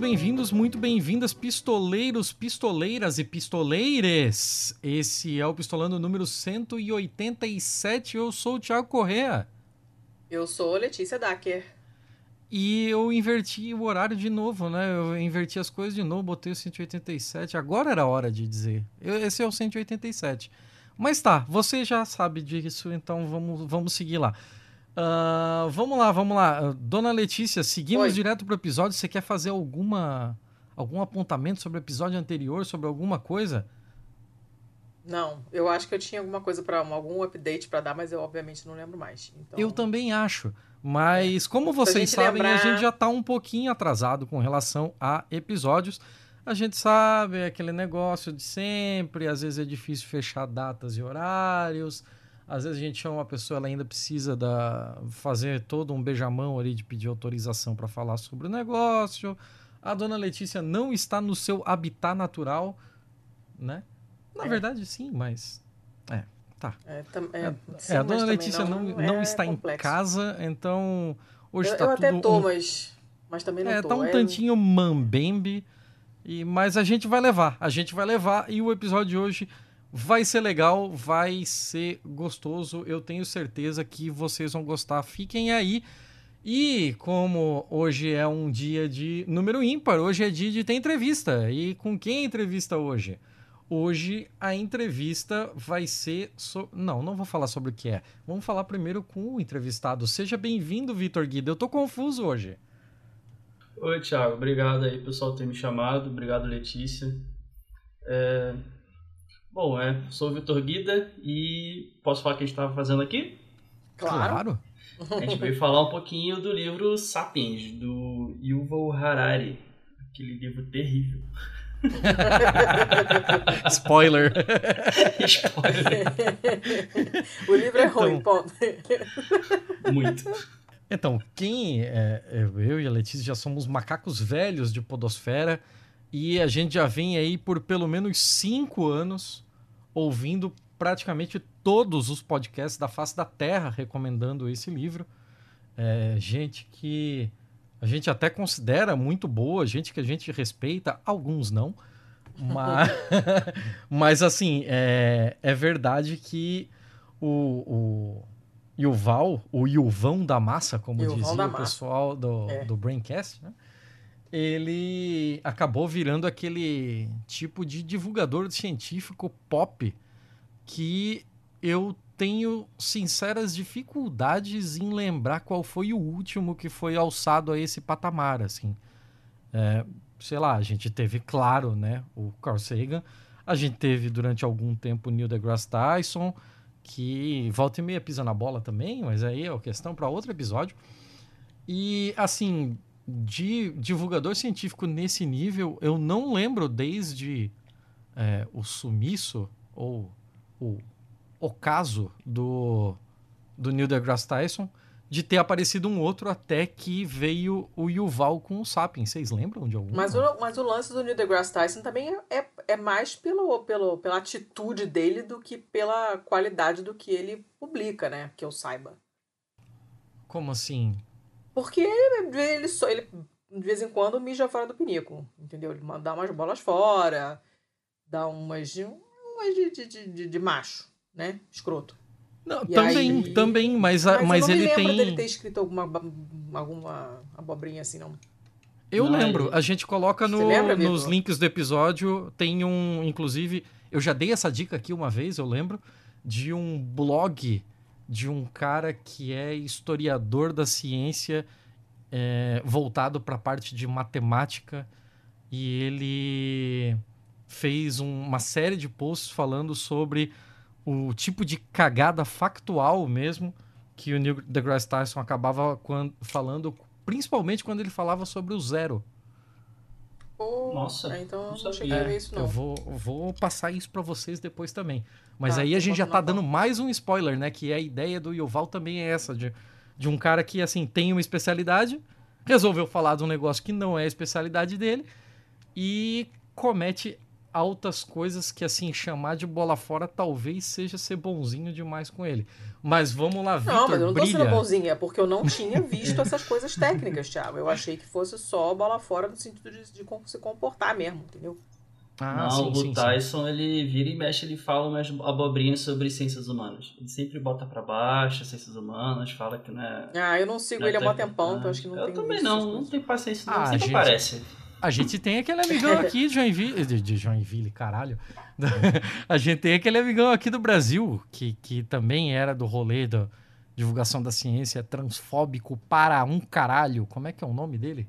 Bem-vindos, muito bem-vindas, pistoleiros, pistoleiras e pistoleires. Esse é o Pistolando número 187. Eu sou o Thiago Correa. Eu sou Letícia Dacker. E eu inverti o horário de novo, né? Eu inverti as coisas de novo, botei o 187. Agora era a hora de dizer. Esse é o 187. Mas tá, você já sabe disso, então vamos, vamos seguir lá. Uh, vamos lá, vamos lá. Dona Letícia, seguimos Oi. direto pro episódio. Você quer fazer alguma algum apontamento sobre o episódio anterior, sobre alguma coisa? Não, eu acho que eu tinha alguma coisa para algum update para dar, mas eu obviamente não lembro mais. Então... Eu também acho. Mas como vocês sabem, lembrar... a gente já está um pouquinho atrasado com relação a episódios. A gente sabe é aquele negócio de sempre, às vezes é difícil fechar datas e horários. Às vezes a gente chama uma pessoa, ela ainda precisa da, fazer todo um beijamão ali de pedir autorização para falar sobre o negócio. A dona Letícia não está no seu habitat natural, né? Na é. verdade, sim, mas. É, tá. É, é, é, sim, é a dona Letícia não, não, não está complexo. em casa, então. Hoje está tudo. Eu até tô, um... mas, mas também não é, tô. Tá um tantinho mambembe. E, mas a gente vai levar. A gente vai levar. E o episódio de hoje vai ser legal, vai ser gostoso. Eu tenho certeza que vocês vão gostar. Fiquem aí. E como hoje é um dia de número ímpar, hoje é dia de ter entrevista. E com quem entrevista hoje? Hoje a entrevista vai ser. So... Não, não vou falar sobre o que é. Vamos falar primeiro com o entrevistado. Seja bem-vindo, Vitor Guida. Eu tô confuso hoje. Oi, Thiago. Obrigado aí, pessoal, ter me chamado. Obrigado, Letícia. É... Bom, é, sou o Vitor Guida e posso falar o que a gente estava fazendo aqui? Claro. A gente veio falar um pouquinho do livro Sapiens, do Yuval Harari. Aquele livro terrível. Spoiler. Spoiler. o livro é então, ruim, ponto. Muito. Então, quem é, é, eu e a Letícia já somos macacos velhos de podosfera e a gente já vem aí por pelo menos cinco anos ouvindo praticamente todos os podcasts da face da Terra recomendando esse livro. É, gente que a gente até considera muito boa, gente que a gente respeita, alguns não. Mas, mas assim, é, é verdade que o, o Yuval, o Yuvão da massa, como Yuvão dizia o pessoal do, é. do Braincast, né? Ele acabou virando aquele tipo de divulgador científico pop que eu tenho sinceras dificuldades em lembrar qual foi o último que foi alçado a esse patamar, assim. É, sei lá, a gente teve, claro, né, o Carl Sagan, a gente teve durante algum tempo o Neil deGrasse Tyson, que volta e meia pisa na bola também, mas aí é uma questão para outro episódio. E, assim, de divulgador científico nesse nível, eu não lembro desde é, o sumiço ou o ocaso do, do Neil deGrasse Tyson de ter aparecido um outro até que veio o Yuval com o Sapiens. Vocês lembram de algum? Mas o, mas o lance do Neil deGrasse Tyson também é, é, é mais pelo, pelo, pela atitude dele do que pela qualidade do que ele publica, né? Que eu saiba. Como assim? Porque ele, só, ele de vez em quando mija fora do pinico, entendeu? Ele dá umas bolas fora, dá umas, umas de, de, de, de macho né? Escroto. Não, também, aí... também, mas, mas, mas ele tem. Eu dele ter escrito alguma, alguma abobrinha assim, não. Eu não, lembro. Ele... A gente coloca no, lembra, nos links do episódio. Tem um, inclusive, eu já dei essa dica aqui uma vez, eu lembro, de um blog de um cara que é historiador da ciência é, voltado para a parte de matemática e ele fez um, uma série de posts falando sobre o tipo de cagada factual mesmo que o Neil deGrasse Tyson acabava quando, falando, principalmente quando ele falava sobre o zero. Oh, Nossa, é, então não cheguei é, a ver isso não. Eu vou, vou passar isso para vocês depois também. Mas tá, aí a gente já tá dando mais um spoiler, né? Que a ideia do Yuval também é essa, de, de um cara que, assim, tem uma especialidade, resolveu falar de um negócio que não é a especialidade dele e comete altas coisas que, assim, chamar de bola fora talvez seja ser bonzinho demais com ele. Mas vamos lá, Vitor, Não, mas eu não tô brilha. sendo bonzinha, é porque eu não tinha visto essas coisas técnicas, Thiago. Eu achei que fosse só bola fora no sentido de, de se comportar mesmo, entendeu? Ah, não, sim, o sim, sim. Tyson, ele vira e mexe, ele fala umas abobrinhas sobre ciências humanas. Ele sempre bota pra baixo ciências humanas, fala que não é... Ah, eu não sigo não é ele há mó tão tempão, então acho que não Eu tenho também visto não, não tenho paciência não, Ah, sempre gente. aparece. A gente tem aquele amigão aqui de Joinville. De, de Joinville, caralho. A gente tem aquele amigão aqui do Brasil, que, que também era do rolê da divulgação da ciência, transfóbico para um caralho. Como é que é o nome dele?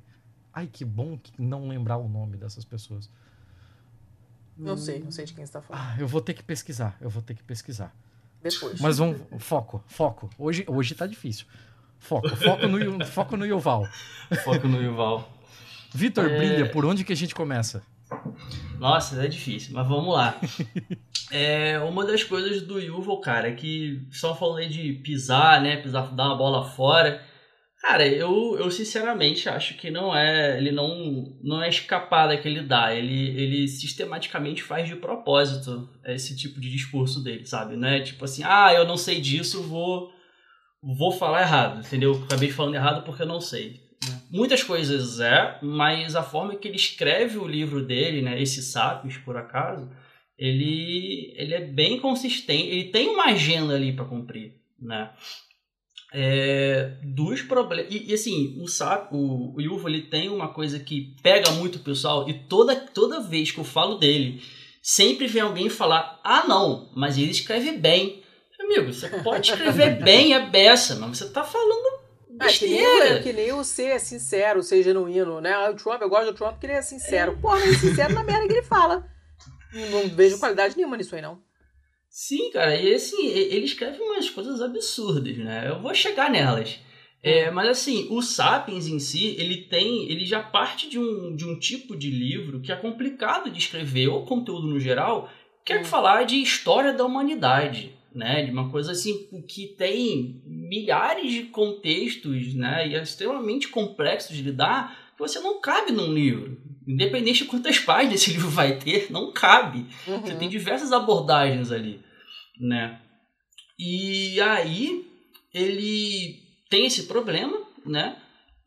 Ai, que bom que não lembrar o nome dessas pessoas. Não sei, não sei de quem você tá falando. Ah, eu vou ter que pesquisar, eu vou ter que pesquisar. Depois. Mas vamos. Foco, foco. Hoje, hoje tá difícil. Foco, foco no, foco no Yuval. Foco no Yuval. Vitor, É. brilha, por onde que a gente começa? Nossa, é difícil, mas vamos lá. É, uma das coisas do Yuval, cara, é que só falando aí de pisar, né? Pisar, dar uma bola fora. Cara, eu, eu sinceramente acho que não é. Ele não, não é escapada que ele dá. Ele, ele sistematicamente faz de propósito esse tipo de discurso dele, sabe? Não é tipo assim, ah, eu não sei disso, vou, vou falar errado, entendeu? Acabei falando errado porque eu não sei. Muitas coisas é, mas a forma que ele escreve o livro dele, né, esse Sapiens, por acaso, ele, ele é bem consistente, ele tem uma agenda ali para cumprir, né? É, dos problemas e, e, assim o Sap, o, o Yuval ele tem uma coisa que pega muito o pessoal e toda toda vez que eu falo dele sempre vem alguém falar ah não mas ele escreve bem amigo você pode escrever bem a beça mas você tá falando É, que nem, besteira o- que nem o ser sincero, ser genuíno, né? Ah, O Trump, eu gosto do Trump porque ele é sincero. Porra, ele é sincero na merda que ele fala. Não, vejo qualidade nenhuma nisso aí, não. Sim, cara, e assim, ele escreve umas coisas absurdas, né? Eu vou chegar nelas. É, mas assim, o Sapiens em si, ele tem, ele já parte de um, de um tipo de livro que é complicado de escrever, ou conteúdo no geral, que é Hum. falar de história da humanidade, né? De uma coisa assim que tem milhares de contextos, né? E é extremamente complexo de lidar, que você não cabe num livro. Independente de quantas páginas esse livro vai ter, não cabe. Você Uhum. tem diversas abordagens ali, né? E aí ele tem esse problema, né?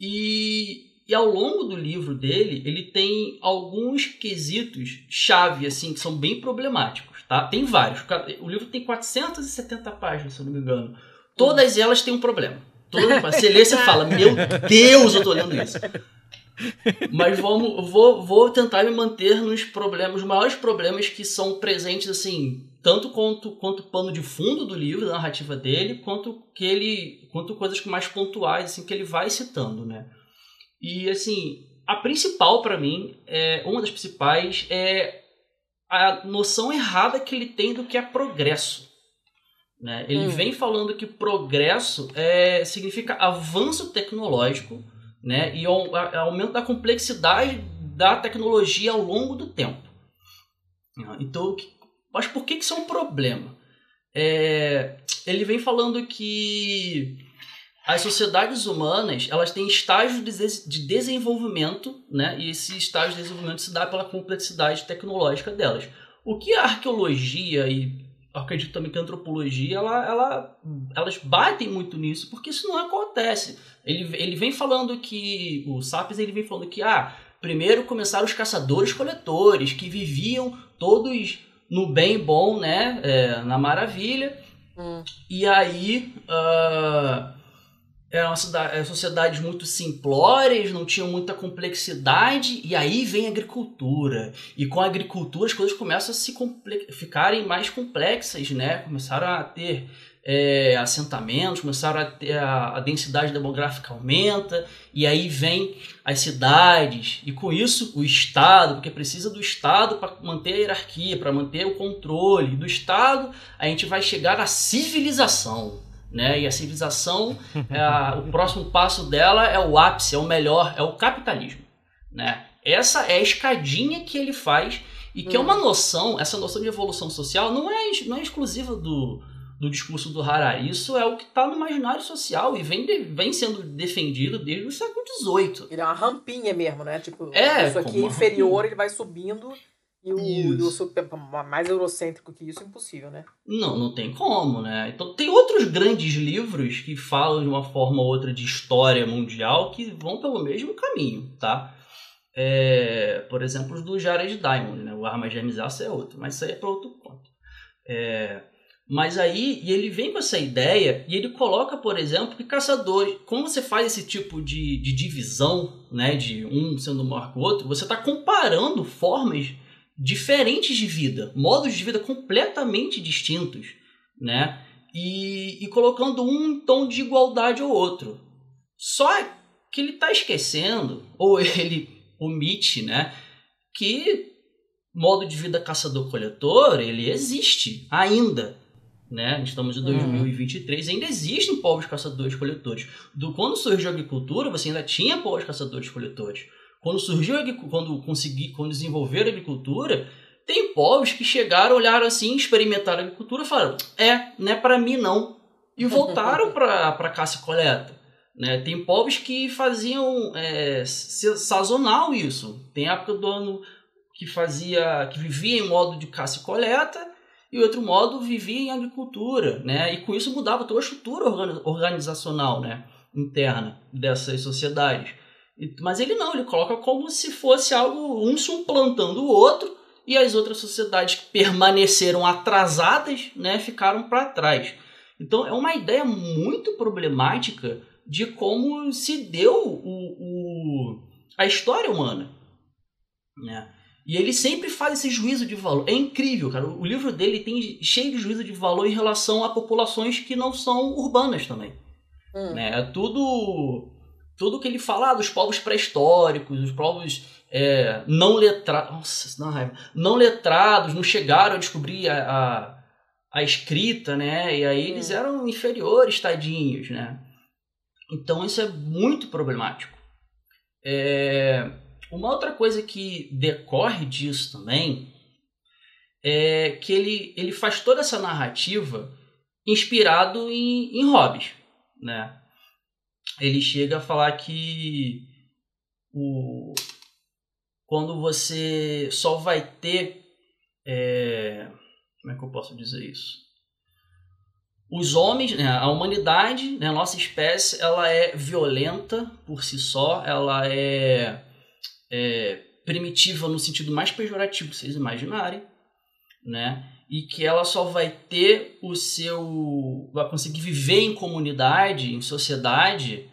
E, e ao longo do livro dele, ele tem alguns quesitos chave assim que são bem problemáticos, tá? Tem vários. O livro tem 470 páginas, se eu não me engano. Todas elas têm um problema. Todas, você lê, você fala, meu Deus, eu tô lendo isso. Mas vamos, vou, vou tentar me manter nos problemas, os maiores problemas que são presentes, assim, tanto quanto, quanto pano de fundo do livro, da narrativa dele, quanto que ele. quanto coisas mais pontuais, assim, que ele vai citando, né? E assim, a principal para mim, é, uma das principais é a noção errada que ele tem do que é progresso. Né? Ele Hum. vem falando que progresso é, significa avanço tecnológico né? e au- a- aumento da complexidade da tecnologia ao longo do tempo. Então, o que- mas por que que isso é um problema? É, ele vem falando que as sociedades humanas elas têm estágios de des- de desenvolvimento, né? E esse estágio de desenvolvimento se dá pela complexidade tecnológica delas. O que a arqueologia e acredito também que a antropologia ela, ela, elas batem muito nisso porque isso não acontece. Ele, ele vem falando que o Sapiens ele vem falando que ah, primeiro começaram os caçadores-coletores que viviam todos no bem bom, né? É, na maravilha. Hum. E aí ah, eram cida- eh, sociedades muito simplórias, não tinham muita complexidade, e aí vem a agricultura. E com a agricultura as coisas começam a se ficarem mais complexas, né? Começaram a ter eh, assentamentos, começaram a ter a, a densidade demográfica aumenta, e aí vem as cidades, e com isso o Estado, porque precisa do Estado para manter a hierarquia, para manter o controle. Do Estado a gente vai chegar à civilização. Né? E a civilização, é o próximo passo dela é o ápice, é o melhor, é o capitalismo. Né? Essa é a escadinha que ele faz e que é uma noção, essa noção de evolução social não é, não é exclusiva do, do discurso do Harari. Isso é o que está no imaginário social e vem, de- vem sendo defendido desde o século XVIII. Ele é uma rampinha mesmo, né? Tipo, É, isso aqui é inferior, ele vai subindo E o, e o super, mais eurocêntrico que isso, impossível, né? Não, não tem como, né? Então tem outros grandes livros que falam de uma forma ou outra de história mundial que vão pelo mesmo caminho, tá? É, por exemplo, os do Jared Diamond, né? O Armas de Amizaça é outro, mas isso aí é para outro ponto. É, mas aí, e ele vem com essa ideia e ele coloca, por exemplo, que caçadores, como você faz esse tipo de, de divisão, né, de um sendo maior que o outro, você está comparando formas diferentes de vida, modos de vida completamente distintos, né, e, e colocando um em tom de igualdade ao outro. Só que ele está esquecendo, ou ele omite, né, que modo de vida caçador-coletor, ele existe ainda né? Estamos em 2023, uhum. ainda existem povos caçadores-coletores. Do quando surgiu a agricultura, você ainda tinha povos caçadores-coletores. Quando surgiu quando consegui, quando desenvolveram a agricultura, tem povos que chegaram, olharam assim, experimentaram a agricultura e falaram: "É, não é para mim não". E voltaram para para caça e coleta. Né? Tem povos que faziam é, sazonal isso. Tem época do ano que fazia, que vivia em modo de caça e coleta, e outro modo vivia em agricultura, né? E com isso mudava toda a estrutura organizacional, né? Interna dessas sociedades. Mas ele não, ele coloca como se fosse algo um suplantando o outro e as outras sociedades que permaneceram atrasadas, né, ficaram para trás. Então é uma ideia muito problemática de como se deu o, o a história humana, né? E ele sempre faz esse juízo de valor. É incrível, cara. O livro dele tem cheio de juízo de valor em relação a populações que não são urbanas também. Hum. Né? É tudo, tudo que ele fala ah, dos povos pré-históricos, os povos é, não letrados. Nossa, não, raiva. Não letrados, não chegaram a descobrir a, a, a escrita, né? E aí eles eram inferiores, tadinhos, né? Então isso é muito problemático. É uma outra coisa que decorre disso também é que ele, ele faz toda essa narrativa inspirado em, em hobbies, né? Ele chega a falar que o, quando você só vai ter é, como é que eu posso dizer isso? Os homens, né, a humanidade, né, a nossa espécie, ela é violenta por si só, ela é é, primitiva no sentido mais pejorativo que vocês imaginarem, né? E que ela só vai ter o seu. vai conseguir viver em comunidade, em sociedade,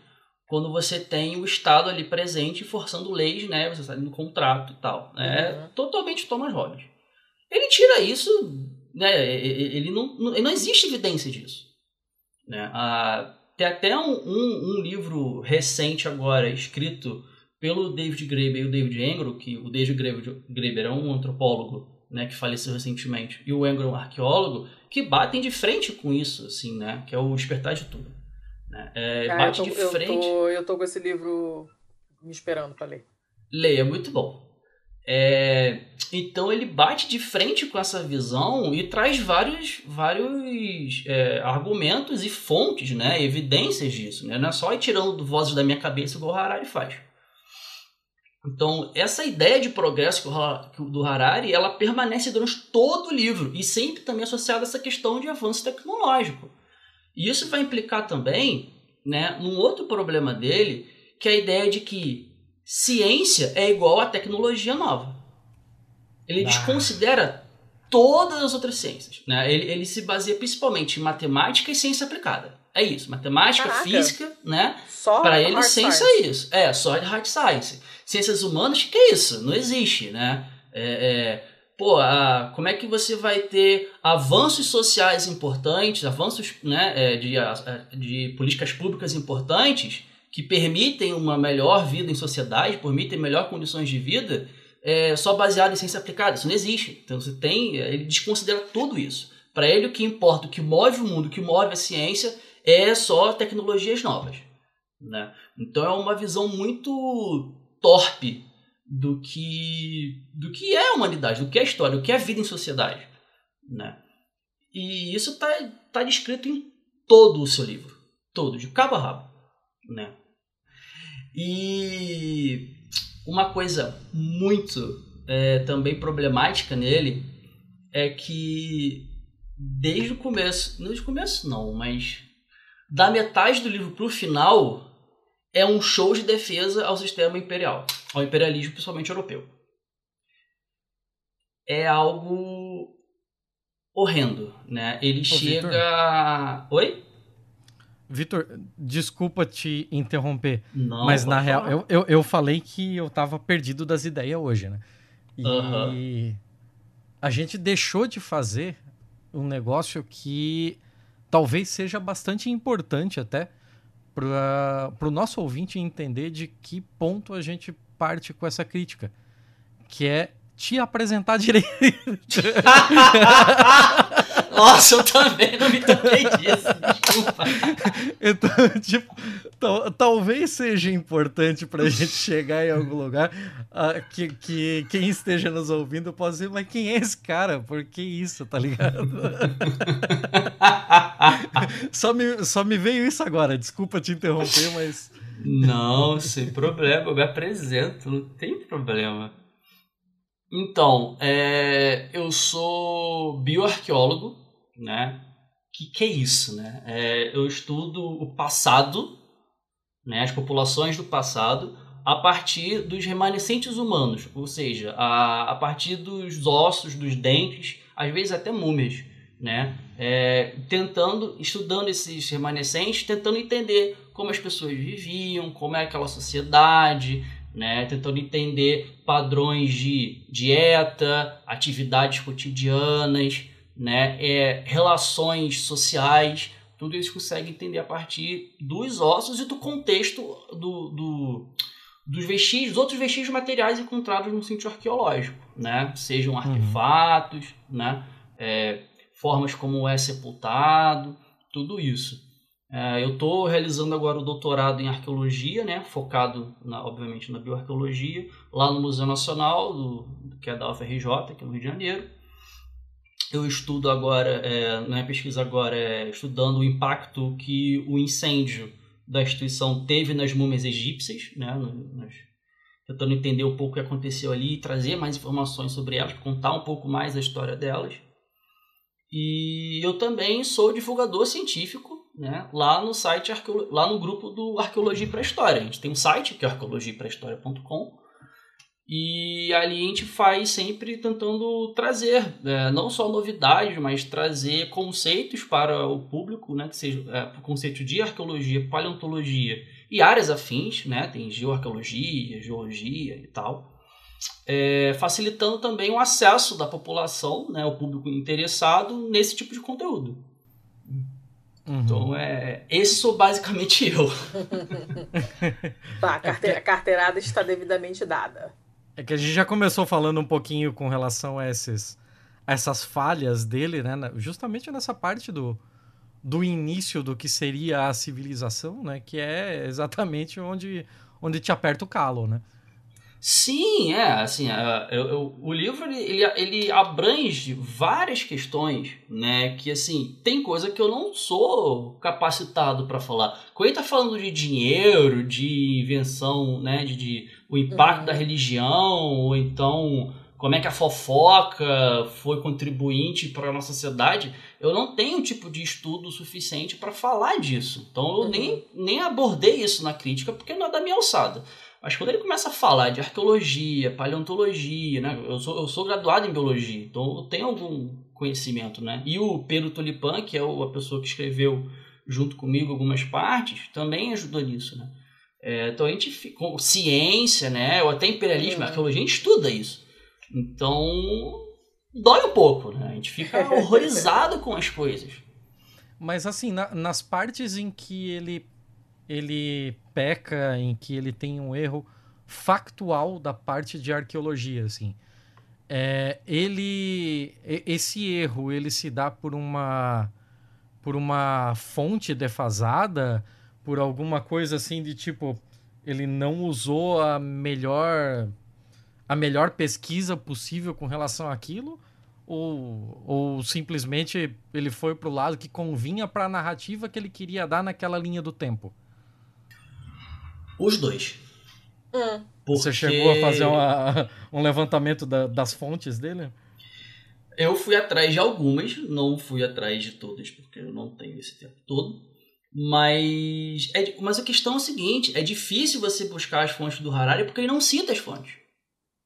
quando você tem o Estado ali presente forçando leis, né? Você está no contrato e tal. É uhum. totalmente Thomas Hobbes. Ele tira isso, né? Ele não, ele não existe evidência disso. Né? Ah, tem até um, um, um livro recente agora, escrito pelo David Graeber e o David Engel, que o David Graeber é um antropólogo né, que faleceu recentemente, e o Engel é um arqueólogo, que batem de frente com isso, assim, né, que é o despertar de tudo. Né? É, ah, bate eu tô, de frente. Eu tô, eu tô com esse livro me esperando para ler. Leia, é muito bom. É, então ele bate de frente com essa visão e traz vários, vários é, argumentos e fontes, né, evidências disso. Né? Não é só ir tirando vozes da minha cabeça igual o Harari faz. Então, essa ideia de progresso do Harari, ela permanece durante todo o livro e sempre também associada a essa questão de avanço tecnológico. E isso vai implicar também, né, num outro problema dele, que é a ideia de que ciência é igual a tecnologia nova. Ele ah. desconsidera todas as outras ciências. Né? Ele, ele se baseia principalmente em matemática e ciência aplicada. É isso, matemática, Caraca. física, né? Para ele, ciência é isso. É, só hard science. Ciências humanas, que é isso? Não existe, né? É, é, pô, a, como é que você vai ter avanços sociais importantes, avanços né, é, de, de políticas públicas importantes que permitem uma melhor vida em sociedade, permitem melhores condições de vida, é, só baseado em ciência aplicada? Isso não existe. Então você tem, ele desconsidera tudo isso. Para ele, o que importa, o que move o mundo, o que move a ciência é só tecnologias novas. Né? Então é uma visão muito torpe do que do que é a humanidade, do que é a história, do que é a vida em sociedade. Né? E isso está tá descrito em todo o seu livro. Todo, de cabo a rabo. Né? E uma coisa muito, é, também problemática nele é que desde o começo, não desde o começo não, mas da metade do livro pro final é um show de defesa ao sistema imperial, ao imperialismo principalmente europeu. É algo horrendo, né? Ele Ô, chega. Victor. Oi? Vitor, desculpa te interromper, Não, mas na real, eu, eu, eu, falei que eu tava perdido das ideias hoje, né? E a gente deixou de fazer um negócio que talvez seja bastante importante até para o nosso ouvinte entender de que ponto a gente parte com essa crítica, que é te apresentar direito. Nossa, eu também não me toquei disso, desculpa. Então, tipo, talvez seja importante pra gente chegar em algum lugar uh, que, que quem esteja nos ouvindo possa dizer, mas quem é esse cara? Por que isso, tá ligado? só, me, só me veio isso agora, desculpa te interromper, mas... Não, sem problema, eu me apresento, não tem problema. Então, é, eu sou bioarqueólogo, né? Que que é isso, né? É, eu estudo o passado, né? As populações do passado a partir dos remanescentes humanos, ou seja, a, a partir dos ossos, dos dentes, às vezes até múmias, né? É, tentando, estudando esses remanescentes, tentando entender como as pessoas viviam, como é aquela sociedade, né? Tentando entender padrões de dieta, atividades cotidianas, né, é, relações sociais, tudo isso consegue entender a partir dos ossos e do contexto do, do dos vestígios, outros vestígios materiais encontrados no sítio arqueológico, né? Sejam uhum. artefatos, uhum. né? É, formas como é sepultado, tudo isso. É, eu estou realizando agora o doutorado em arqueologia, né? Focado, na, obviamente, na bioarqueologia, lá no Museu Nacional, do, que é da UFRJ, que é no Rio de Janeiro eu estudo agora, é, pesquisa agora é estudando o impacto que o incêndio da instituição teve nas múmias egípcias, né, nas, tentando entender um pouco o que aconteceu ali, trazer mais informações sobre elas, contar um pouco mais a história delas. E eu também sou divulgador científico, né, lá no site, lá no grupo do Arqueologia para História. A gente tem um site que é arqueologiaprahistoria.com e ali a gente faz sempre tentando trazer, é, não só novidades, mas trazer conceitos para o público, né, que seja é, o conceito de arqueologia, paleontologia e áreas afins, né, tem geoarqueologia, geologia e tal, é, facilitando também o acesso da população, né, o público interessado nesse tipo de conteúdo. Uhum. Então, é, esse sou basicamente eu. tá, a carteirada está devidamente dada. É que a gente já começou falando um pouquinho com relação a esses, a essas falhas dele, né? Justamente nessa parte do, do início do que seria a civilização, né? Que é exatamente onde, onde te aperta o calo, né? Sim, é, assim, é, eu, eu, o livro ele, ele abrange várias questões, né, que assim, tem coisa que eu não sou capacitado para falar. Quando ele tá falando de dinheiro, de invenção, né, de, de o impacto uhum. da religião, ou então como é que a fofoca foi contribuinte para a nossa sociedade, eu não tenho tipo de estudo suficiente para falar disso. Então eu uhum. nem, nem abordei isso na crítica porque não é da minha alçada. Mas quando ele começa a falar de arqueologia, paleontologia, né? Eu sou, eu sou graduado em biologia, então eu tenho algum conhecimento, né? E o Pedro Tulipan, que é a pessoa que escreveu junto comigo algumas partes, também ajudou nisso, né? É, então a gente, com ciência, né? Ou até imperialismo, arqueologia, a gente estuda isso. Então, dói um pouco, né? A gente fica horrorizado com as coisas. Mas assim, na, nas partes em que ele ele peca, em que ele tem um erro factual da parte de arqueologia, assim. É, ele esse erro ele se dá por uma por uma fonte defasada, por alguma coisa assim de tipo ele não usou a melhor a melhor pesquisa possível com relação àquilo ou, ou simplesmente ele foi para o lado que convinha para a narrativa que ele queria dar naquela linha do tempo. Os dois. Hum. Porque... Você chegou a fazer uma, um levantamento da, das fontes dele? Eu fui atrás de algumas, não fui atrás de todas, porque eu não tenho esse tempo todo. Mas, é, mas a questão é a seguinte: é difícil você buscar as fontes do Harari porque ele não cita as fontes.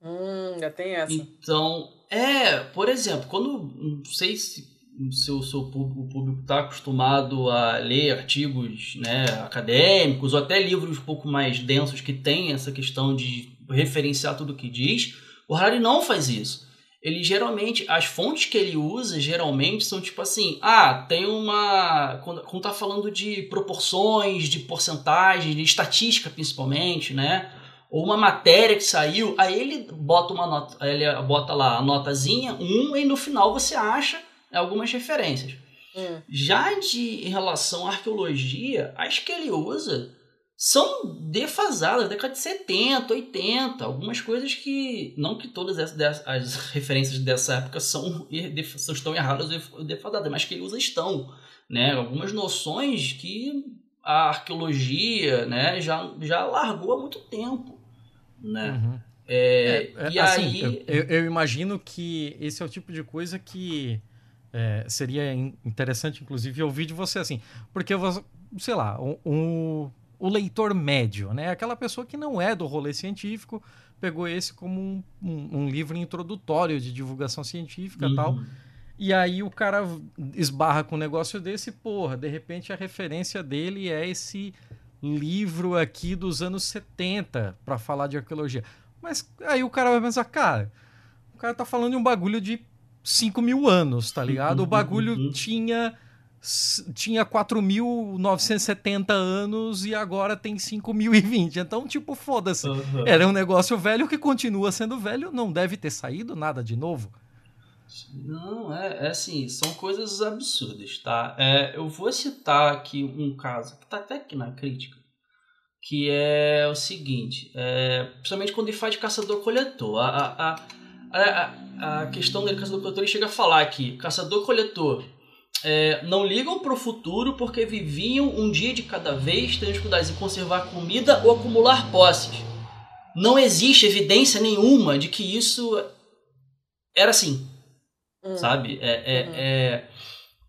Hum, já tem essa. Então, é, por exemplo, quando. Não sei se o seu, seu público está acostumado a ler artigos né, acadêmicos ou até livros um pouco mais densos que tem essa questão de referenciar tudo o que diz, o Harari não faz isso. Ele geralmente, as fontes que ele usa geralmente são tipo assim, ah, tem uma. Quando, quando tá falando de proporções, de porcentagens, de estatística principalmente, né? Ou uma matéria que saiu, aí ele bota uma nota, ele bota lá a notazinha, um, e no final você acha algumas referências. Hum. Já de em relação à arqueologia, as que ele usa são defasadas, década de 70, 80, algumas coisas que, não que todas as, as referências dessa época são, são estão erradas ou defasadas, mas que ele usa estão, né? Algumas noções que a arqueologia, né, já, já largou há muito tempo, né? Uhum. É, é, e assim, aí... Eu, eu, imagino que esse é o tipo de coisa que é, seria interessante, inclusive, ouvir de você assim, porque, sei lá, um, um o leitor médio, né? Aquela pessoa que não é do rolê científico, pegou esse como um, um, um livro introdutório de divulgação científica e uhum. tal. E aí o cara esbarra com um negócio desse, porra, de repente a referência dele é esse livro aqui dos anos 70 para falar de arqueologia. Mas aí o cara vai pensar, cara, o cara tá falando de um bagulho de 5 mil anos, tá ligado? O bagulho uhum. tinha tinha 4.970 anos e agora tem 5.020. Então, tipo, foda-se. Uhum. Era um negócio velho que continua sendo velho, não deve ter saído nada de novo. Não, é, é assim, são coisas absurdas, tá? É, eu vou citar aqui um caso que tá até aqui na crítica, que é o seguinte, é, principalmente quando ele faz de caçador-coletor. A, a, a, a, questão dele, caçador-coletor, ele chega a falar que caçador-coletor é, não ligam para o futuro porque viviam um dia de cada vez, tendo dificuldades em conservar comida ou acumular posses. Não existe evidência nenhuma de que isso era assim, hum. sabe? É, é, uhum. é,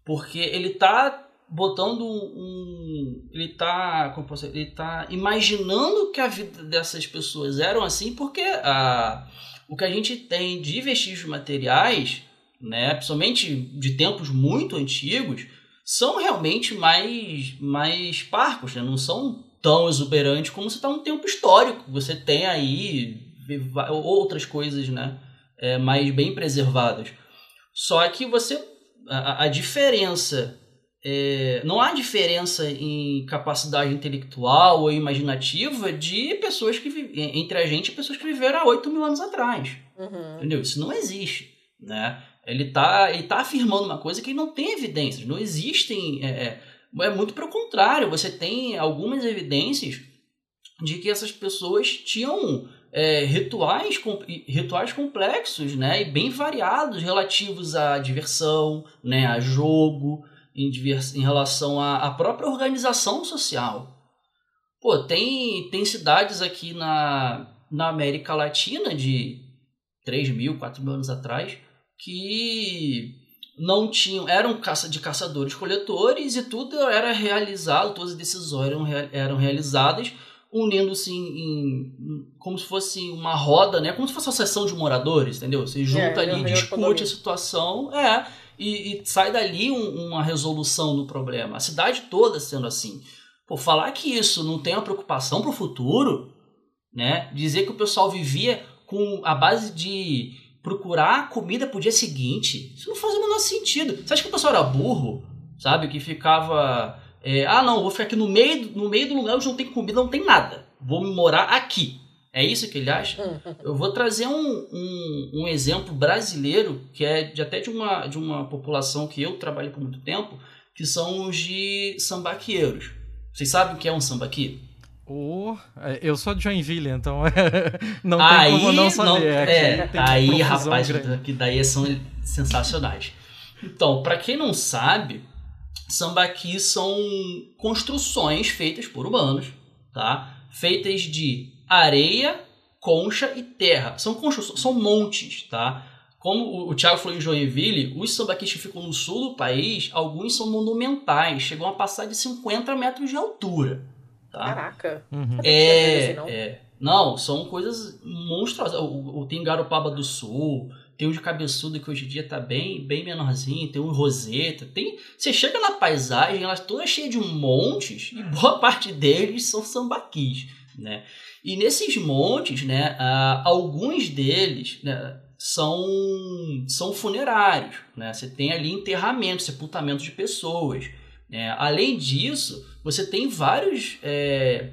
porque ele tá botando um, ele tá como posso dizer, ele tá imaginando que a vida dessas pessoas eram assim porque a o que a gente tem de vestígios materiais né, principalmente de tempos muito antigos, são realmente mais, mais parcos, né? não são tão exuberantes como você está um tempo histórico. Você tem aí outras coisas né, é, mais bem preservadas. Só que você a, a diferença é, não há diferença em capacidade intelectual ou imaginativa de pessoas que entre a gente e pessoas que viveram há 8 mil anos atrás. Uhum. Entendeu? Isso não existe. Né? Ele está ele tá afirmando uma coisa que não tem evidências, não existem. É, é, é muito pelo contrário, você tem algumas evidências de que essas pessoas tinham é, rituais, rituais complexos né, e bem variados relativos à diversão, né, a jogo, em, em relação à, à própria organização social. Pô, tem, tem cidades aqui na, na América Latina de 3 mil, 4 mil anos atrás que não tinham eram caça de caçadores coletores e tudo era realizado todas as decisões eram, eram realizadas unindo-se em, em, como se fosse uma roda né? Como se fosse uma sessão de moradores entendeu? Você junta é, ali discute a situação é e, e sai dali um, uma resolução do problema. A cidade toda sendo assim. Por falar que isso não tem uma preocupação para o futuro né? Dizer que o pessoal vivia com a base de procurar comida pro dia seguinte. Isso não faz o menor sentido. Você acha que o pessoal era burro? Sabe? Que ficava. É, ah, não, vou ficar aqui no meio, no meio do lugar onde não tem comida, não tem nada. Vou morar aqui. É isso que ele acha? Eu vou trazer um, um, um, exemplo brasileiro, que é de, até de uma, de uma população que eu trabalhei por muito tempo, que são os de sambaqueiros. Vocês sabem o que é um sambaqui? Oh, eu sou de Joinville, então não tem aí, como não saber. Não, é, aí, rapaz, que daí são sensacionais. Então, para quem não sabe, sambaqui são construções feitas por humanos, tá? Feitas de areia concha e terra. São conchas, são montes, tá? Como o, Thiago falou em Joinville, os sambaquis que ficam no sul do país, alguns são monumentais, chegam a passar de 50 metros de altura. Tá? Caraca. Uhum. É, não. é. Não, são coisas monstruosas. O, o, tem Garopaba do Sul, tem o de Cabeçudo que hoje em dia tá bem, bem menorzinho, tem o Roseta, tem... Você chega na paisagem, ela toda cheia de montes, e boa parte deles são sambaquis, né? E nesses montes, né, uh, alguns deles, né, são, são funerários, né? Você tem ali enterramento, sepultamento de pessoas. Né? Além disso, você tem vários é,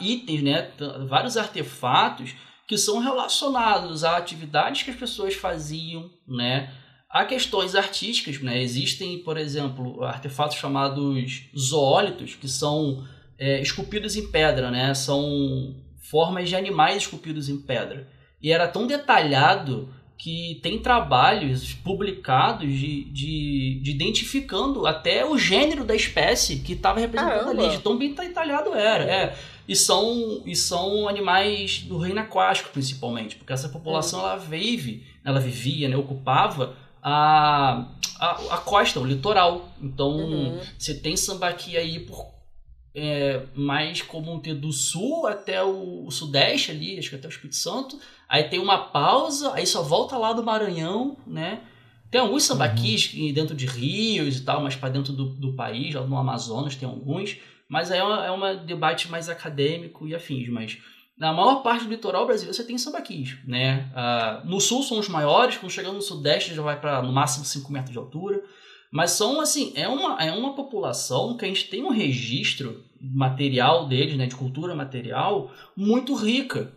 itens, né? vários artefatos que são relacionados a atividades que as pessoas faziam, né? a questões artísticas. Né? Existem, por exemplo, artefatos chamados zoólitos, que são é, esculpidos em pedra, né? são formas de animais esculpidos em pedra. E era tão detalhado que tem trabalhos publicados de, de, de identificando até o gênero da espécie que estava representado ali, de tão bem detalhado era. É. E, são, e são animais do reino aquático, principalmente, porque essa população é. ela vive, ela vivia, né, ocupava a, a, a costa, o litoral. Então, uhum. você tem sambaqui aí por é, mais comum ter do sul até o, o, sudeste ali, acho que até o Espírito Santo. Aí tem uma pausa, aí só volta lá do Maranhão, né? Tem alguns sambaquis uhum. dentro de rios e tal, mas para dentro do, do país, lá no Amazonas tem alguns. Mas aí é um, é um debate mais acadêmico e afins, mas na maior parte do litoral brasileiro você tem sambaquis, né? Uh, no sul são os maiores, quando chegando no sudeste já vai para no máximo 5 metros de altura. Mas são, assim, é uma, é uma população que a gente tem um registro material deles, né, de cultura material, muito rica.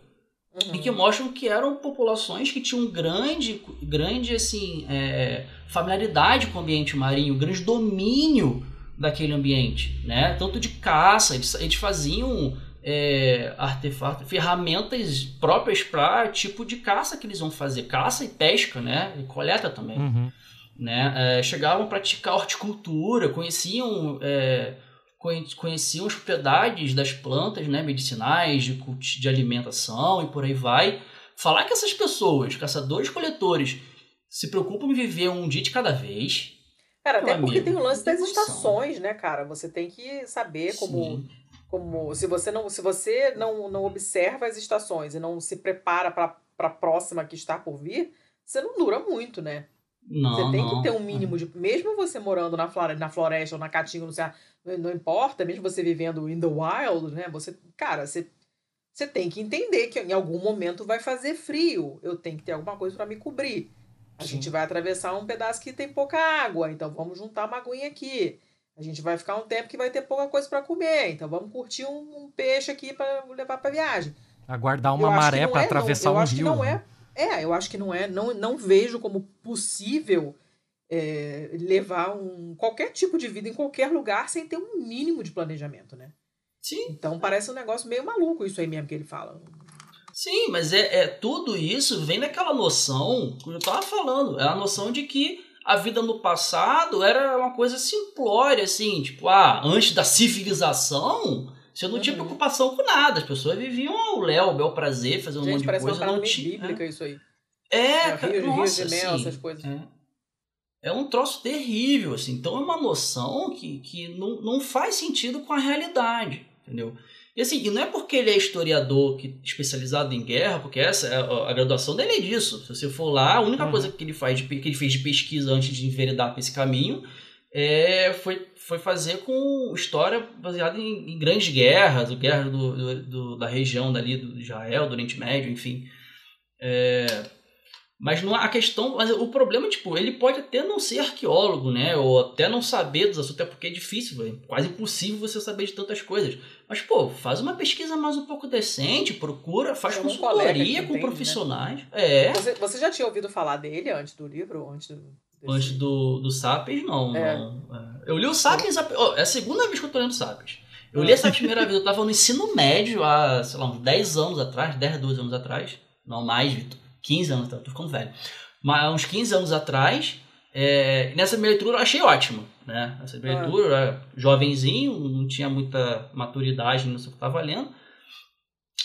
Uhum. E que mostram que eram populações que tinham grande, grande assim, é, familiaridade com o ambiente marinho, grande domínio daquele ambiente, né? Tanto de caça, eles, eles faziam é, artefatos, ferramentas próprias para tipo de caça que eles vão fazer, caça e pesca, né? E coleta também. Uhum né? É, chegavam a praticar horticultura, conheciam, é, conheciam as propriedades das plantas né, medicinais, de, de alimentação e por aí vai. Falar que essas pessoas, caçadores-coletores, se preocupam em viver um dia de cada vez. Cara, até porque amigo, tem o lance das estações, né, cara? Você tem que saber como. como se você não se você não, não observa as estações e não se prepara para a próxima que está por vir, você não dura muito, né? Não, você tem não. que ter um mínimo de. Mesmo você morando na floresta, na floresta ou na caatinga, não, sei, não importa, mesmo você vivendo in the wild, né? Você, cara, você, você tem que entender que em algum momento vai fazer frio. Eu tenho que ter alguma coisa para me cobrir. A Sim. gente vai atravessar um pedaço que tem pouca água, então vamos juntar uma aguinha aqui. A gente vai ficar um tempo que vai ter pouca coisa para comer, então vamos curtir um, um peixe aqui para levar para viagem. Aguardar uma maré para é, atravessar não, um rio. Que não é é, eu acho que não é, não, não vejo como possível é, levar um, qualquer tipo de vida em qualquer lugar sem ter um mínimo de planejamento, né? Sim. Então parece um negócio meio maluco isso aí mesmo que ele fala. Sim, mas é, é tudo isso vem daquela noção que eu tava falando, é a noção de que a vida no passado era uma coisa simplória, assim, tipo, ah, antes da civilização, você não tinha preocupação com nada. As pessoas viviam ao léu, bel prazer, fazendo um monte de coisa. Uma não tinha. bíblica é. isso aí. É, é cara, Rio, nossa, Rio de Mel, assim, essas coisas. É. é. um troço terrível, assim. Então é uma noção que, que não, não faz sentido com a realidade, entendeu? E assim, e não é porque ele é historiador que, especializado em guerra, porque essa a, a graduação dele é disso. Se você for lá, a única uhum. coisa que ele faz de, que ele fez de pesquisa antes de enveredar para esse caminho é, foi, foi fazer com história baseada em, em grandes guerras, guerras do, do, do, da região dali do Israel, do Oriente Médio, enfim. É, mas não a questão, mas o problema tipo, ele pode até não ser arqueólogo, né, ou até não saber dos assuntos, até porque é difícil, é quase impossível você saber de tantas coisas. Mas pô, faz uma pesquisa mais um pouco decente, procura, faz é consultoria com entende, né? profissionais. Né? É. Você, você já tinha ouvido falar dele antes do livro, antes do Antes do, do Sapiens, não, é. não. É. Eu li o Sapiens, oh, é a segunda vez que eu tô lendo Sapiens. Eu li essa primeira vez, eu tava no ensino médio há, sei lá, uns 10 anos atrás, 10, 12 anos atrás. Não, mais, Vitor. 15 anos, tô ficando velho. Mas uns 15 anos atrás, é, nessa minha leitura eu achei ótimo, né? Essa minha ah. leitura, eu era jovenzinho, não tinha muita maturidade nisso que eu tava lendo.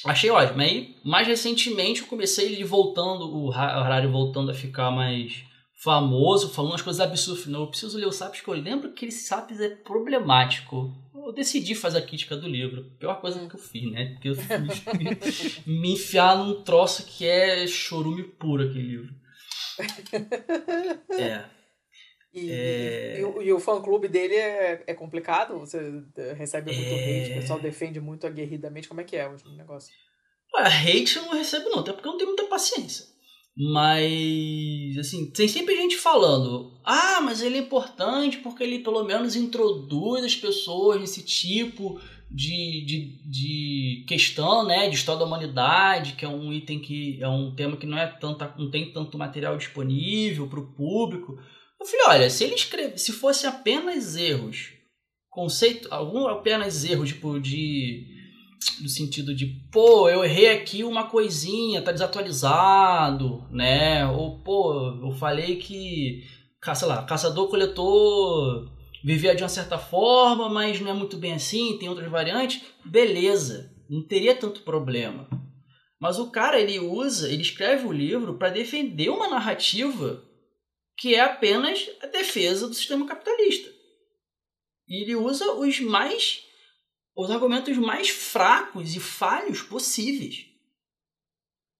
Achei ótimo. Aí, mais recentemente, eu comecei ele voltando, o Harari voltando a ficar mais famoso, falando umas coisas absurdas. Não, eu preciso ler o Sapiens, porque eu lembro que ele Sapiens é problemático. Eu decidi fazer a crítica do livro. Pior coisa que eu fiz, né? Porque eu fiz me enfiar num troço que é chorume puro aquele livro. É. E, é... e, o, e o fã-clube dele é, é complicado? Você recebe muito é... hate? O pessoal defende muito aguerridamente? Como é que é o negócio? Ué, hate eu não recebo não, até porque eu não tenho muita paciência. Mas, assim, tem sempre gente falando: ah, mas ele é importante porque ele pelo menos introduz as pessoas nesse tipo de, de, de questão, né, de história da humanidade, que é um item que é um tema que não é tanto, não tem tanto material disponível para o público. Eu falei, olha, se ele escreve, se fosse apenas erros, conceito, algum apenas erros tipo de no sentido de, pô, eu errei aqui uma coisinha, tá desatualizado, né? Ou, pô, eu falei que, sei lá, caçador-coletor vivia de uma certa forma, mas não é muito bem assim, tem outras variantes. Beleza, não teria tanto problema. Mas o cara, ele usa, ele escreve o livro para defender uma narrativa que é apenas a defesa do sistema capitalista. E ele usa os mais os argumentos mais fracos e falhos possíveis.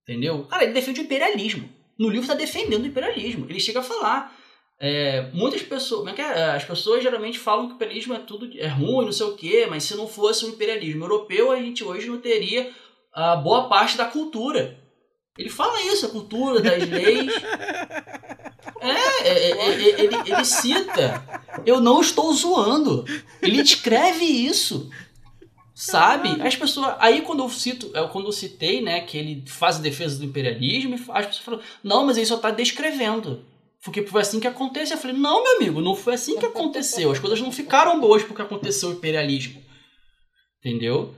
Entendeu? Cara, ele defende o imperialismo. No livro está defendendo o imperialismo. Ele chega a falar. É, muitas pessoas. É é? As pessoas geralmente falam que o imperialismo é tudo é ruim, não sei o quê, mas se não fosse o imperialismo europeu, a gente hoje não teria a boa parte da cultura. Ele fala isso, a cultura, das leis. É, é, é, ele, ele cita. Eu não estou zoando. Ele escreve isso. Sabe? As pessoas. Aí quando eu cito, quando eu citei, né, que ele faz a defesa do imperialismo, as pessoas falam, não, mas ele só está descrevendo. Porque foi assim que aconteceu. Eu falei, não, meu amigo, não foi assim que aconteceu. As coisas não ficaram boas porque aconteceu o imperialismo. Entendeu?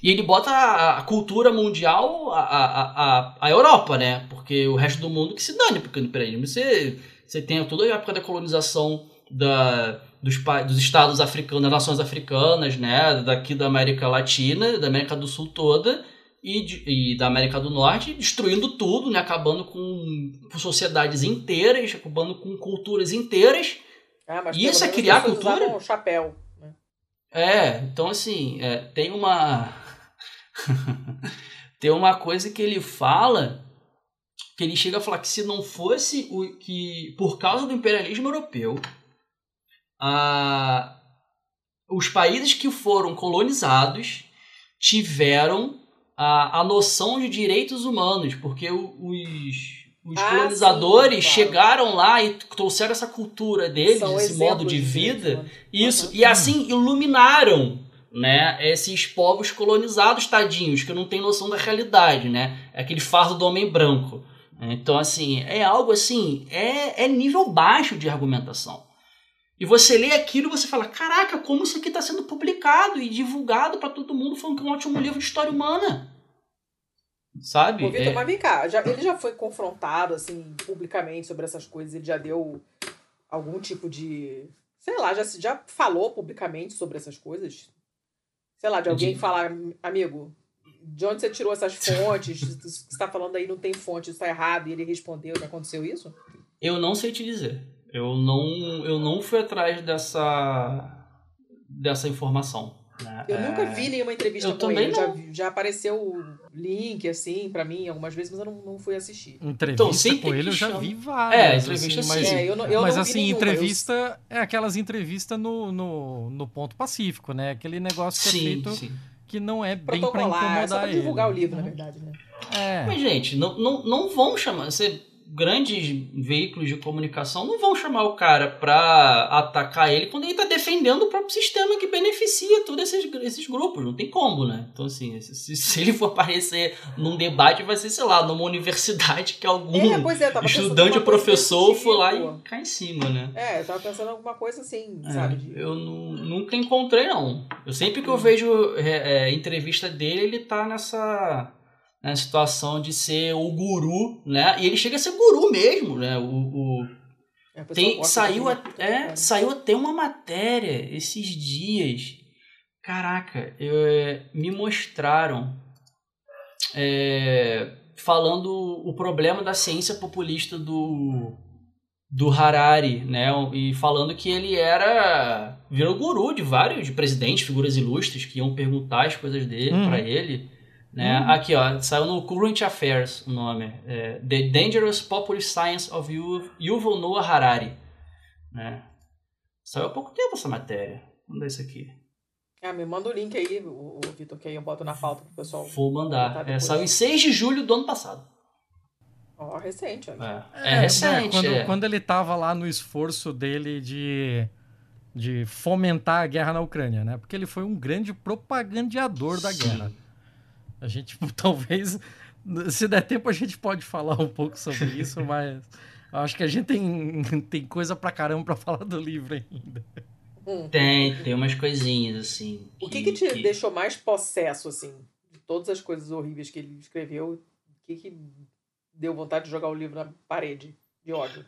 E ele bota a, a cultura mundial, a, a, a, a Europa, né? Porque o resto do mundo que se dane, porque no imperialismo você, você tem toda a época da colonização da, dos, dos estados africanos, das nações africanas, né, daqui da América Latina, da América do Sul toda e, e da América do Norte, destruindo tudo, né, acabando com, com sociedades inteiras, acabando com culturas inteiras. Ah, e isso é criar cultura. Um chapéu. Né? É, então assim, é, tem uma tem uma coisa que ele fala que ele chega a falar que se não fosse o que por causa do imperialismo europeu a, os países que foram colonizados tiveram a, a noção de direitos humanos, porque os, os ah, colonizadores sim, chegaram lá e trouxeram essa cultura deles, São esse modo de vida, de isso, uhum. e assim iluminaram né, esses povos colonizados, tadinhos, que não têm noção da realidade, né? É aquele fardo do homem branco. Então, assim, é algo assim, é, é nível baixo de argumentação. E você lê aquilo e você fala: caraca, como isso aqui está sendo publicado e divulgado para todo mundo, falando que é um ótimo livro de história humana. Sabe? Ô, Vitor, é... mas vem cá, já, ele já foi confrontado, assim, publicamente sobre essas coisas, ele já deu algum tipo de. Sei lá, já, já falou publicamente sobre essas coisas? Sei lá, de alguém de... falar, amigo, de onde você tirou essas fontes? você está falando aí não tem fonte, isso está errado, e ele respondeu que aconteceu isso? Eu não sei te dizer. Eu não, eu não fui atrás dessa, dessa informação. Né? Eu é... nunca vi nenhuma entrevista eu com ele. Já, já apareceu o link, assim, para mim, algumas vezes, mas eu não, não fui assistir. Entrevista então, com ele eu já vi várias. É, entrevista assim, mas, é, eu não, eu mas não assim, nenhuma, entrevista eu... é aquelas entrevistas no, no, no ponto pacífico, né? Aquele negócio que é sim, é feito sim. que não é bem pra incomodar é só pra divulgar ele. o livro, na verdade, né? É. Mas, gente, não, não, não vão chamar. Você grandes veículos de comunicação não vão chamar o cara para atacar ele quando ele está defendendo o próprio sistema que beneficia todos esses, esses grupos. Não tem como, né? Então, assim, se, se ele for aparecer num debate, vai ser, sei lá, numa universidade que algum é, é, estudante ou professor for lá e cai em cima, né? É, eu tava pensando em alguma coisa assim, é, sabe? Eu nunca encontrei, não. Eu sempre que eu vejo é, é, entrevista dele, ele tá nessa na situação de ser o guru, né? E ele chega a ser guru mesmo, né? O, o... É, Tem, saiu, a, é, saiu até uma matéria esses dias. Caraca, eu, é, me mostraram é, falando o problema da ciência populista do, do Harari, né? E falando que ele era virou guru de vários de presidentes, figuras ilustres que iam perguntar as coisas dele Uhum. para ele, né? Uhum. Aqui, ó, saiu no Current Affairs o nome, é, The Dangerous Populist Science of Yu- Yuval Noah Harari, né? Saiu há pouco tempo essa matéria. Vamos ver isso aqui. Ah, me manda o link aí, o, o Vitor, que aí eu boto na pauta pro pessoal. Vou mandar. É, saiu em 6 de julho do ano passado. Ó, recente, ó. É, é né, recente. quando, é. quando ele tava lá no esforço dele de, de fomentar a guerra na Ucrânia, né? Porque ele foi um grande propagandeador da Sim. guerra. A gente, talvez, se der tempo, a gente pode falar um pouco sobre isso, mas acho que a gente tem, tem coisa pra caramba pra falar do livro ainda. Hum. Tem, tem umas coisinhas assim. O que, que te deixou mais possesso, assim, de todas as coisas horríveis que ele escreveu? O que, que deu vontade de jogar o livro na parede de ódio?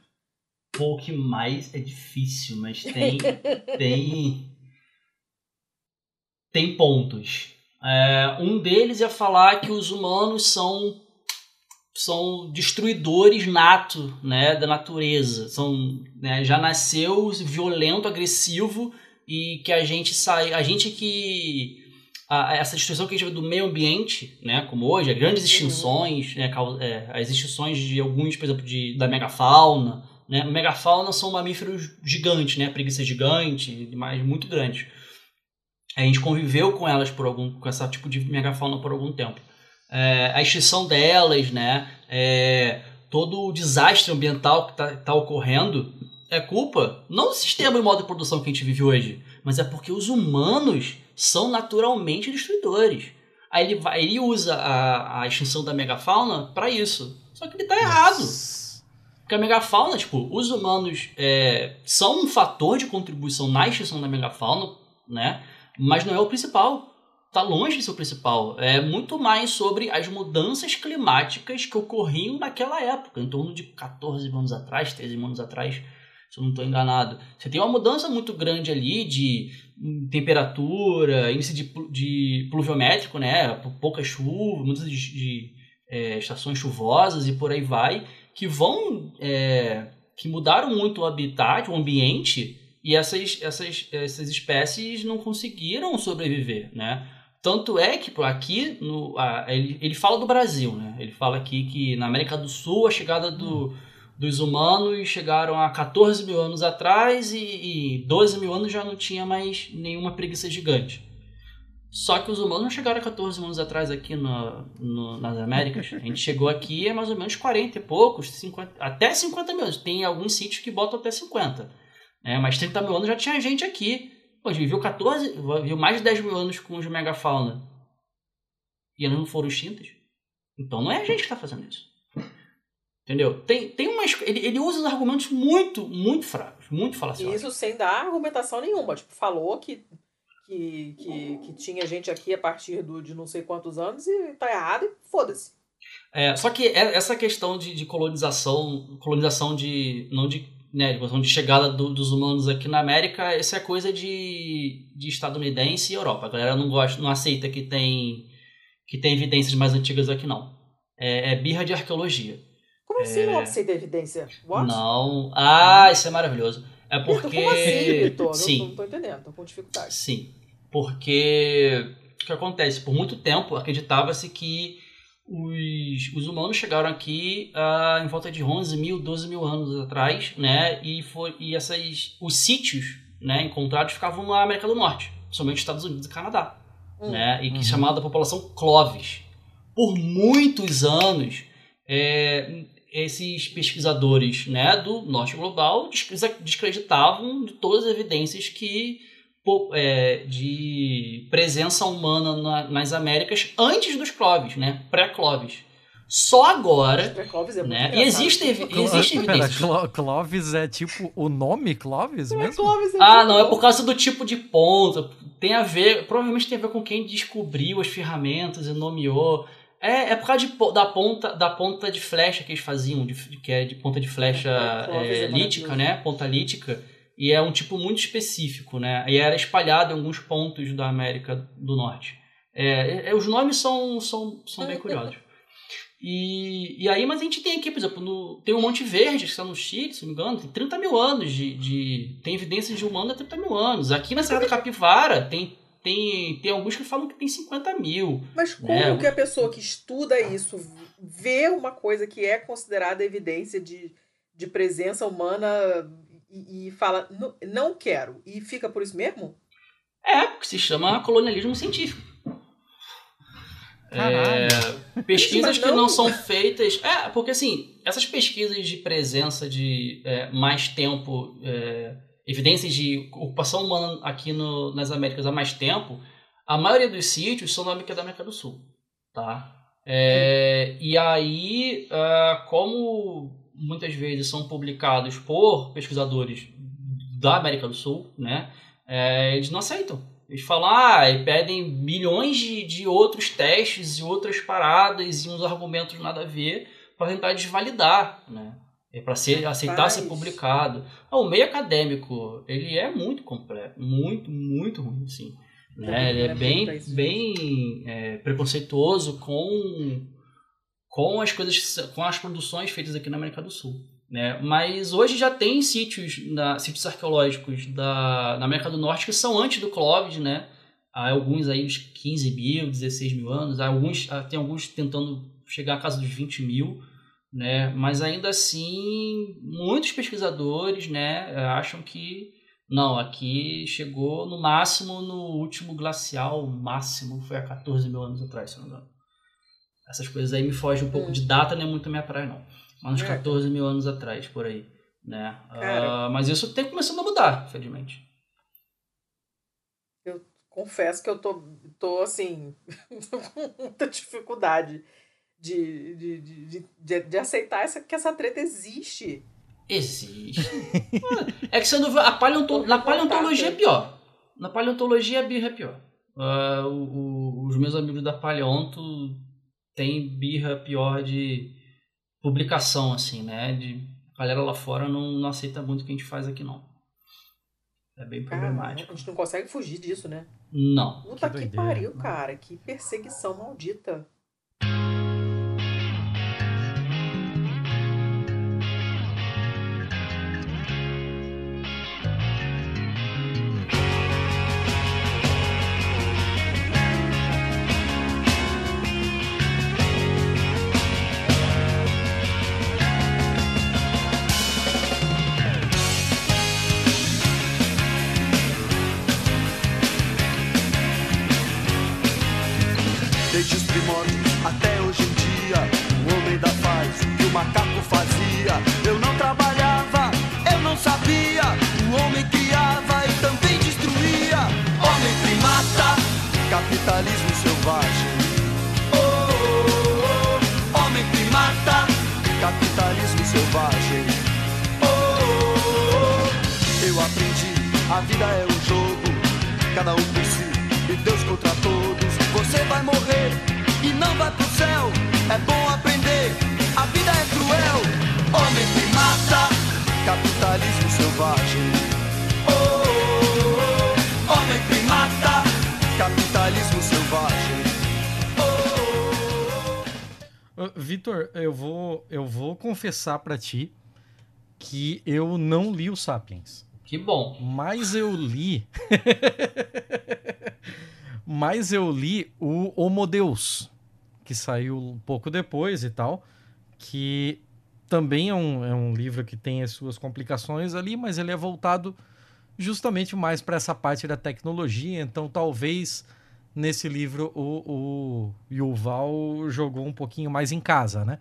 Pô, o que mais é difícil, mas tem. tem. Tem pontos. É, um deles é falar que os humanos são são destruidores nato né, da natureza. São, né, já nasceu violento, agressivo e que a gente sai, a gente que a- essa destruição que a gente vê do meio ambiente, né, como hoje, as grandes extinções, né, é, as extinções de alguns, por exemplo, de, da megafauna, né, megafauna são mamíferos gigantes, né, preguiça gigante, mas muito grandes. A gente conviveu com elas por algum, com esse tipo de megafauna por algum tempo. É, a extinção delas, né, é, todo o desastre ambiental que está ocorrendo é culpa não do sistema e modo de produção que a gente vive hoje, mas é porque os humanos são naturalmente destruidores. Aí ele, vai, ele usa a, a extinção da megafauna para isso. Só que ele tá errado. Porque a megafauna, tipo, os humanos é, são um fator de contribuição na extinção da megafauna, né? Mas não é o principal. Tá longe de ser o principal. É muito mais sobre as mudanças climáticas que ocorriam naquela época, em torno de 14 anos atrás, 13 anos atrás, se eu não estou enganado. Você tem uma mudança muito grande ali de hum, temperatura, índice de, de pluviométrico, né? Pouca chuva, mudança de, de é, estações chuvosas e por aí vai, que vão. é, que mudaram muito o habitat, o ambiente, e essas, essas, essas espécies não conseguiram sobreviver, né? Tanto é que aqui, no, a- ele, ele fala do Brasil, né? Ele fala aqui que na América do Sul a chegada do, dos humanos chegaram a 14 mil anos atrás e, e 12 mil anos já não tinha mais nenhuma preguiça gigante. Só que os humanos não chegaram a 14 mil anos atrás aqui no, no- nas Américas. A gente chegou aqui é mais ou menos 40 e poucos, 50, até 50 mil anos. Tem alguns sítios que botam até 50. Né? Mas 30 mil anos já tinha gente aqui. Pô, viveu 14, viveu mais de 10 mil anos com os megafauna. E eles não foram extintas. Então não é a gente que está fazendo isso. Entendeu? Tem, tem umas. Ele, ele usa os argumentos muito, muito fracos, muito falaciosos. isso sem dar argumentação nenhuma. Tipo, falou que, que, que, que tinha gente aqui a partir do, de não sei quantos anos e tá errado e foda-se. É, só que é- essa questão de, de colonização, colonização de. não de. Né, de questão de chegada do- dos humanos aqui na América, isso é coisa de, de estadunidense e Europa. A galera não gosta, não aceita que tem, que tem evidências mais antigas aqui, não. É, é birra de arqueologia. Como assim É. não aceita evidência? What? Não. Ah, isso é maravilhoso. É porque. como assim, Vitor? Sim. Não, não tô entendendo, tô com dificuldade. Sim, porque o que acontece? Por muito tempo acreditava-se que os, os humanos chegaram aqui ah, em volta de 11 mil, 12 mil anos atrás, né? E, foi, e essas, os sítios né, encontrados ficavam na América do Norte, principalmente Estados Unidos e Canadá, Hum. né? E que Uhum. chamada população Clovis. Por muitos anos, é, esses pesquisadores né, do norte global descre- descreditavam de todas as evidências que é, de presença humana na- nas Américas antes dos Clovis, né? Pré-Clovis. Só agora, Clovis é né? E existe, existe Pera, evidências. Clo- Clovis é tipo o nome Clovis Não é mesmo? Clovis, é Ah, não, é por causa do tipo de ponta. Tem a ver, provavelmente tem a ver com quem descobriu as ferramentas e nomeou. É, é por causa de da, ponta, da ponta de flecha que eles faziam, de, que é de ponta de flecha É, é, é lítica, né? Ponta lítica. E é um tipo muito específico, né? E era espalhado em alguns pontos da América do Norte. É, é, os nomes são, são, são bem curiosos. E, e aí, mas a gente tem aqui, por exemplo, no, tem o Monte Verde, que está no Chile, se não me engano, tem 30 mil anos de. de tem evidências de humano há 30 mil anos. Aqui na Serra da Capivara tem, tem, tem alguns que falam que tem 50 mil. Mas né? como né? que a pessoa que estuda isso vê uma coisa que é considerada evidência de, de presença humana e, e fala, não quero, e fica por isso mesmo? É, porque se chama colonialismo científico. É, pesquisas que não são feitas. É, porque assim, essas pesquisas de presença de é, mais tempo, é, evidências de ocupação humana aqui no, nas Américas há mais tempo, a maioria dos sítios são na América da América do Sul. Tá? É, e aí, é, como muitas vezes são publicados por pesquisadores da América do Sul, né, é, eles não aceitam eles falam, ah, e pedem milhões de, de outros testes e outras paradas e uns argumentos nada a ver para tentar desvalidar, né? É para ser aceitar ser publicado. Ah, o meio acadêmico, ele é muito completo, muito, muito ruim, sim. Né? Ele é, é bem, bem é, preconceituoso com, com as coisas, com as produções feitas aqui na América do Sul. Né? Mas hoje já tem sítios, na, sítios arqueológicos da, na América do Norte que são antes do Clóvis, né? Há alguns aí de 15 mil, 16 mil anos, há alguns, tem alguns tentando chegar à casa dos 20 mil, né? Mas ainda assim, muitos pesquisadores, né, acham que não, aqui chegou no máximo no último glacial, máximo foi há 14 mil anos atrás, se não me engano. Essas coisas aí me fogem um pouco de data, não é muito a minha praia, não uns é. 14 mil anos atrás, por aí. Né? Uh, mas isso tem começando a mudar, infelizmente. Eu confesso que eu tô, tô assim, com muita dificuldade de, de, de, de, de aceitar essa, que essa treta existe. Existe. é que você não vê, a paleonto, na paleontologia é pior. Na paleontologia a birra é pior. Uh, o, o, os meus amigos da paleonto têm birra pior de publicação, assim, né? De a galera lá fora não, não aceita muito o que a gente faz aqui, não. É bem problemático. a gente não consegue fugir disso, né? Não. Puta que, que pariu, cara. Que perseguição maldita. Confessar para ti que eu não li o Sapiens. Que bom. Mas eu li. Mas eu li o Homo Deus, que saiu um pouco depois e tal, que também é um, é um livro que tem as suas complicações ali, mas ele é voltado justamente mais para essa parte da tecnologia. Então, talvez nesse livro o, o Yuval jogou um pouquinho mais em casa, né?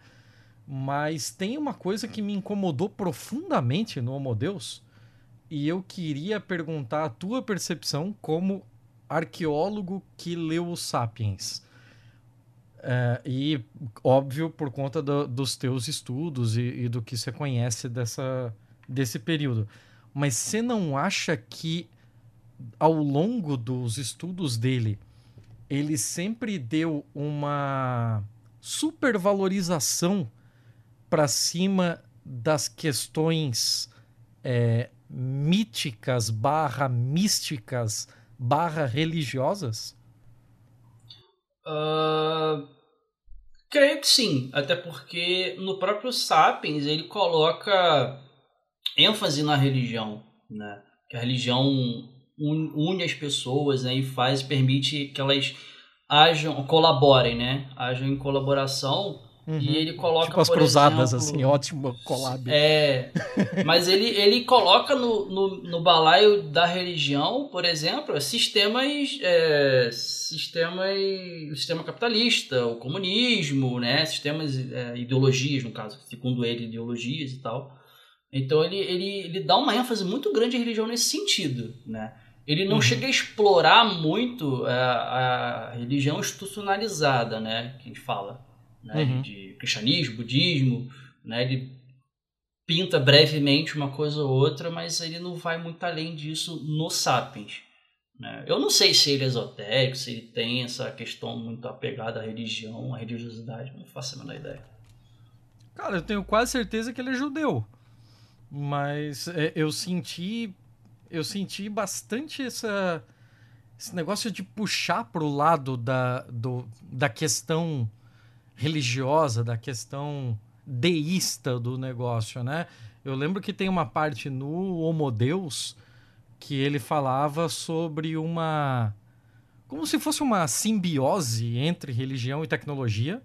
Mas tem uma coisa que me incomodou profundamente no Homo Deus, e eu queria perguntar a tua percepção como arqueólogo que leu os Sapiens. É, e, óbvio, por conta do, dos teus estudos e, e, do que você conhece dessa, desse período. Mas você não acha que, ao longo dos estudos dele, ele sempre deu uma supervalorização para cima das questões é, míticas barra místicas barra religiosas? Uh, creio que sim, até porque no próprio Sapiens ele coloca ênfase na religião, né? Que a religião une as pessoas né? e faz, permite que elas ajam, colaborem, né? Ajam em colaboração Uhum. E ele coloca. Tipo as cruzadas, exemplo, assim, ótimo collab. É. Mas ele, ele coloca no, no, no balaio da religião, por exemplo, sistemas. É, sistemas. Sistema capitalista, o comunismo, né? Sistemas, é, ideologias, no caso, segundo ele, ideologias e tal. Então ele, ele, ele dá uma ênfase muito grande à religião nesse sentido, né? Ele não uhum. chega a explorar muito a, a religião institucionalizada, né? Que a gente fala né, uhum. de cristianismo, budismo, né, ele pinta brevemente uma coisa ou outra, mas ele não vai muito além disso no Sapiens. Né? Eu não sei se ele é esotérico, se ele tem essa questão muito apegada à religião, à religiosidade, não faço a menor ideia. Cara, eu tenho quase certeza que ele é judeu, mas é, eu senti, eu senti bastante essa, esse negócio de puxar pro lado da, do, da questão religiosa, da questão deísta do negócio, né? Eu lembro que tem uma parte no Homo Deus que ele falava sobre uma como se fosse uma simbiose entre religião e tecnologia,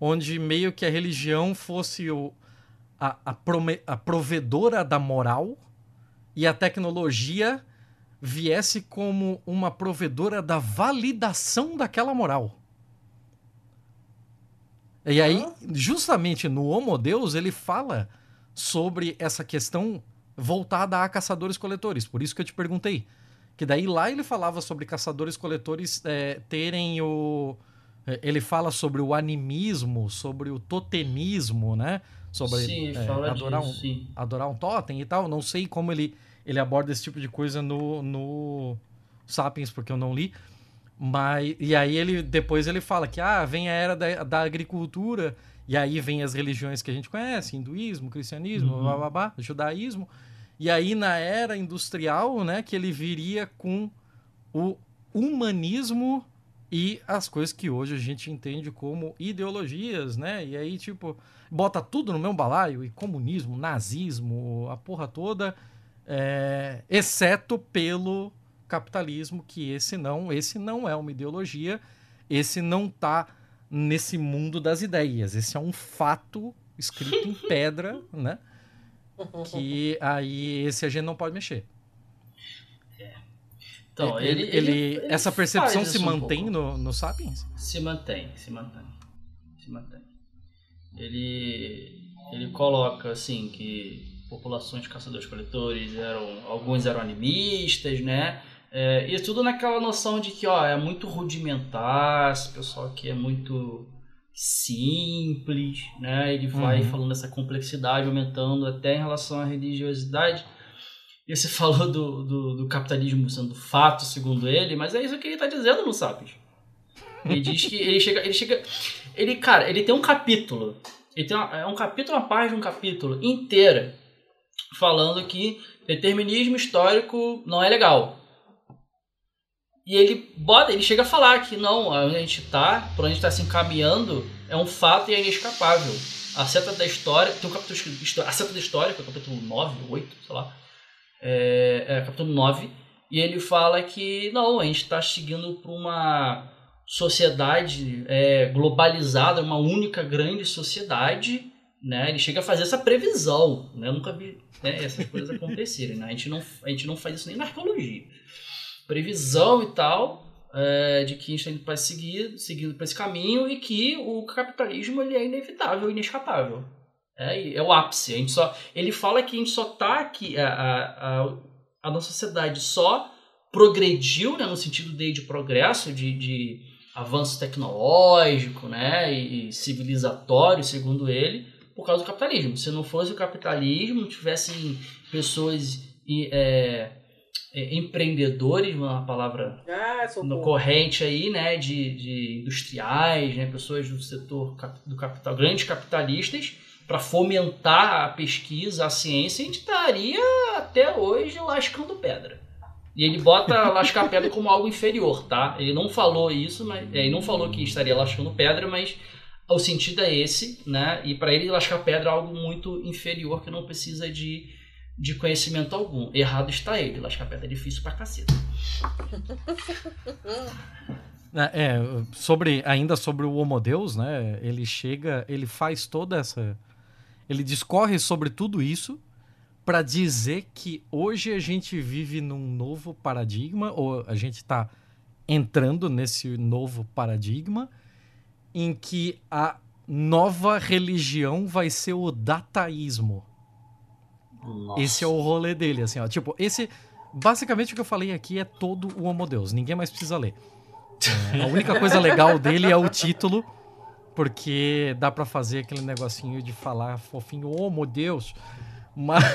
onde meio que a religião fosse o, a, a, prome, a provedora da moral e a tecnologia viesse como uma provedora da validação daquela moral. E aí, justamente no Homo Deus, ele fala sobre essa questão voltada a caçadores-coletores. Por isso que eu te perguntei. Que daí lá ele falava sobre caçadores-coletores é, terem o. É, ele fala sobre o animismo, sobre o totemismo, né? Sobre sim, é, adorar, disso, um, sim. adorar um totem e tal. Não sei como ele, ele aborda esse tipo de coisa no, no Sapiens, porque eu não li. Mas, e aí ele depois ele fala que ah, vem a era da, da agricultura, e aí vem as religiões que a gente conhece, hinduísmo, cristianismo, uhum. blá, blá, blá, judaísmo. E aí na era industrial, né, que ele viria com o humanismo e as coisas que hoje a gente entende como ideologias, né? E aí, tipo, bota tudo no mesmo balaio, e comunismo, nazismo, a porra toda, é, exceto pelo capitalismo que esse não, esse não é uma ideologia, esse não está nesse mundo das ideias, esse é um fato escrito em pedra, né? Que aí esse a gente não pode mexer. É. Então, ele, ele, ele, ele essa percepção se mantém um no, no Sapiens? Se mantém, se mantém. Se mantém. Ele, ele coloca assim que populações de caçadores-coletores eram alguns eram animistas, né? É, e tudo naquela noção de que ó, é muito rudimentar, esse pessoal aqui é muito simples, né? Ele vai uhum. falando dessa complexidade, aumentando até em relação à religiosidade. E você falou do, do, do, capitalismo sendo fato, segundo ele, mas é isso que ele está dizendo no Sapiens. Ele diz que ele chega, ele chega, ele cara, ele tem um capítulo, ele tem uma, é um capítulo, uma página, um capítulo inteira falando que determinismo histórico não é legal. E ele bota, ele chega a falar que não, onde a gente está, por onde a gente está se encaminhando, é um fato e é inescapável. A seta da história, tem um capítulo a seta da história, que é o capítulo 9, 8, sei lá. É, é capítulo 9, e ele fala que não, a gente está seguindo para uma sociedade é, globalizada, uma única grande sociedade, né? Ele chega a fazer essa previsão, né? Eu nunca vi né, essas coisas acontecerem, né? A gente não, a gente não faz isso nem na arqueologia previsão e tal é, de que a gente vai seguir seguindo por esse caminho e que o capitalismo ele é inevitável, inescapável. É, é o ápice. A gente só, ele fala que a gente só tá aqui, a, a, a nossa sociedade só progrediu, né, no sentido de, de progresso, de, de avanço tecnológico né, e civilizatório, segundo ele, por causa do capitalismo. Se não fosse o capitalismo, tivessem pessoas é, é, empreendedores, uma palavra ah, no corrente aí, né, de, de industriais, né, pessoas do setor do capital, grandes capitalistas, para fomentar a pesquisa, a ciência, a gente estaria até hoje lascando pedra. E ele bota lascar pedra como algo inferior, tá? Ele não falou isso, mas é, ele não falou que estaria lascando pedra, mas o sentido é esse, né? E para ele lascar pedra é algo muito inferior que não precisa de, de conhecimento algum. Errado está ele, lascar pedra é difícil pra caceta. É, é, sobre ainda sobre o Homo Deus, né? Ele chega, ele faz toda essa, ele discorre sobre tudo isso para dizer que hoje a gente vive num novo paradigma ou a gente está entrando nesse novo paradigma em que a nova religião vai ser o dataísmo. Nossa. Esse é o rolê dele, assim, ó. Tipo, esse. Basicamente o que eu falei aqui é todo o Homo Deus. Ninguém mais precisa ler. É, a única coisa legal dele é o título, porque dá para fazer aquele negocinho de falar fofinho, Homo Deus. Mas.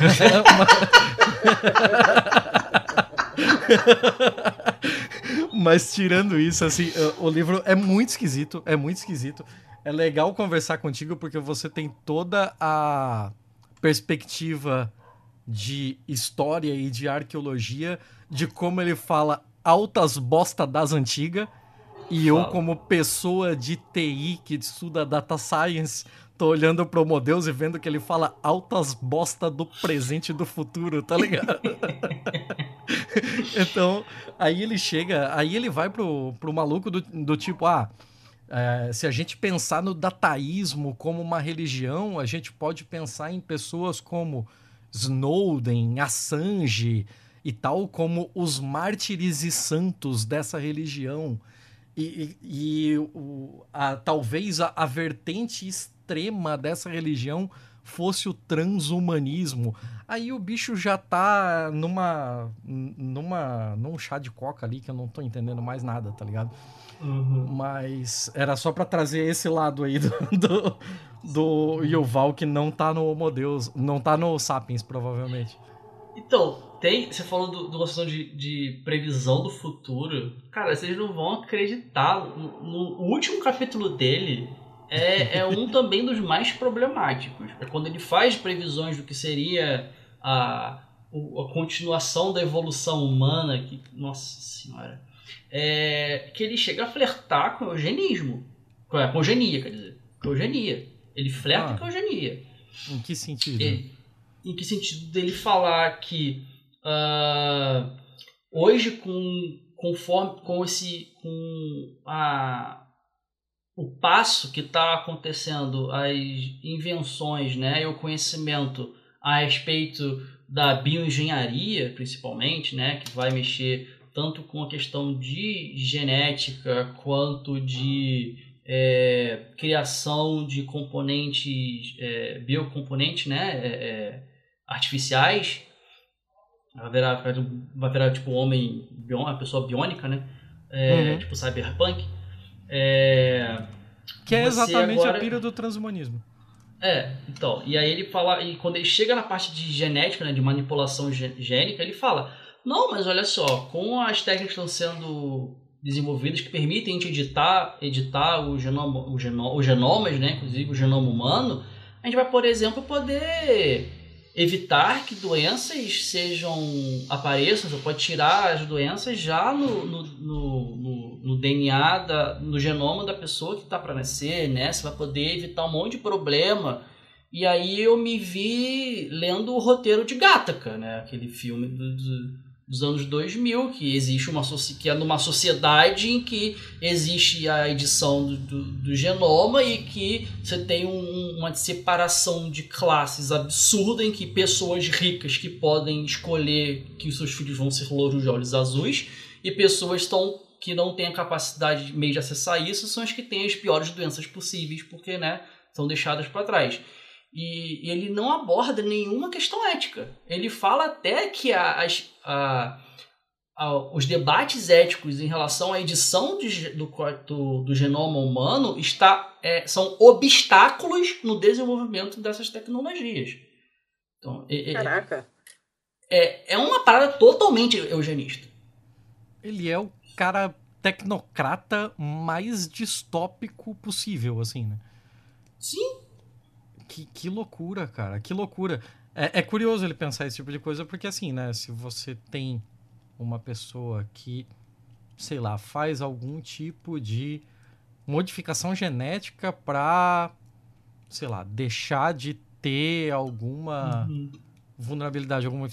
Mas tirando isso, assim, o livro é muito esquisito, é muito esquisito. É legal conversar contigo porque você tem toda a perspectiva de história e de arqueologia de como ele fala altas bosta das antigas. E eu, como pessoa de TI que estuda data science, tô olhando pro Modeus e vendo que ele fala altas bosta do presente e do futuro, tá ligado? então, aí ele chega, aí ele vai pro, pro maluco do, do tipo, ah, é, se a gente pensar no dataísmo como uma religião, a gente pode pensar em pessoas como Snowden, Assange, e tal como os mártires e santos dessa religião. E, e, e o, a, talvez a, a vertente extrema dessa religião fosse o transhumanismo. Aí o bicho já tá numa numa num chá de coca ali que eu não tô entendendo mais nada, tá ligado? Uhum. Mas era só para trazer esse lado aí do, do, do Yuval que não tá no Homo Deus, não tá no Sapiens, provavelmente. Então, tem. Você falou do, do noção de, de previsão do futuro. Cara, vocês não vão acreditar. No, no último capítulo dele é, é um também dos mais problemáticos. É quando ele faz previsões do que seria a, a continuação da evolução humana. Que, nossa senhora. É, que ele chega a flertar com o eugenismo. Com a eugenia, quer dizer. Com a eugenia. Ele flerta ah, com a eugenia. Em que sentido? Ele, em que sentido dele falar que uh, hoje com conforme com esse com a o passo que está acontecendo as invenções né e o conhecimento a respeito da bioengenharia principalmente né que vai mexer tanto com a questão de genética quanto de é, criação de componentes é, biocomponentes né é, é artificiais. Vai virar, vai virar tipo homem, uma pessoa biônica, né? É, uhum. Tipo cyberpunk. É, que é exatamente agora... a pira do transhumanismo. É, então, e aí ele fala, e quando ele chega na parte de genética, né, de manipulação gênica, ele fala: Não, mas olha só, com as técnicas que estão sendo desenvolvidas que permitem a gente editar, editar o genoma, o genoma, os genomas, né, inclusive o genoma humano, a gente vai, por exemplo, poder evitar que doenças sejam apareçam, você pode tirar as doenças já no, no, no, no DNA, da, no genoma da pessoa que está para nascer, né? Você vai poder evitar um monte de problema. E aí eu me vi lendo o roteiro de Gattaca, né? Aquele filme do, do dos anos 2000, que existe uma que é numa sociedade em que existe a edição do, do, do genoma e que você tem um, uma separação de classes absurda em que pessoas ricas que podem escolher que os seus filhos vão ser louros de olhos azuis e pessoas tão, que não têm a capacidade de meio de acessar isso são as que têm as piores doenças possíveis porque né, são deixadas para trás. E, ele não aborda nenhuma questão ética. Ele fala até que a, as, a, a, os debates éticos em relação à edição de, do, do, do, genoma humano está, é, são obstáculos no desenvolvimento dessas tecnologias. Então, é, Caraca! É, é uma parada totalmente eugenista. Ele é o cara tecnocrata mais distópico possível, assim, né? Sim, que, que loucura, cara, que loucura. É, é, curioso ele pensar esse tipo de coisa, porque assim, né, se você tem uma pessoa que, sei lá, faz algum tipo de modificação genética para, sei lá, deixar de ter alguma uhum. vulnerabilidade, alguma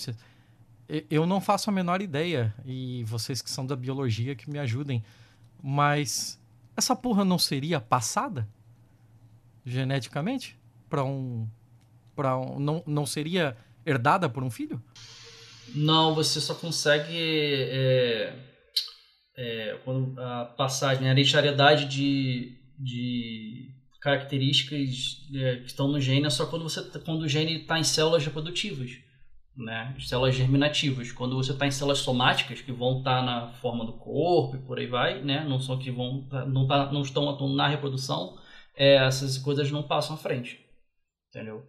eu não faço a menor ideia e vocês que são da biologia que me ajudem, mas essa porra não seria passada geneticamente para um para um, não, não seria herdada por um filho? Não, você só consegue é, é, quando a passagem, a hereditariedade de, de características é, que estão no gene é só quando você quando o gene está em células reprodutivas, né? Células germinativas. Quando você está em células somáticas que vão estar tá na forma do corpo e por aí vai, né? Não são que vão tá, não, tá, não estão na reprodução, é, essas coisas não passam à frente, entendeu?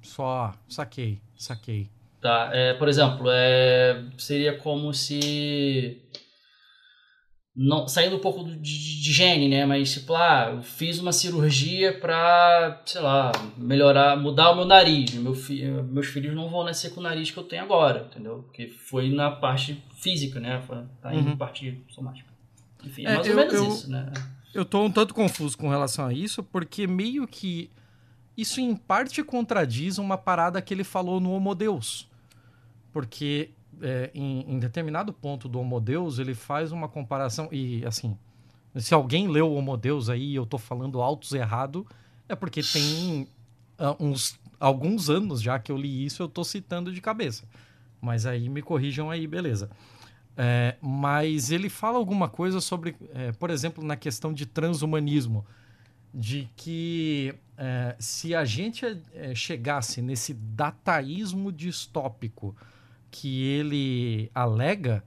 Só saquei, saquei. Tá, é, por exemplo, é, seria como se não saindo um pouco de, de, gene, né? Mas tipo, ah, eu fiz uma cirurgia pra, sei lá, melhorar, mudar o meu nariz. Meu fi, meus filhos não vão nascer com o nariz que eu tenho agora, entendeu? Porque foi na parte física, né? Tá indo uhum. parte somática. Enfim, é, mais eu, ou menos eu, isso, né? Eu tô um tanto confuso com relação a isso, porque meio que isso em parte contradiz uma parada que ele falou no Homo Deus. Porque é, em, em, determinado ponto do Homo Deus, ele faz uma comparação. E assim, se alguém leu o Homo Deus aí e eu tô falando altos errado, é porque tem uh, uns alguns anos já que eu li isso, eu tô citando de cabeça. Mas aí me corrijam aí, beleza. É, mas ele fala alguma coisa sobre, é, por exemplo, na questão de transhumanismo, de que é, se a gente é, chegasse nesse dataísmo distópico que ele alega,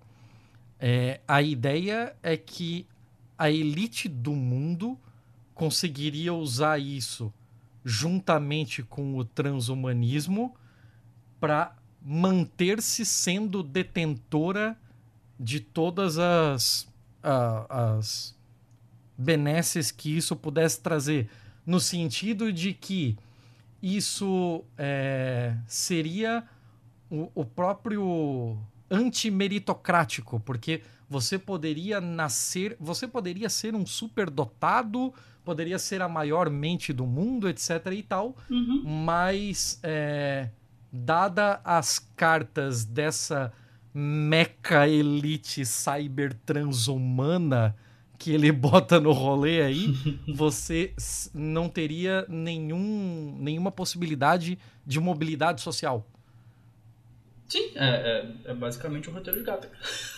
é, a ideia é que a elite do mundo conseguiria usar isso juntamente com o transhumanismo para manter-se sendo detentora de todas as, uh, as benesses que isso pudesse trazer, no sentido de que isso é, seria o, o próprio antimeritocrático, porque você poderia nascer, você poderia ser um superdotado, poderia ser a maior mente do mundo, etc e tal, uhum. mas é, dada as cartas dessa meca elite cyber transhumana que ele bota no rolê aí, você não teria nenhum, nenhuma possibilidade de mobilidade social. Sim, é, é, é, basicamente um roteiro de gato.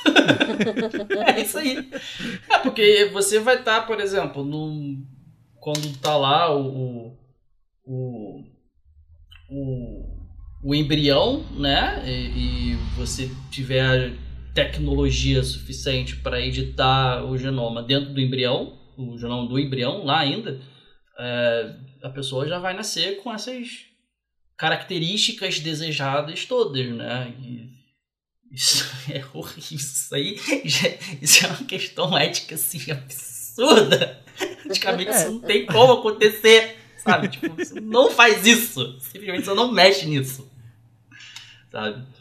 é isso aí. É porque você vai estar, tá, por exemplo, no, quando tá lá o, o, o, o embrião, né? E, e você tiver tecnologia suficiente para editar o genoma dentro do embrião, o genoma do embrião lá ainda, é, a pessoa já vai nascer com essas características desejadas todas, né? E isso é horrível. Isso aí isso é uma questão ética assim, absurda. Praticamente isso não tem como acontecer, sabe? Tipo, não faz isso. Simplesmente você não mexe nisso. Sabe?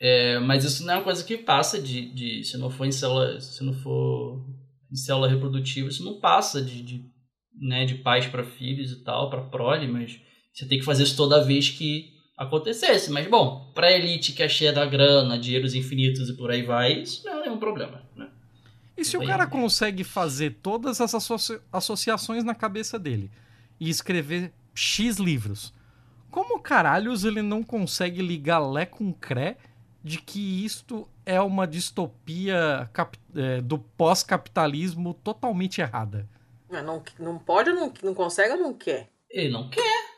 É, mas isso não é uma coisa que passa de, de. Se não for em célula. Se não for em célula reprodutiva, isso não passa de, de, né, de pais para filhos e tal, para prole, mas você tem que fazer isso toda vez que acontecesse. Mas, bom, para elite que é cheia da grana, dinheiros infinitos e por aí vai, isso não é nenhum problema. Né? E se o cara consegue fazer todas as associa associações na cabeça dele e escrever X livros, como caralhos ele não consegue ligar Lé com Cré de que isto é uma distopia é, do pós-capitalismo totalmente errada? Não, não pode, não, não consegue ou não quer? Ele não quer.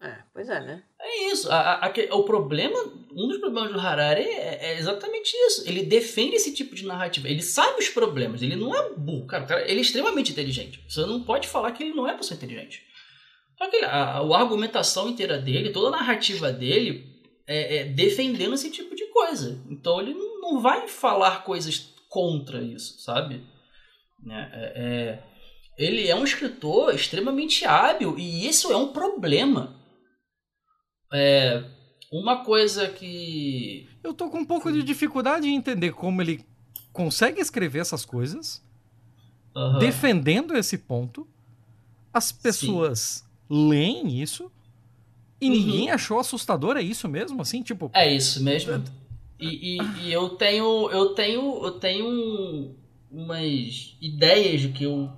É, pois é, né? É isso. A, a, a, o problema, um dos problemas do Harari é, é, exatamente isso. Ele defende esse tipo de narrativa. Ele sabe os problemas. Ele não é burro. Cara, cara ele é extremamente inteligente. Você não pode falar que ele não é pessoa inteligente. Só que a, a, argumentação inteira dele, toda a narrativa dele é, é defendendo esse tipo de coisa. Então ele não, não vai falar coisas contra isso, sabe? É, é, é ele é um escritor extremamente hábil e isso é um problema é, uma coisa que. Eu tô com um pouco de dificuldade em entender como ele consegue escrever essas coisas, Aham. defendendo esse ponto. As pessoas leem isso e Uhum. ninguém achou assustador, é isso mesmo? Assim, tipo, É isso mesmo. E, e, e eu tenho. Eu tenho. Eu tenho umas ideias de que eu.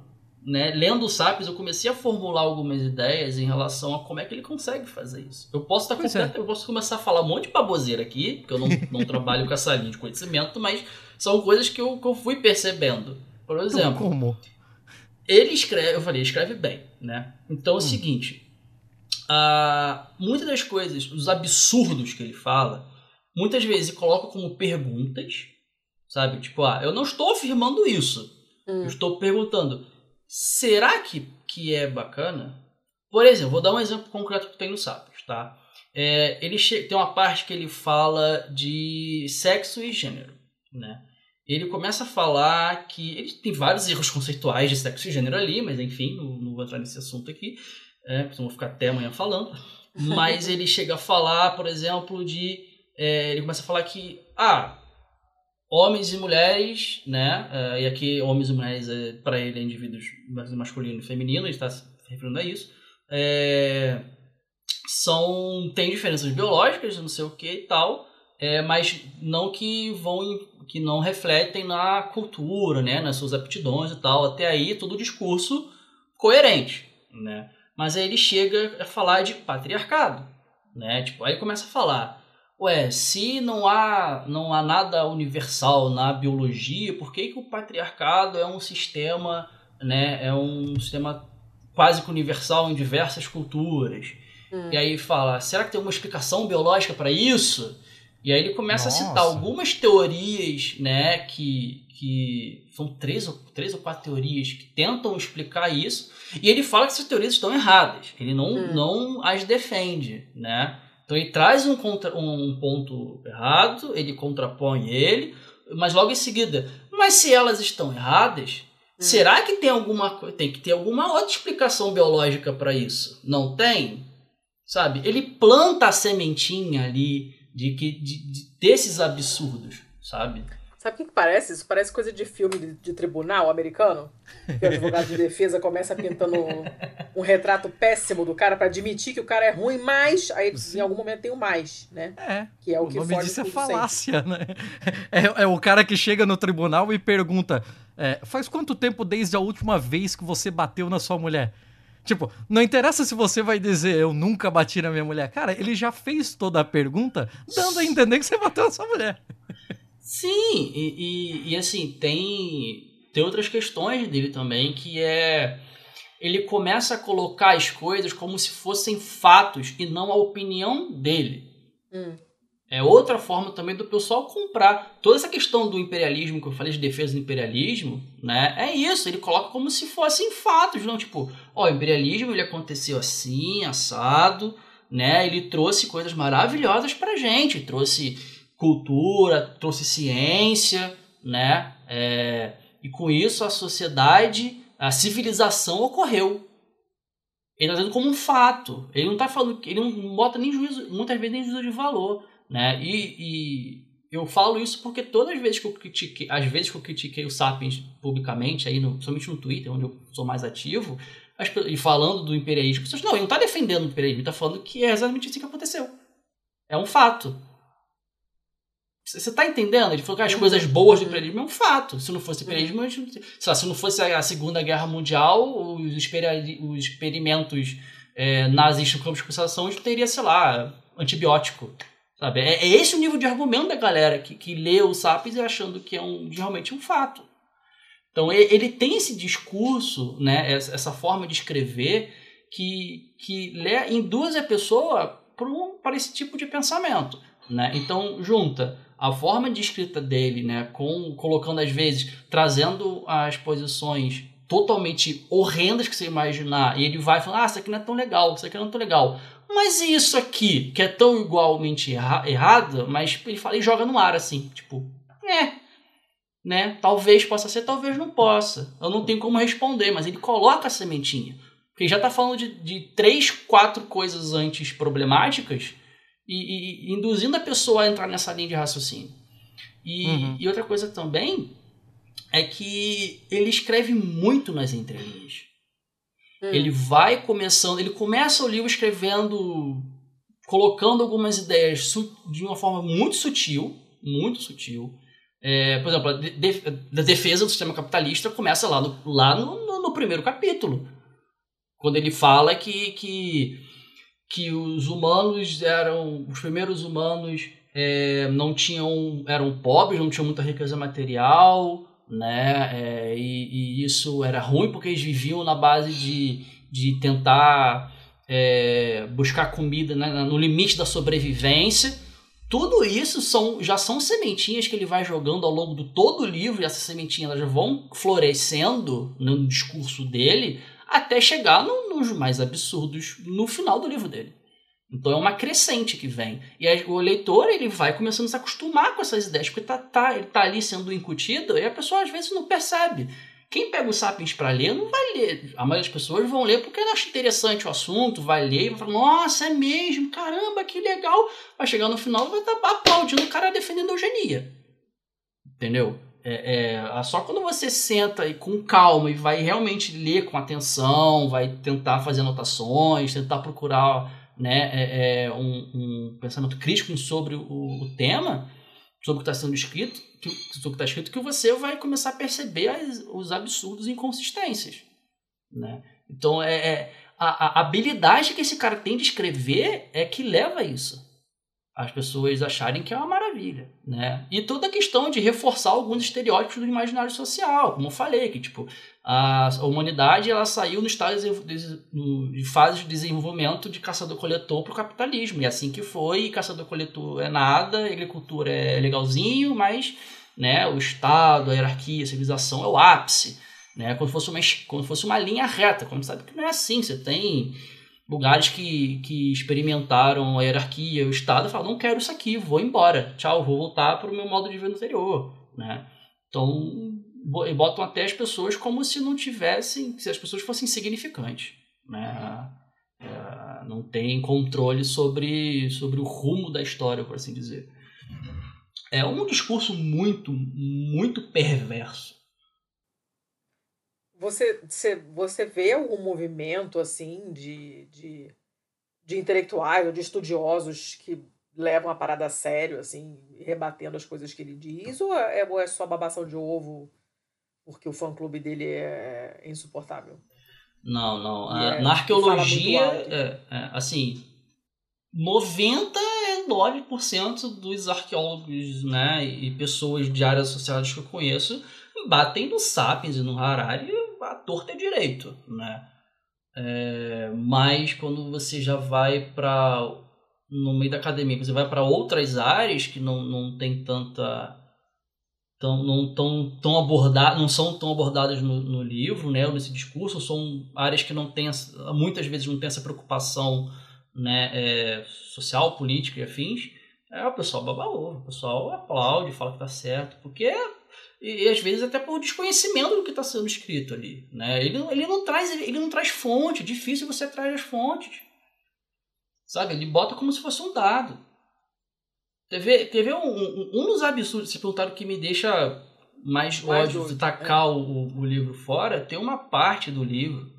Né, lendo o Sapiens, eu comecei a formular algumas ideias em relação a como é que ele consegue fazer isso. Eu posso estar é. completo, eu posso começar a falar um monte de baboseira aqui, porque eu não, não trabalho com essa linha de conhecimento, mas são coisas que eu, que eu fui percebendo. Por então, exemplo, como? ele escreve, eu falei, escreve bem, né? Então é o Hum. seguinte, ah, muitas das coisas, os absurdos que ele fala, muitas vezes ele coloca como perguntas, sabe? Tipo, ah, eu não estou afirmando isso, Hum. eu estou perguntando, será que, que é bacana? Por exemplo, vou dar um exemplo concreto que tem no Sapiens, tá? É, ele tem uma parte que ele fala de sexo e gênero, né? Ele começa a falar que ele tem vários erros conceituais de sexo e gênero ali, mas enfim, não, não vou entrar nesse assunto aqui, é, porque senão eu vou ficar até amanhã falando. Mas ele chega a falar, por exemplo, de. é, ele começa a falar que, ah, homens e mulheres, né? é, e aqui homens e mulheres, é, para ele, é indivíduos masculino e feminino, ele está se referindo a isso. é, são. tem diferenças biológicas, não sei o que e tal, é, mas não que vão. que não refletem na cultura, né? Nas suas aptidões e tal. Até aí, todo o discurso coerente, né? Mas aí ele chega a falar de patriarcado, né? Tipo, aí começa a falar, ué, se não há, não há nada universal na biologia, por que, que o patriarcado é um sistema, né? É um sistema quase que universal em diversas culturas. Hum. E aí fala, será que tem uma explicação biológica para isso? E aí ele começa a citar Nossa. algumas teorias, né, que, que são três ou, três ou quatro teorias que tentam explicar isso, e ele fala que essas teorias estão erradas, ele não, Hum. não as defende, né? Então ele traz um, contra, um ponto errado, ele contrapõe ele, mas logo em seguida, mas se elas estão erradas, Hum. será que tem alguma tem que ter alguma outra explicação biológica para isso? Não tem? Sabe? Ele planta a sementinha ali de que de, de- desses absurdos, sabe? Sabe o que, que parece? Isso parece coisa de filme de, de tribunal americano. Que o advogado de defesa começa pintando um, um retrato péssimo do cara pra admitir que o cara é ruim, mas aí Sim. em algum momento tem o mais, né? É. Que é o, O que nome disso é tudo sempre. falácia, né? É, é o cara que chega no tribunal e pergunta: é, faz quanto tempo desde a última vez que você bateu na sua mulher? Tipo, não interessa se você vai dizer eu nunca bati na minha mulher. Cara, ele já fez toda a pergunta, dando a entender que você bateu na sua mulher. Sim, e, e, e, assim, tem, tem outras questões dele também, que é. Ele começa a colocar as coisas como se fossem fatos e não a opinião dele. Hum. É outra forma também do pessoal comprar. Toda essa questão do imperialismo que eu falei de defesa do imperialismo, né? É isso, ele coloca como se fossem fatos, não tipo, ó, o imperialismo ele aconteceu assim, assado, né? Ele trouxe coisas maravilhosas pra gente, trouxe cultura, trouxe ciência, né? É, e com isso a sociedade, a civilização ocorreu. Ele está dizendo como um fato. Ele não está falando, ele não bota nem juízo, muitas vezes nem juízo de valor, né? E, e eu falo isso porque todas as vezes que eu critiquei, às vezes que eu critiquei o Sapiens publicamente, aí no, principalmente no Twitter, onde eu sou mais ativo, as e falando do imperialismo, as pessoas, não, ele não está defendendo o imperialismo, ele está falando que é exatamente isso que aconteceu. É um fato. Você tá entendendo? Ele falou que as Uhum. coisas boas do imperialismo é um fato. Se não fosse imperialismo, a gente- sei lá, se não fosse a Segunda Guerra Mundial, os, experi- os experimentos é, nazistas no campo de concentração, teria, sei lá, antibiótico. Sabe? É, é esse o nível de argumento da galera que, que lê o Sapiens e achando que é um, realmente um fato. Então ele tem esse discurso, né, essa, forma de escrever que, que induz a pessoa para para esse tipo de pensamento. Né? Então junta a forma de escrita dele, né, com colocando às vezes trazendo as posições totalmente horrendas que você imaginar, e ele vai falando, ah, isso aqui não é tão legal, isso aqui não é tão legal. Mas e isso aqui, que é tão igualmente erra errado, mas ele fala e joga no ar assim, tipo, é, né? Talvez possa ser, talvez não possa. Eu não tenho como responder, mas ele coloca a sementinha. Porque já tá falando de, de três, quatro coisas antes problemáticas e, e, induzindo a pessoa a entrar nessa linha de raciocínio. E, uhum. e outra coisa também é que ele escreve muito nas entrelinhas. Hum. Ele vai começando, ele começa o livro escrevendo, colocando algumas ideias de uma forma muito sutil, muito sutil. É, por exemplo, a, de, a, defesa do sistema capitalista começa lá no, lá no, no, no primeiro capítulo, quando ele fala que, que, que os humanos eram os primeiros humanos é, não tinham eram pobres, não tinham muita riqueza material, né? É, e, e, isso era ruim porque eles viviam na base de, de tentar é, buscar comida né, no limite da sobrevivência. Tudo isso são, já são sementinhas que ele vai jogando ao longo de todo o livro, e essas sementinhas elas vão florescendo no discurso dele até chegar no, nos mais absurdos no final do livro dele. Então é uma crescente que vem. E aí, o leitor ele vai começando a se acostumar com essas ideias, porque tá, tá, ele tá ali sendo incutido e a pessoa às vezes não percebe. Quem pega o Sapiens para ler não vai ler. A maioria das pessoas vão ler porque acha interessante o assunto, vai ler e vai falar: Nossa, é mesmo, caramba, que legal. Vai chegar no final vai estar tá aplaudindo o cara defendendo a eugenia. Entendeu? É, é, só quando você senta e com calma e vai realmente ler com atenção, vai tentar fazer anotações, tentar procurar né, é, é um, um, pensamento crítico sobre o, o tema, sobre o que está sendo escrito, que, sobre o que está escrito, que você vai começar a perceber as, os absurdos e inconsistências. Né? Então, é, é a, a, habilidade que esse cara tem de escrever é que leva a isso as pessoas acharem que é uma maravilha, né? E toda a questão de reforçar alguns estereótipos do imaginário social, como eu falei, que tipo a, humanidade ela saiu no estado de, fase de desenvolvimento de caçador-coletor para o capitalismo, e é assim que foi, caçador-coletor é nada, agricultura é legalzinho, mas né, o Estado, a hierarquia, a civilização é o ápice, né? Como fosse uma, como fosse uma linha reta, como sabe que não é assim, você tem lugares que, que experimentaram a hierarquia, o Estado, falam, não quero isso aqui, vou embora, tchau, vou voltar para o meu modo de vida anterior, né? Então, botam até as pessoas como se não tivessem, se as pessoas fossem insignificantes, né? É, não tem controle sobre, sobre o rumo da história, por assim dizer. É um discurso muito, muito perverso você, você, você vê algum movimento assim de, de, de intelectuais ou de estudiosos que levam a parada a sério, assim, rebatendo as coisas que ele diz, ou é, ou é só babação de ovo porque o fã-clube dele é insuportável? Não, não. É, na arqueologia, é, é, assim, 99% dos arqueólogos né, e pessoas de áreas associadas que eu conheço batem no Sapiens e no Harari a torta é direito, né? É, mas quando você já vai para no meio da academia, você vai para outras áreas que não, não tem tanta tão, não tão, tão abordar, não são tão abordadas no, no livro, né, nesse discurso, são áreas que não tem muitas vezes não tem essa preocupação, né, é, social, política e afins. É, o pessoal baba ovo, o pessoal aplaude, fala que tá certo, porque e, às vezes até por desconhecimento do que está sendo escrito ali, né? Ele, ele não traz ele não traz fonte, é difícil você trazer as fontes, sabe? Ele bota como se fosse um dado. Teve, teve um, um, um dos absurdos, se perguntaram que me deixa mais, mais ódio de tacar é. o, o livro fora, tem uma parte do livro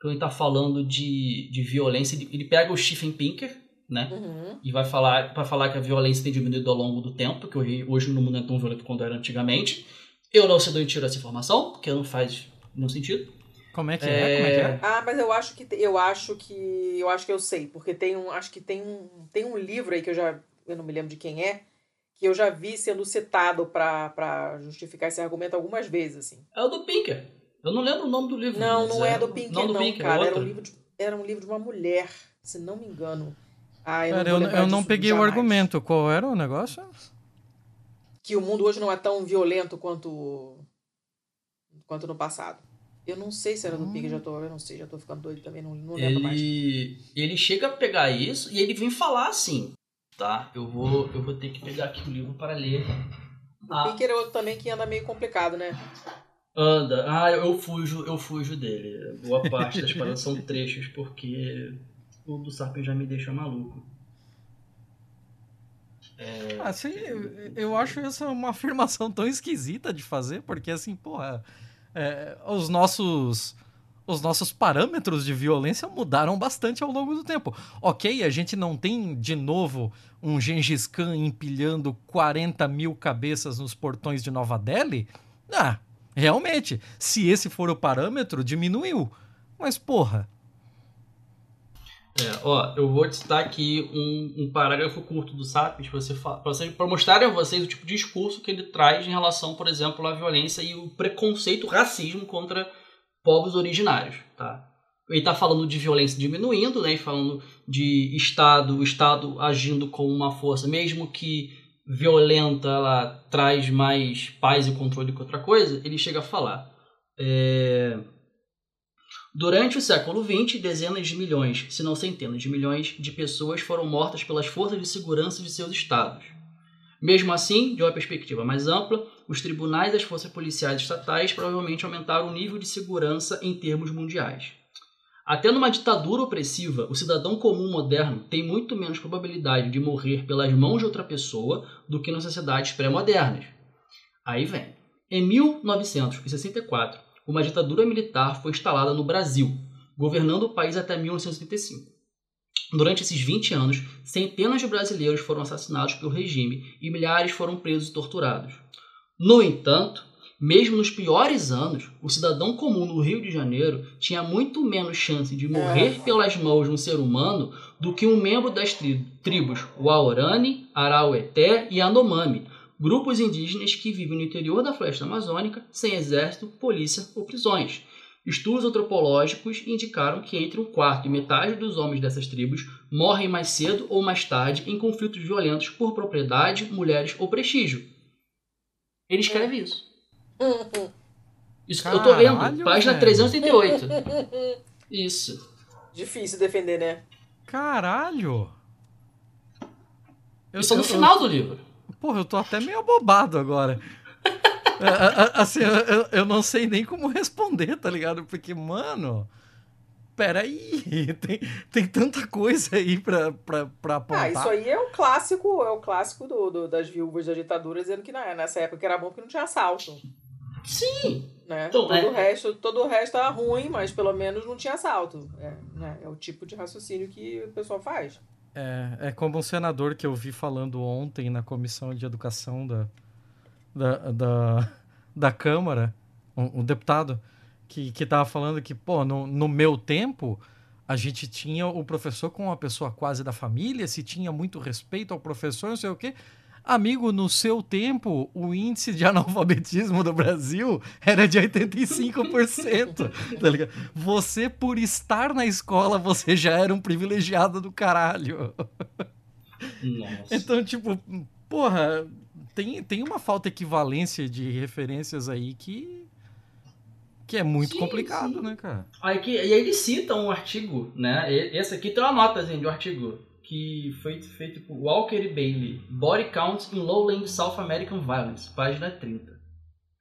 que ele está falando de, de violência, ele, ele pega o Stephen Pinker, né? Uhum. E vai falar para falar que a violência tem diminuído ao longo do tempo, que hoje, hoje no mundo não é tão violento quanto era antigamente. Eu não sei de onde tiro essa informação, porque não faz nenhum sentido. Como é que é? é? Como é que é? Ah, mas eu acho que eu acho que eu acho que eu sei, porque tem um, acho que tem um, tem um livro aí que eu já eu não me lembro de quem é, que eu já vi sendo citado para justificar esse argumento algumas vezes assim. É o do Pinker. Eu não lembro o nome do livro. Não, não é, é do Pinker não, não Pinker, cara, é era um livro de, era um livro de uma mulher, se não me engano. Ah, eu Cara, não, eu, eu não peguei jamais. o argumento. Qual era o negócio? Que o mundo hoje não é tão violento quanto quanto no passado. Eu não sei se era do hum. Pig, já tô, eu não sei, já tô ficando doido também, não, não lembro ele, mais. Ele chega a pegar isso e ele vem falar assim, tá? Eu vou, eu vou ter que pegar aqui o livro para ler. O ah. Pinker é outro também que anda meio complicado, né? Anda. Ah, eu fujo, eu fujo dele. Boa parte das paradas são trechos, porque o do Sarpen já me deixa maluco. É... Assim, eu acho essa uma afirmação tão esquisita de fazer, porque assim, porra, é, os nossos os nossos parâmetros de violência mudaram bastante ao longo do tempo. Ok, a gente não tem de novo um Gengis Khan empilhando 40 mil cabeças nos portões de Nova Delhi. Ah, realmente, se esse for o parâmetro, diminuiu. Mas porra, é, ó, eu vou citar aqui um, um parágrafo curto do SAPS para mostrar a vocês o tipo de discurso que ele traz em relação, por exemplo, à violência e o preconceito, o racismo contra povos originários. Tá? Ele está falando de violência diminuindo, né, falando de Estado, o Estado agindo com uma força, mesmo que violenta, ela traz mais paz e controle que outra coisa. Ele chega a falar. É Durante o século XX, dezenas de milhões, se não centenas de milhões, de pessoas foram mortas pelas forças de segurança de seus estados. Mesmo assim, de uma perspectiva mais ampla, os tribunais e as forças policiais estatais provavelmente aumentaram o nível de segurança em termos mundiais. Até numa ditadura opressiva, o cidadão comum moderno tem muito menos probabilidade de morrer pelas mãos de outra pessoa do que nas sociedades pré-modernas. Aí vem. Em 1964, uma ditadura militar foi instalada no Brasil, governando o país até 1935. Durante esses 20 anos, centenas de brasileiros foram assassinados pelo regime e milhares foram presos e torturados. No entanto, mesmo nos piores anos, o cidadão comum no Rio de Janeiro tinha muito menos chance de morrer pelas mãos de um ser humano do que um membro das tribos Waorani, Araueté e Anomami, grupos indígenas que vivem no interior da floresta amazônica sem exército, polícia ou prisões. Estudos antropológicos indicaram que entre um quarto e metade dos homens dessas tribos morrem mais cedo ou mais tarde em conflitos violentos por propriedade, mulheres ou prestígio. Ele escreve isso. Isso Caralho, eu tô vendo, página velho. 338. Isso. Difícil defender, né? Caralho! Eu, isso é no final do livro. Porra, eu tô até meio abobado agora. É, assim, eu, eu não sei nem como responder, tá ligado? Porque, mano. Peraí, tem, tem tanta coisa aí pra, pra, pra apontar. Ah, isso aí é o clássico, é o clássico do, do das viúvas da ditadura dizendo que na, nessa época era bom porque não tinha assalto. Sim. Né? Então, todo, é... o resto, todo o resto era ruim, mas pelo menos não tinha assalto. É, né? é o tipo de raciocínio que o pessoal faz. É, é como um senador que eu vi falando ontem na comissão de educação da, da, da, da Câmara, um, um, deputado, que, que falando que, pô, no, no meu tempo, a gente tinha o professor com uma pessoa quase da família, se tinha muito respeito ao professor, não sei o quê. Amigo, no seu tempo, o índice de analfabetismo do Brasil era de 85%. tá ligado? Você, por estar na escola, você já era um privilegiado do caralho. Nossa. Então, tipo, porra, tem, tem uma falta de equivalência de referências aí que que é muito sim, complicado, sim. né, cara? Aí que, e aí ele cita um artigo, né? Esse aqui tem uma nota assim, de um artigo que foi feito por Walker e Bailey, Body Count in Lowland South American Violence, página 30.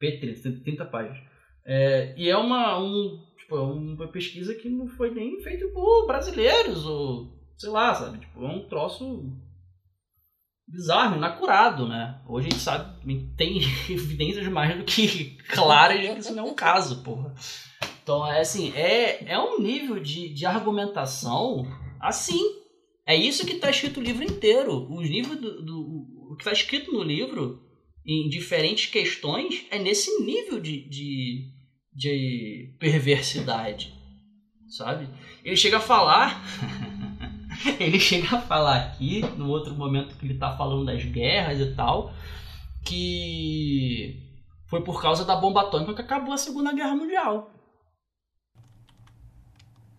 P30, 30 páginas. É, e é uma, um, tipo, é uma pesquisa que não foi nem feita por brasileiros, ou sei lá, sabe? Tipo, é um troço bizarro, inacurado, né? Hoje a gente sabe, tem evidências mais do que claras de que isso não é um caso, porra. Então, é assim, é, é um nível de, de argumentação assim, é isso que está escrito o livro inteiro. Os livros do, do o que está escrito no livro, em diferentes questões, é nesse nível de, de, de perversidade. Sabe? Ele chega a falar. ele chega a falar aqui, no outro momento que ele está falando das guerras e tal, que foi por causa da bomba atômica que acabou a Segunda Guerra Mundial.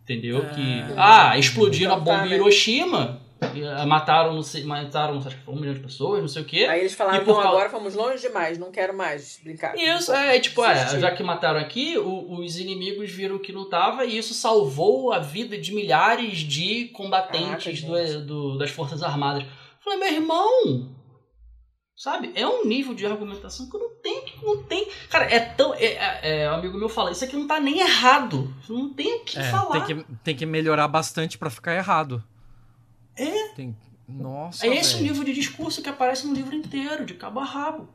Entendeu? É... Que. Ah, explodiram a bomba em? Hiroshima. Eh, mataram, não sei, mataram acho que um milhão de pessoas, não sei o quê. Aí eles falaram, não, causa... agora fomos longe demais, não quero mais brincar. Isso, é, tipo, é, já que mataram aqui, o, os inimigos viram que não tava e isso salvou a vida de milhares de combatentes Caraca, do, do, das Forças Armadas. Eu falei, meu irmão, Sabe? É um nível de argumentação que não tem, que não tem. Cara, é tão. É, é, é, um amigo meu fala, isso aqui não tá nem errado. Não tem o que é, falar. Tem que, tem que melhorar bastante para ficar errado. É. Tem, Nossa. É esse o nível de discurso que aparece no livro inteiro, de cabo a rabo.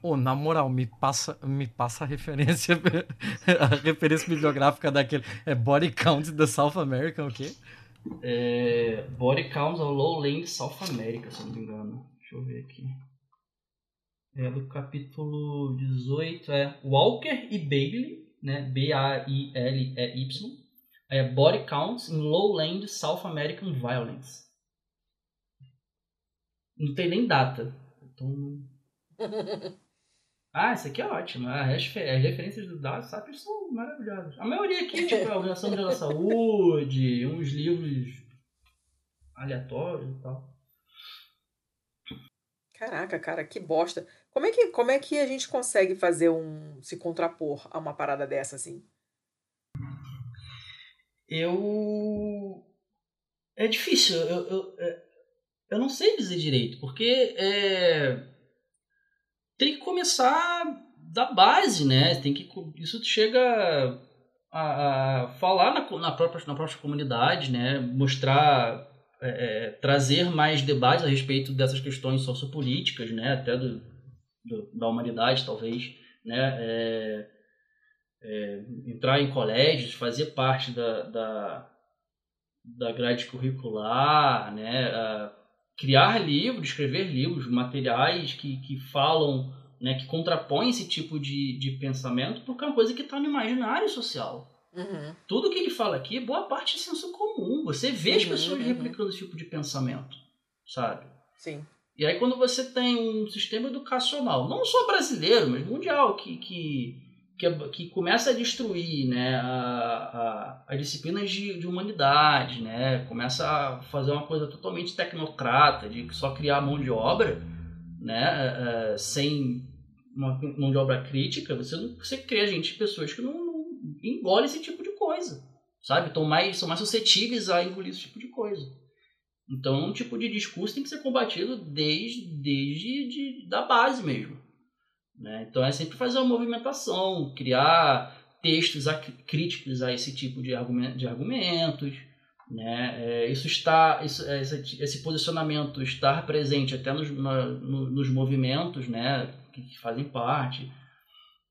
Ô, na moral, me passa, me passa a referência, a referência bibliográfica daquele. É Body Count da South American, o quê? É, Body Count of Lowland South America, se eu não me engano. Deixa eu ver aqui. É do capítulo 18, é Walker e Bailey, né? B-A-I-L-E-Y. É Body Counts in Lowland South American Violence. Não tem nem data. Então... Ah, isso aqui é ótimo. As refer- as referências do Dado Sapiens são maravilhosas. A maioria aqui, tipo, a Organização Mundial da Saúde, uns livros aleatórios e tal. Caraca, cara, que bosta. Como é que, como é que a gente consegue fazer um. se contrapor a uma parada dessa, assim? Eu. É difícil, eu, eu, é- eu não sei dizer direito, porque é... tem que começar da base, né? Tem que, isso chega a, a falar na, na, própria, na própria comunidade, né? Mostrar, é, é, trazer mais debates a respeito dessas questões sociopolíticas, né? Até do, do- da humanidade, talvez, né? É, é, entrar em colégios, fazer parte da, da, da grade curricular, né? Ah, criar livros, escrever livros, materiais que, que falam, né? que contrapõem esse tipo de, de pensamento, porque é uma coisa que está no imaginário social. Uhum. Tudo que ele fala aqui, boa parte é senso comum. Você vê as Uhum, pessoas uhum. replicando esse tipo de pensamento, sabe? Sim. E aí quando você tem um sistema educacional, não só brasileiro, mas mundial, que, que, que, é- que começa a destruir né, a, a, as disciplinas de, de humanidade, né, começa a fazer uma coisa totalmente tecnocrata, de só criar mão de obra, né, eh, sem uma mão de obra crítica, você, não- você cria gente, pessoas que não, não engolem esse tipo de coisa, sabe? Mais, são mais suscetíveis a engolir esse tipo de coisa. Então, um tipo de discurso tem que ser combatido desde, desde de, da base mesmo. Né? Então, é sempre fazer uma movimentação, criar textos críticos a esse tipo de, de argumentos. Né? É, isso está, isso, esse, esse posicionamento estar presente até nos, na- no- nos movimentos né? que, que fazem parte.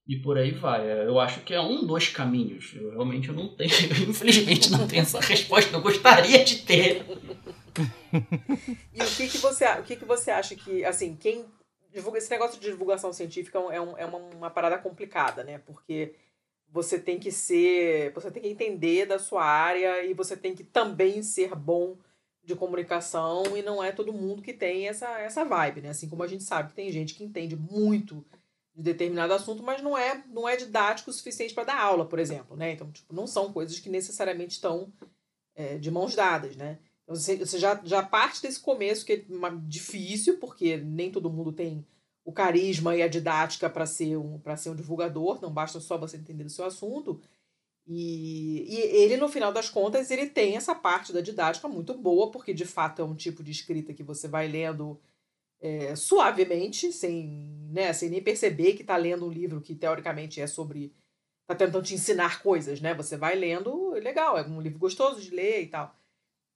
E por aí vai. É, Eu acho que é um dos caminhos. Eu realmente eu não tenho, infelizmente não tenho essa resposta. Eu gostaria de ter. E o que, que você o que, que você acha que, assim, quem divulga esse negócio de divulgação científica é, um- é uma, uma parada complicada, né? Porque você tem que ser, você tem que entender da sua área e você tem que também ser bom de comunicação e não é todo mundo que tem essa, essa vibe, né? Assim como a gente sabe que tem gente que entende muito de determinado assunto, mas não é, não é didático o suficiente para dar aula, por exemplo, né? Então, tipo, não são coisas que necessariamente estão é, de mãos dadas, né? Então, você, você já, já parte desse começo que é difícil, porque nem todo mundo tem o carisma e a didática para ser, um, pra ser um divulgador, não basta só você entender o seu assunto. E, e ele, no final das contas, ele tem essa parte da didática muito boa, porque de fato é um tipo de escrita que você vai lendo é, suavemente, sem, né, sem nem perceber que está lendo um livro que teoricamente é sobre. está tentando te ensinar coisas, né? Você vai lendo, é legal, é um livro gostoso de ler e tal.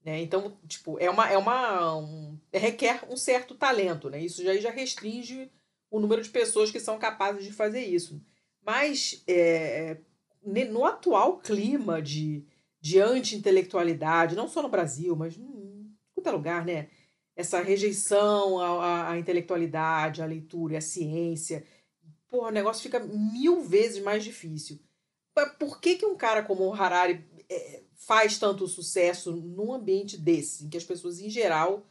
Né? Então, tipo, é uma. É uma um- requer um certo talento, né? Isso já, já restringe o número de pessoas que são capazes de fazer isso. Mas é, no atual clima de, de anti-intelectualidade, não só no Brasil, mas em qualquer lugar, né? Essa rejeição à, à- intelectualidade, à leitura à ciência, porra, o negócio fica mil vezes mais difícil. Por que, que um cara como o Harari é, faz tanto sucesso num ambiente desse, em que as pessoas, em geral,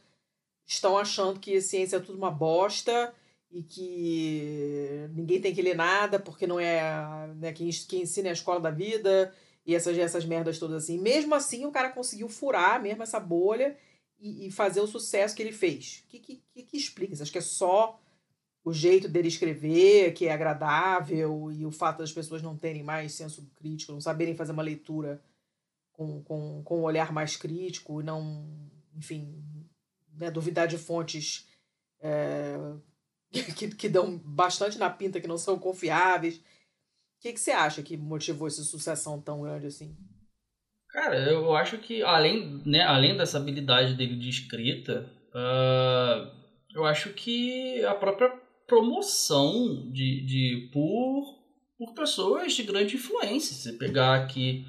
estão achando que a ciência é tudo uma bosta e que ninguém tem que ler nada porque não é né, quem, quem ensina é a escola da vida e essas, essas merdas todas assim. Mesmo assim, o cara conseguiu furar mesmo essa bolha e, e fazer o sucesso que ele fez. O que, que, que, explica? Você acha que é só o jeito dele escrever, que é agradável, e o fato das pessoas não terem mais senso crítico, não saberem fazer uma leitura com, com, com um olhar mais crítico, não, enfim, né, duvidar de fontes é, que, que dão bastante na pinta, que não são confiáveis. O que, que você acha que motivou essa sucessão tão grande assim? Cara, eu acho que além, né, além dessa habilidade dele de escrita, uh, eu acho que a própria promoção de, de por, por pessoas de grande influência. Se pegar aqui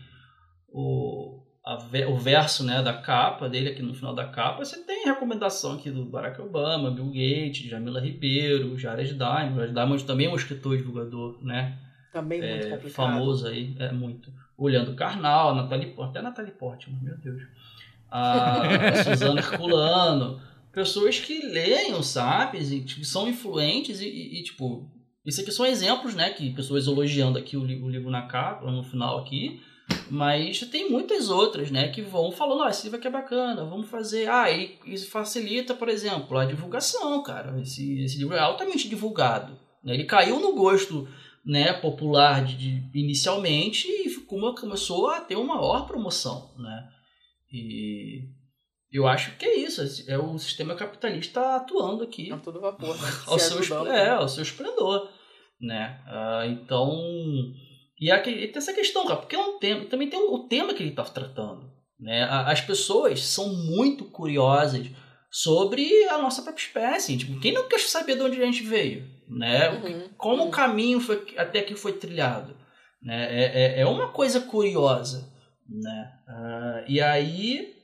o, a, o verso né, da capa dele, aqui no final da capa, você tem recomendação aqui do Barack Obama, Bill Gates, Jamila Ribeiro, Jared Diamond. Jared Diamond também é um escritor e divulgador, né? Também muito é, complicado. famoso aí, é muito. Olhando Carnal, Natalie Portman, até Natalie Portman, meu Deus. A Suzana Herculano, pessoas que leem, sabe, e que são influentes e, e, e, tipo, isso aqui são exemplos, né, que pessoas elogiando aqui o, o livro na capa, no final aqui, mas tem muitas outras, né, que vão falando, ah, esse livro aqui é bacana, vamos fazer. Ah, e isso facilita, por exemplo, a divulgação, cara. Esse, esse livro é altamente divulgado. Né? Ele caiu no gosto né, popular de, de, inicialmente e como começou a ter uma maior promoção, né? E eu acho que é isso, é o sistema capitalista atuando aqui. A todo vapor, né? ao, seu, é, ao seu esplendor, né? Uh, então, e, aqui, tem essa questão, cara, porque é um tema, também tem o tema que ele está tratando, né? As pessoas são muito curiosas sobre a nossa própria espécie. Tipo, quem não quer saber de onde a gente veio? né? Uhum, Como uhum. o caminho foi, até que foi trilhado, né? É, é, é uma coisa curiosa, né? Uh, e aí,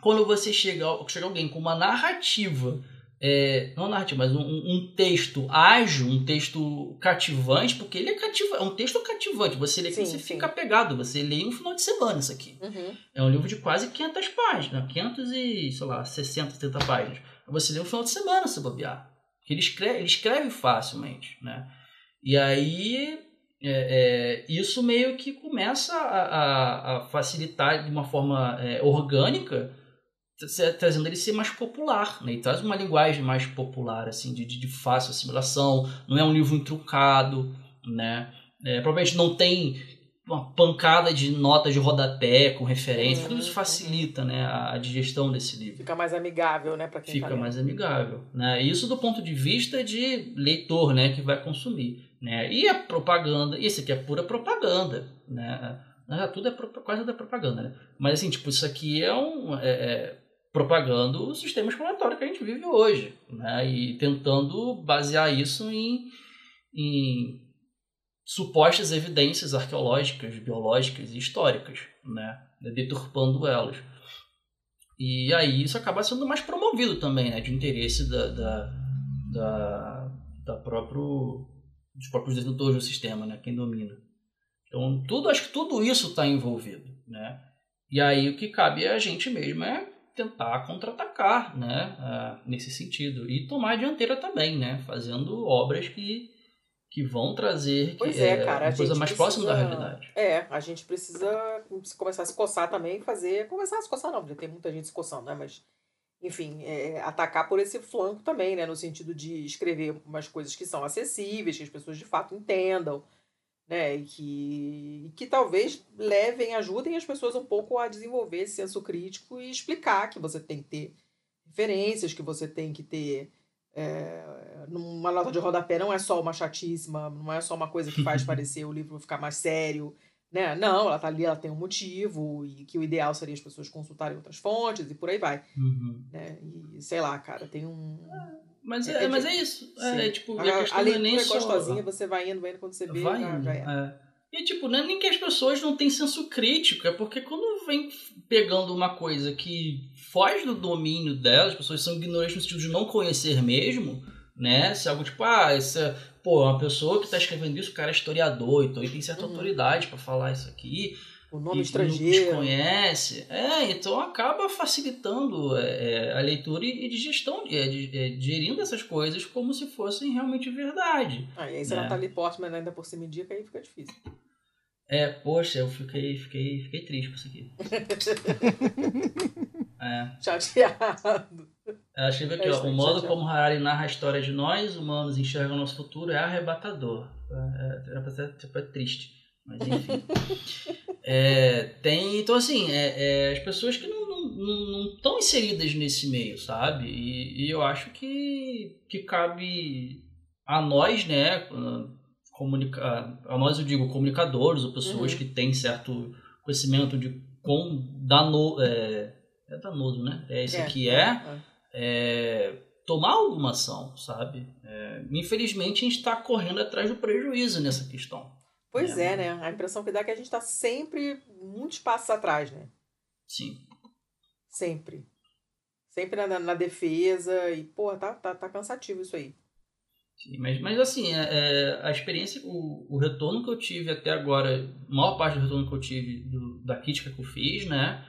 quando você chega, chega alguém com uma narrativa, é, não narrativa, mas um, um, texto ágil, um texto cativante, porque ele é cativante, é um texto cativante, você lê sim, você sim. fica apegado, você lê em um final de semana isso aqui. Uhum. É um livro de quase 500 páginas, 500 e, sei lá, 60, 70 páginas. Você lê um final de semana se bobear. Que ele escreve, ele escreve facilmente, né? E aí é, é, isso meio que começa a, a, a facilitar de uma forma é, orgânica, trazendo ele ser mais popular, né? E traz uma linguagem mais popular, assim, de, de, fácil assimilação. Não é um livro intrucado, né? É, provavelmente não tem uma pancada de notas de rodapé com referência, uhum, tudo isso facilita né, a digestão desse livro. Fica mais amigável, né, para quem Fica tá mais amigável, né? Isso do ponto de vista de leitor, né, que vai consumir, né? E a propaganda, isso aqui é pura propaganda, né? Tudo é quase da propaganda, né? Mas assim, tipo, isso aqui é um é, é, propagando o sistema exploratório que a gente vive hoje, né? E tentando basear isso em, em supostas evidências arqueológicas, biológicas e históricas, né? deturpando elas. E aí isso acaba sendo mais promovido também, né? de interesse da, da, da, da próprio, dos próprios detentores do sistema, né? quem domina. Então, tudo, acho que tudo isso está envolvido. Né? E aí o que cabe a gente mesmo é tentar contra-atacar né? Uh, nesse sentido. E tomar a dianteira também, né? fazendo obras que que vão trazer pois é, é cara, uma coisa mais precisa, próxima da realidade. É, a gente precisa começar a se coçar também, fazer. Começar a se coçar, não, já tem muita gente se coçando, né? Mas, enfim, é, atacar por esse flanco também, né? No sentido de escrever umas coisas que são acessíveis, que as pessoas de fato entendam, né? E que, e que talvez levem, ajudem as pessoas um pouco a desenvolver esse senso crítico e explicar que você tem que ter referências, que você tem que ter é, numa nota de rodapé não é só uma chatíssima, não é só uma coisa que faz parecer o livro ficar mais sério, né? Não, ela tá ali, ela tem um motivo e que o ideal seria as pessoas consultarem outras fontes e por aí vai, uhum. né? E sei lá, cara, tem um mas é, é, mas é isso. É, é, tipo, a, a, a leitura é, nem é gostosinha, só... você vai indo, vai indo quando você vê, vai já, já é. é. E, tipo, não é nem que as pessoas não têm senso crítico, é porque quando vem pegando uma coisa que foge do domínio delas, as pessoas são ignorantes no sentido de não conhecer mesmo, né? Se algo tipo, ah, essa, pô, uma pessoa que está escrevendo isso, o cara é historiador, então ele tem certa uhum. autoridade para falar isso aqui. O nome estrangeiro. Não conhece. É, então acaba facilitando é, a leitura e, digestão, é, digerindo essas coisas como se fossem realmente verdade. Ah, e aí você né? não tá ali Portman ainda por cima indica, aí fica difícil. É, poxa, eu fiquei, fiquei, fiquei triste com isso aqui. é. Chateado. É, que aqui, ó, o modo como Harari narra a história de nós, humanos, enxergam o nosso futuro é arrebatador. É, era pra ser tipo, é triste, mas enfim. é, tem, então assim, é, é, as pessoas que não não estão inseridas nesse meio, sabe? E, e eu acho que, que cabe a nós, né, comunicar, a nós eu digo comunicadores ou pessoas uhum. que têm certo conhecimento de quão dano, é, é danoso, né? É isso É, aqui é, é, é, tomar alguma ação, sabe? É, infelizmente a gente está correndo atrás do prejuízo nessa questão. Pois É. é, né? A impressão que dá é que a gente tá sempre muitos passos atrás, né? Sim. Sempre. Sempre na, na defesa e, pô, tá, tá, tá cansativo isso aí. Sim, mas, mas assim, é, é, a experiência, o, o retorno que eu tive até agora, a maior parte do retorno que eu tive do- da crítica que eu fiz, né?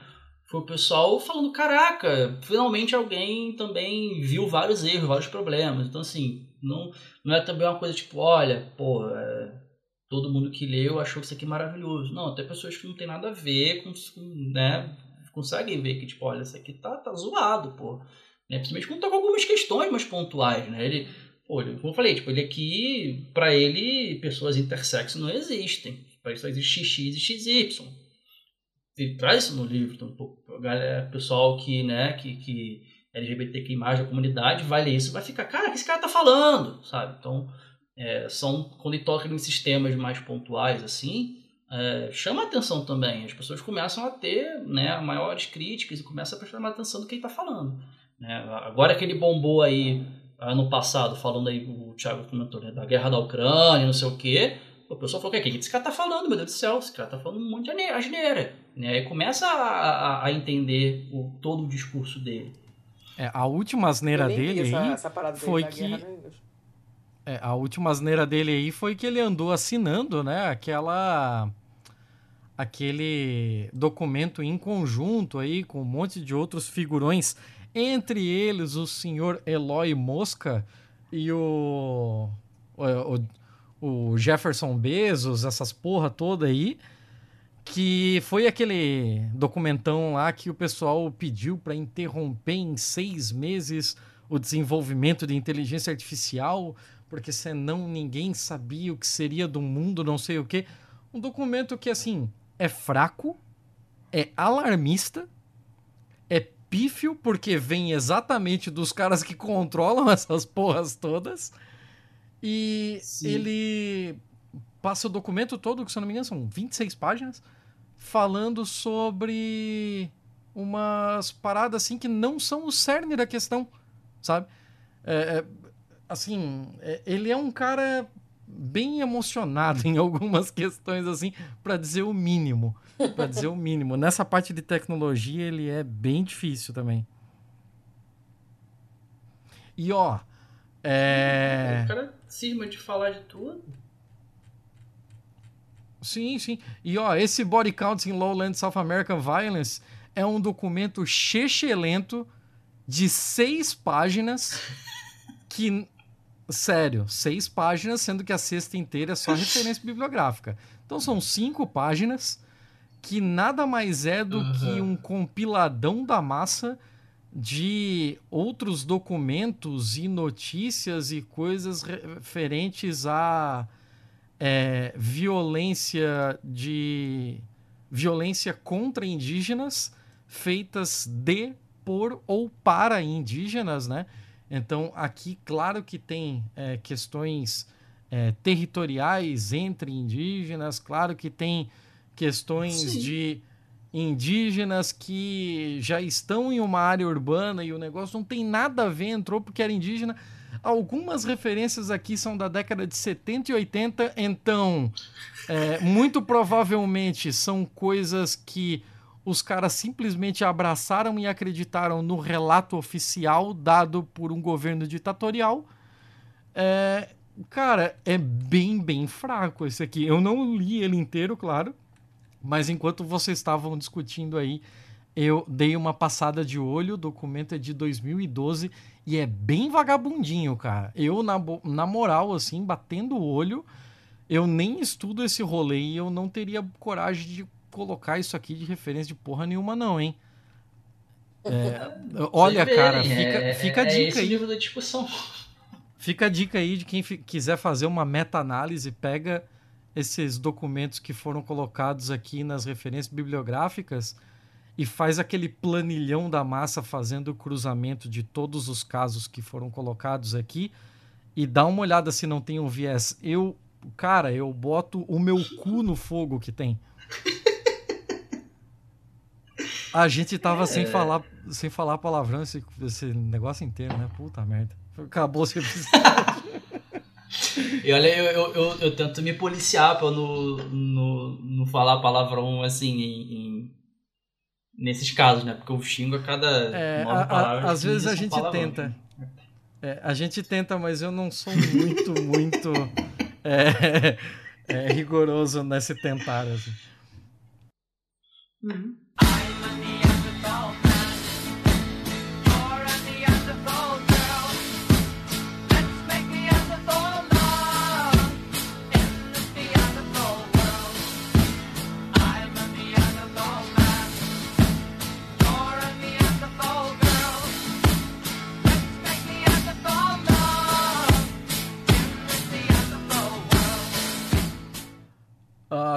Foi o pessoal falando, caraca, finalmente alguém também viu vários erros, vários problemas. Então, assim, não, não é também uma coisa tipo, olha, pô, é, todo mundo que leu achou isso aqui maravilhoso. Não, tem pessoas que não tem nada a ver com, com, né? Conseguem ver que, tipo, olha, isso aqui tá, tá zoado, pô. Né? Principalmente quando tá com algumas questões mais pontuais, né? Ele, ele, como eu falei, tipo, ele aqui, pra ele, pessoas intersexo não existem. Pra isso só existe XX e XY. Ele traz isso no livro, então, galera, pessoal que, né, que, que LGBTQ+, da comunidade, vai ler isso vai ficar, cara, o que esse cara tá falando, sabe? Então, é, são, quando ele toca em sistemas mais pontuais, assim, é, chama atenção também. As pessoas começam a ter né, maiores críticas e começam a prestar mais atenção do que ele está falando. Né? Agora que ele bombou aí ano passado, falando aí, o Thiago comentou, né, da guerra da Ucrânia, não sei o quê, o pessoal falou, o que, que esse cara tá falando, meu Deus do céu? Esse cara tá falando um monte de asneira. Né? Aí começa a, a, a entender o, todo o discurso dele. É, a última asneira dele essa, aí. essa foi que- guerra, né? É, a última asneira dele aí foi que ele andou assinando, né, aquela aquele documento em conjunto aí com um monte de outros figurões, entre eles o senhor Eloy Mosca e o o, o- o Jefferson Bezos, essas porra toda aí, que foi aquele documentão lá que o pessoal pediu para interromper em seis meses o desenvolvimento de inteligência artificial, porque senão ninguém sabia o que seria do mundo, não sei o quê. Um documento que, assim, é fraco, é alarmista, é pífio, porque vem exatamente dos caras que controlam essas porras todas. E Sim. ele passa o documento todo, que se eu não me engano são 26 páginas, falando sobre umas paradas assim que não são o cerne da questão, sabe? É, é, assim, é, ele é um cara bem emocionado em algumas questões assim, para dizer o mínimo, para dizer o mínimo. Nessa parte de tecnologia ele é bem difícil também. E ó, é... O cara cisma de falar de tudo. Sim, sim. E ó, esse Body Counts in Lowland South American Violence é um documento chechelento de seis páginas que. Sério, seis páginas, sendo que a sexta inteira é só referência bibliográfica. Então são cinco páginas que nada mais é do Uhum. que um compiladão da massa de outros documentos e notícias e coisas referentes a é, violência de violência contra indígenas feitas de por ou para indígenas, né? Então aqui claro que tem é, questões é, territoriais entre indígenas, claro que tem questões Sim. de indígenas que já estão em uma área urbana e o negócio não tem nada a ver, entrou porque era indígena. Algumas referências aqui são da década de 70 e 80, então é, muito provavelmente são coisas que os caras simplesmente abraçaram e acreditaram no relato oficial dado por um governo ditatorial. É, cara, é bem, bem fraco esse aqui. Eu não li ele inteiro, claro, mas enquanto vocês estavam discutindo aí, eu dei uma passada de olho. O documento é de 2012 e é bem vagabundinho, cara. Eu, na, na moral, assim, batendo o olho, eu nem estudo esse rolê e eu não teria coragem de colocar isso aqui de referência de porra nenhuma, não, hein? É, olha, cara, fica, é, fica a é dica esse aí. da discussão. Fica a dica aí de quem quiser fazer uma meta-análise, pega esses documentos que foram colocados aqui nas referências bibliográficas e faz aquele planilhão da massa fazendo o cruzamento de todos os casos que foram colocados aqui e dá uma olhada se não tem um viés. Eu, cara, eu boto o meu cu no fogo que tem. A gente tava é... sem, falar, sem falar palavrão esse, esse negócio inteiro, né? Puta merda. Acabou esse episódio. E olha, eu, eu, eu, eu, tento me policiar pra não, não, não falar palavrão assim em, em, nesses casos, né? Porque eu xingo a cada é, nove palavras. Às vezes a gente palavrão. tenta. É, a gente tenta, mas eu não sou muito, muito é, é, rigoroso nesse tentar. Assim. Uhum.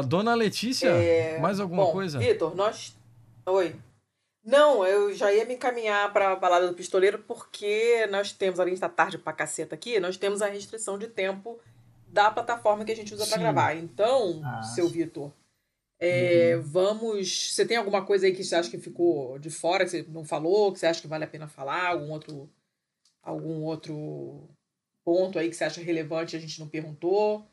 Dona Letícia, é... mais alguma Bom, coisa? Vitor, nós. Oi. Não, eu já ia me encaminhar para a balada do pistoleiro porque nós temos, além de estar tarde pra caceta aqui, nós temos a restrição de tempo da plataforma que a gente usa para gravar. Então, ah. seu Vitor, é, uhum. vamos. Você tem alguma coisa aí que você acha que ficou de fora, que você não falou, que você acha que vale a pena falar? Algum outro, algum outro ponto aí que você acha relevante e a gente não perguntou?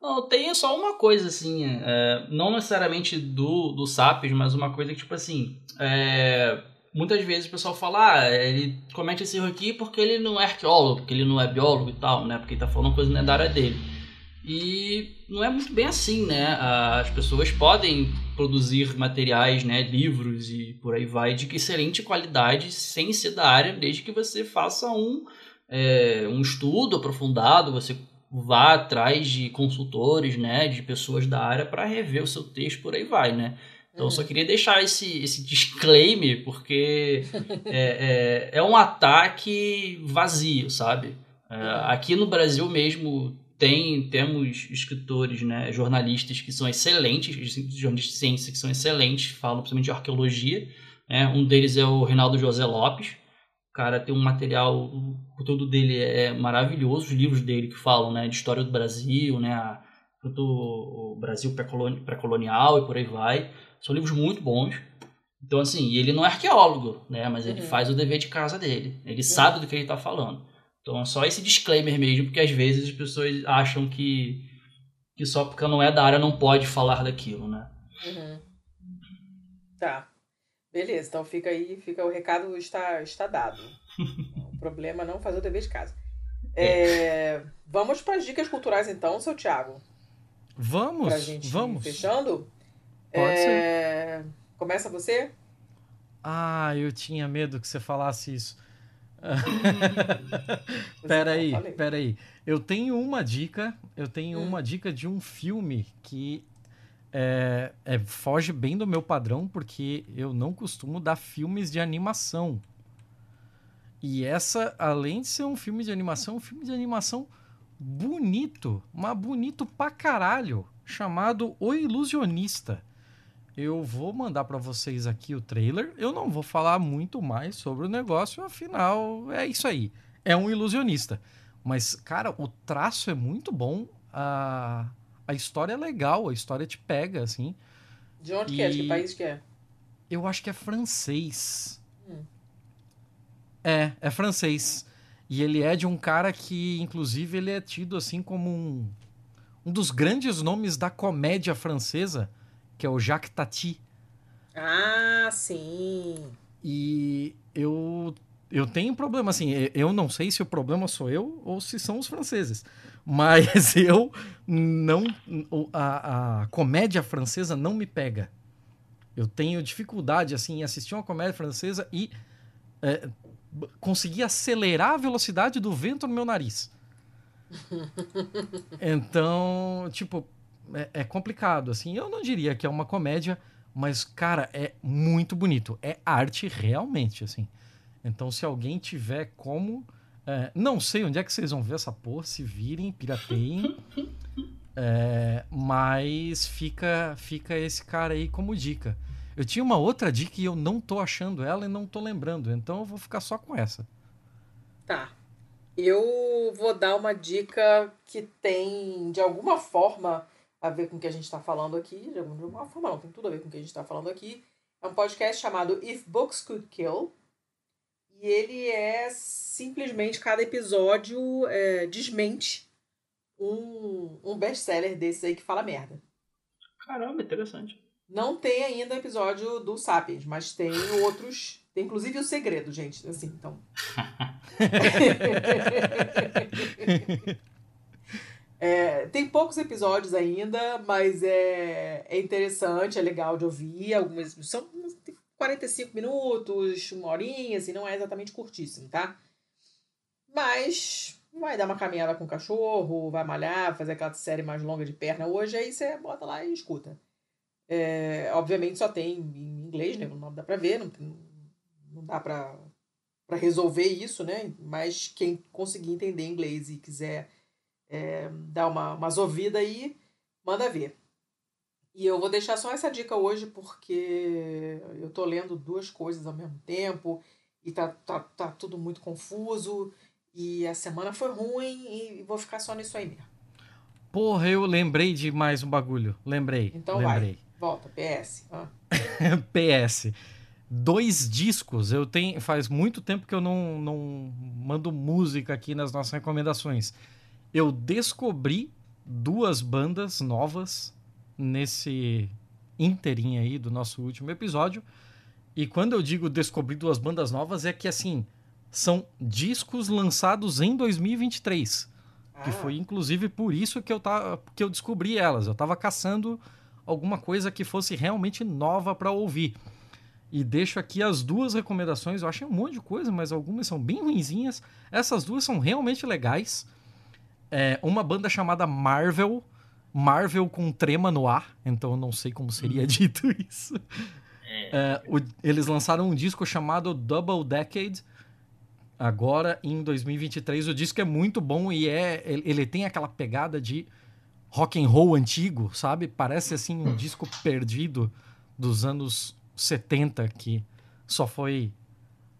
Não, tem só uma coisa, assim, é, não necessariamente do, do SAPs, mas uma coisa que, tipo assim, é, muitas vezes o pessoal fala, ah, ele comete esse erro aqui porque ele não é arqueólogo, porque ele não é biólogo e tal, né, porque ele tá falando coisa não é da área dele. E não é muito bem assim, né, as pessoas podem produzir materiais, né, livros e por aí vai, de excelente qualidade, sem ser da área, desde que você faça um, é, um estudo aprofundado, você vá atrás de consultores, né, de pessoas da área para rever o seu texto, por aí vai, né. Então, eu só uhum. queria deixar esse, esse disclaimer, porque é, é, é um ataque vazio, sabe? É, uhum. aqui no Brasil mesmo tem temos escritores, né, jornalistas que são excelentes, jornalistas de ciência que são excelentes, falam principalmente de arqueologia. Né? Um deles é o Reinaldo José Lopes, cara tem um material, o conteúdo dele é maravilhoso, os livros dele que falam, né, de história do Brasil, né, do Brasil pré-colonial e por aí vai. São livros muito bons. Então, assim, ele não é arqueólogo, né, mas ele uhum. faz o dever de casa dele. Ele uhum. sabe do que ele está falando. Então, é só esse disclaimer mesmo, porque às vezes as pessoas acham que, que só porque não é da área não pode falar daquilo, né? Uhum. Tá. Beleza, então fica aí, fica o recado está, está dado. o problema é não fazer o dever de casa. É, vamos para as dicas culturais então, seu Thiago. Vamos, pra gente vamos. fechando. Pode é, ser. Começa você? Ah, eu tinha medo que você falasse isso. peraí, peraí. Eu tenho uma dica, eu tenho hum. uma dica de um filme que é, é, foge bem do meu padrão, porque eu não costumo dar filmes de animação. E essa, além de ser um filme de animação, um filme de animação bonito, mas bonito pra caralho, chamado O Ilusionista. Eu vou mandar para vocês aqui o trailer. Eu não vou falar muito mais sobre o negócio, afinal, é isso aí. É um ilusionista. Mas, cara, o traço é muito bom. A, a história é legal, a história te pega, assim. De onde e... que é? De que país que é? Eu acho que é francês. Hum. É, é francês. E ele é de um cara que, inclusive, ele é tido assim como um, um dos grandes nomes da comédia francesa, que é o Jacques Tati. Ah, sim. E eu eu tenho um problema assim, eu não sei se o problema sou eu ou se são os franceses. Mas eu não. A, a comédia francesa não me pega. Eu tenho dificuldade assim, em assistir uma comédia francesa e é, conseguir acelerar a velocidade do vento no meu nariz. Então, tipo, é, é, complicado, assim. Eu não diria que é uma comédia, mas, cara, é muito bonito. É arte realmente, assim. Então, se alguém tiver como é, não sei onde é que vocês vão ver essa porra, se virem, pirateiem. é, mas fica, fica esse cara aí como dica. Eu tinha uma outra dica e eu não tô achando ela e não tô lembrando, então eu vou ficar só com essa. Tá. Eu vou dar uma dica que tem, de alguma forma, a ver com o que a gente está falando aqui. De alguma forma, não, tem tudo a ver com o que a gente está falando aqui. É um podcast chamado If Books Could Kill. E ele é simplesmente cada episódio é, desmente um, um best-seller desses aí que fala merda. Caramba, interessante. Não tem ainda episódio do Sapiens, mas tem outros. Tem inclusive o segredo, gente. Assim, então. é, tem poucos episódios ainda, mas é, é interessante, é legal de ouvir. Algumas são 45 minutos, uma horinha, assim, não é exatamente curtíssimo, tá? Mas vai dar uma caminhada com o cachorro, vai malhar, fazer aquela série mais longa de perna hoje, aí você bota lá e escuta. É, obviamente só tem em inglês, né? Não dá pra ver, não, não dá pra, pra resolver isso, né? Mas quem conseguir entender inglês e quiser é, dar uma, umas ouvidas aí, manda ver. E eu vou deixar só essa dica hoje porque eu tô lendo duas coisas ao mesmo tempo e tá, tá, tá tudo muito confuso. E a semana foi ruim e vou ficar só nisso aí mesmo. Porra, eu lembrei de mais um bagulho. Lembrei. Então lembrei. vai. Volta, PS. Ah. PS. Dois discos. Eu tenho. Faz muito tempo que eu não, não mando música aqui nas nossas recomendações. Eu descobri duas bandas novas nesse inteirinho aí do nosso último episódio. E quando eu digo descobrir duas bandas novas, é que assim, são discos lançados em 2023. Ah. Que foi inclusive por isso que eu, tá, que eu descobri elas. Eu tava caçando alguma coisa que fosse realmente nova para ouvir. E deixo aqui as duas recomendações. Eu achei um monte de coisa, mas algumas são bem ruinzinhas. Essas duas são realmente legais. É uma banda chamada Marvel. Marvel com trema no ar. Então eu não sei como seria dito isso. É. É, o, eles lançaram um disco chamado Double Decade. Agora em 2023. O disco é muito bom e é ele tem aquela pegada de rock and roll antigo, sabe? Parece assim um disco perdido dos anos 70 que só foi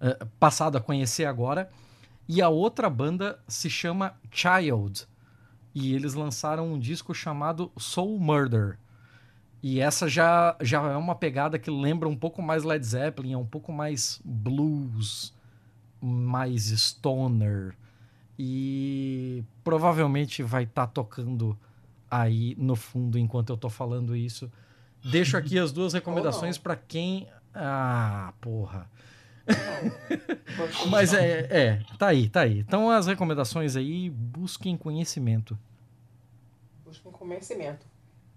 uh, passado a conhecer agora. E a outra banda se chama Child. E eles lançaram um disco chamado Soul Murder. E essa já, já é uma pegada que lembra um pouco mais Led Zeppelin, é um pouco mais blues, mais stoner. E provavelmente vai estar tá tocando aí no fundo enquanto eu tô falando isso. Deixo aqui as duas recomendações para quem. Ah, porra. Mas é, é, tá aí, tá aí. Então as recomendações aí, busquem conhecimento. Busquem conhecimento.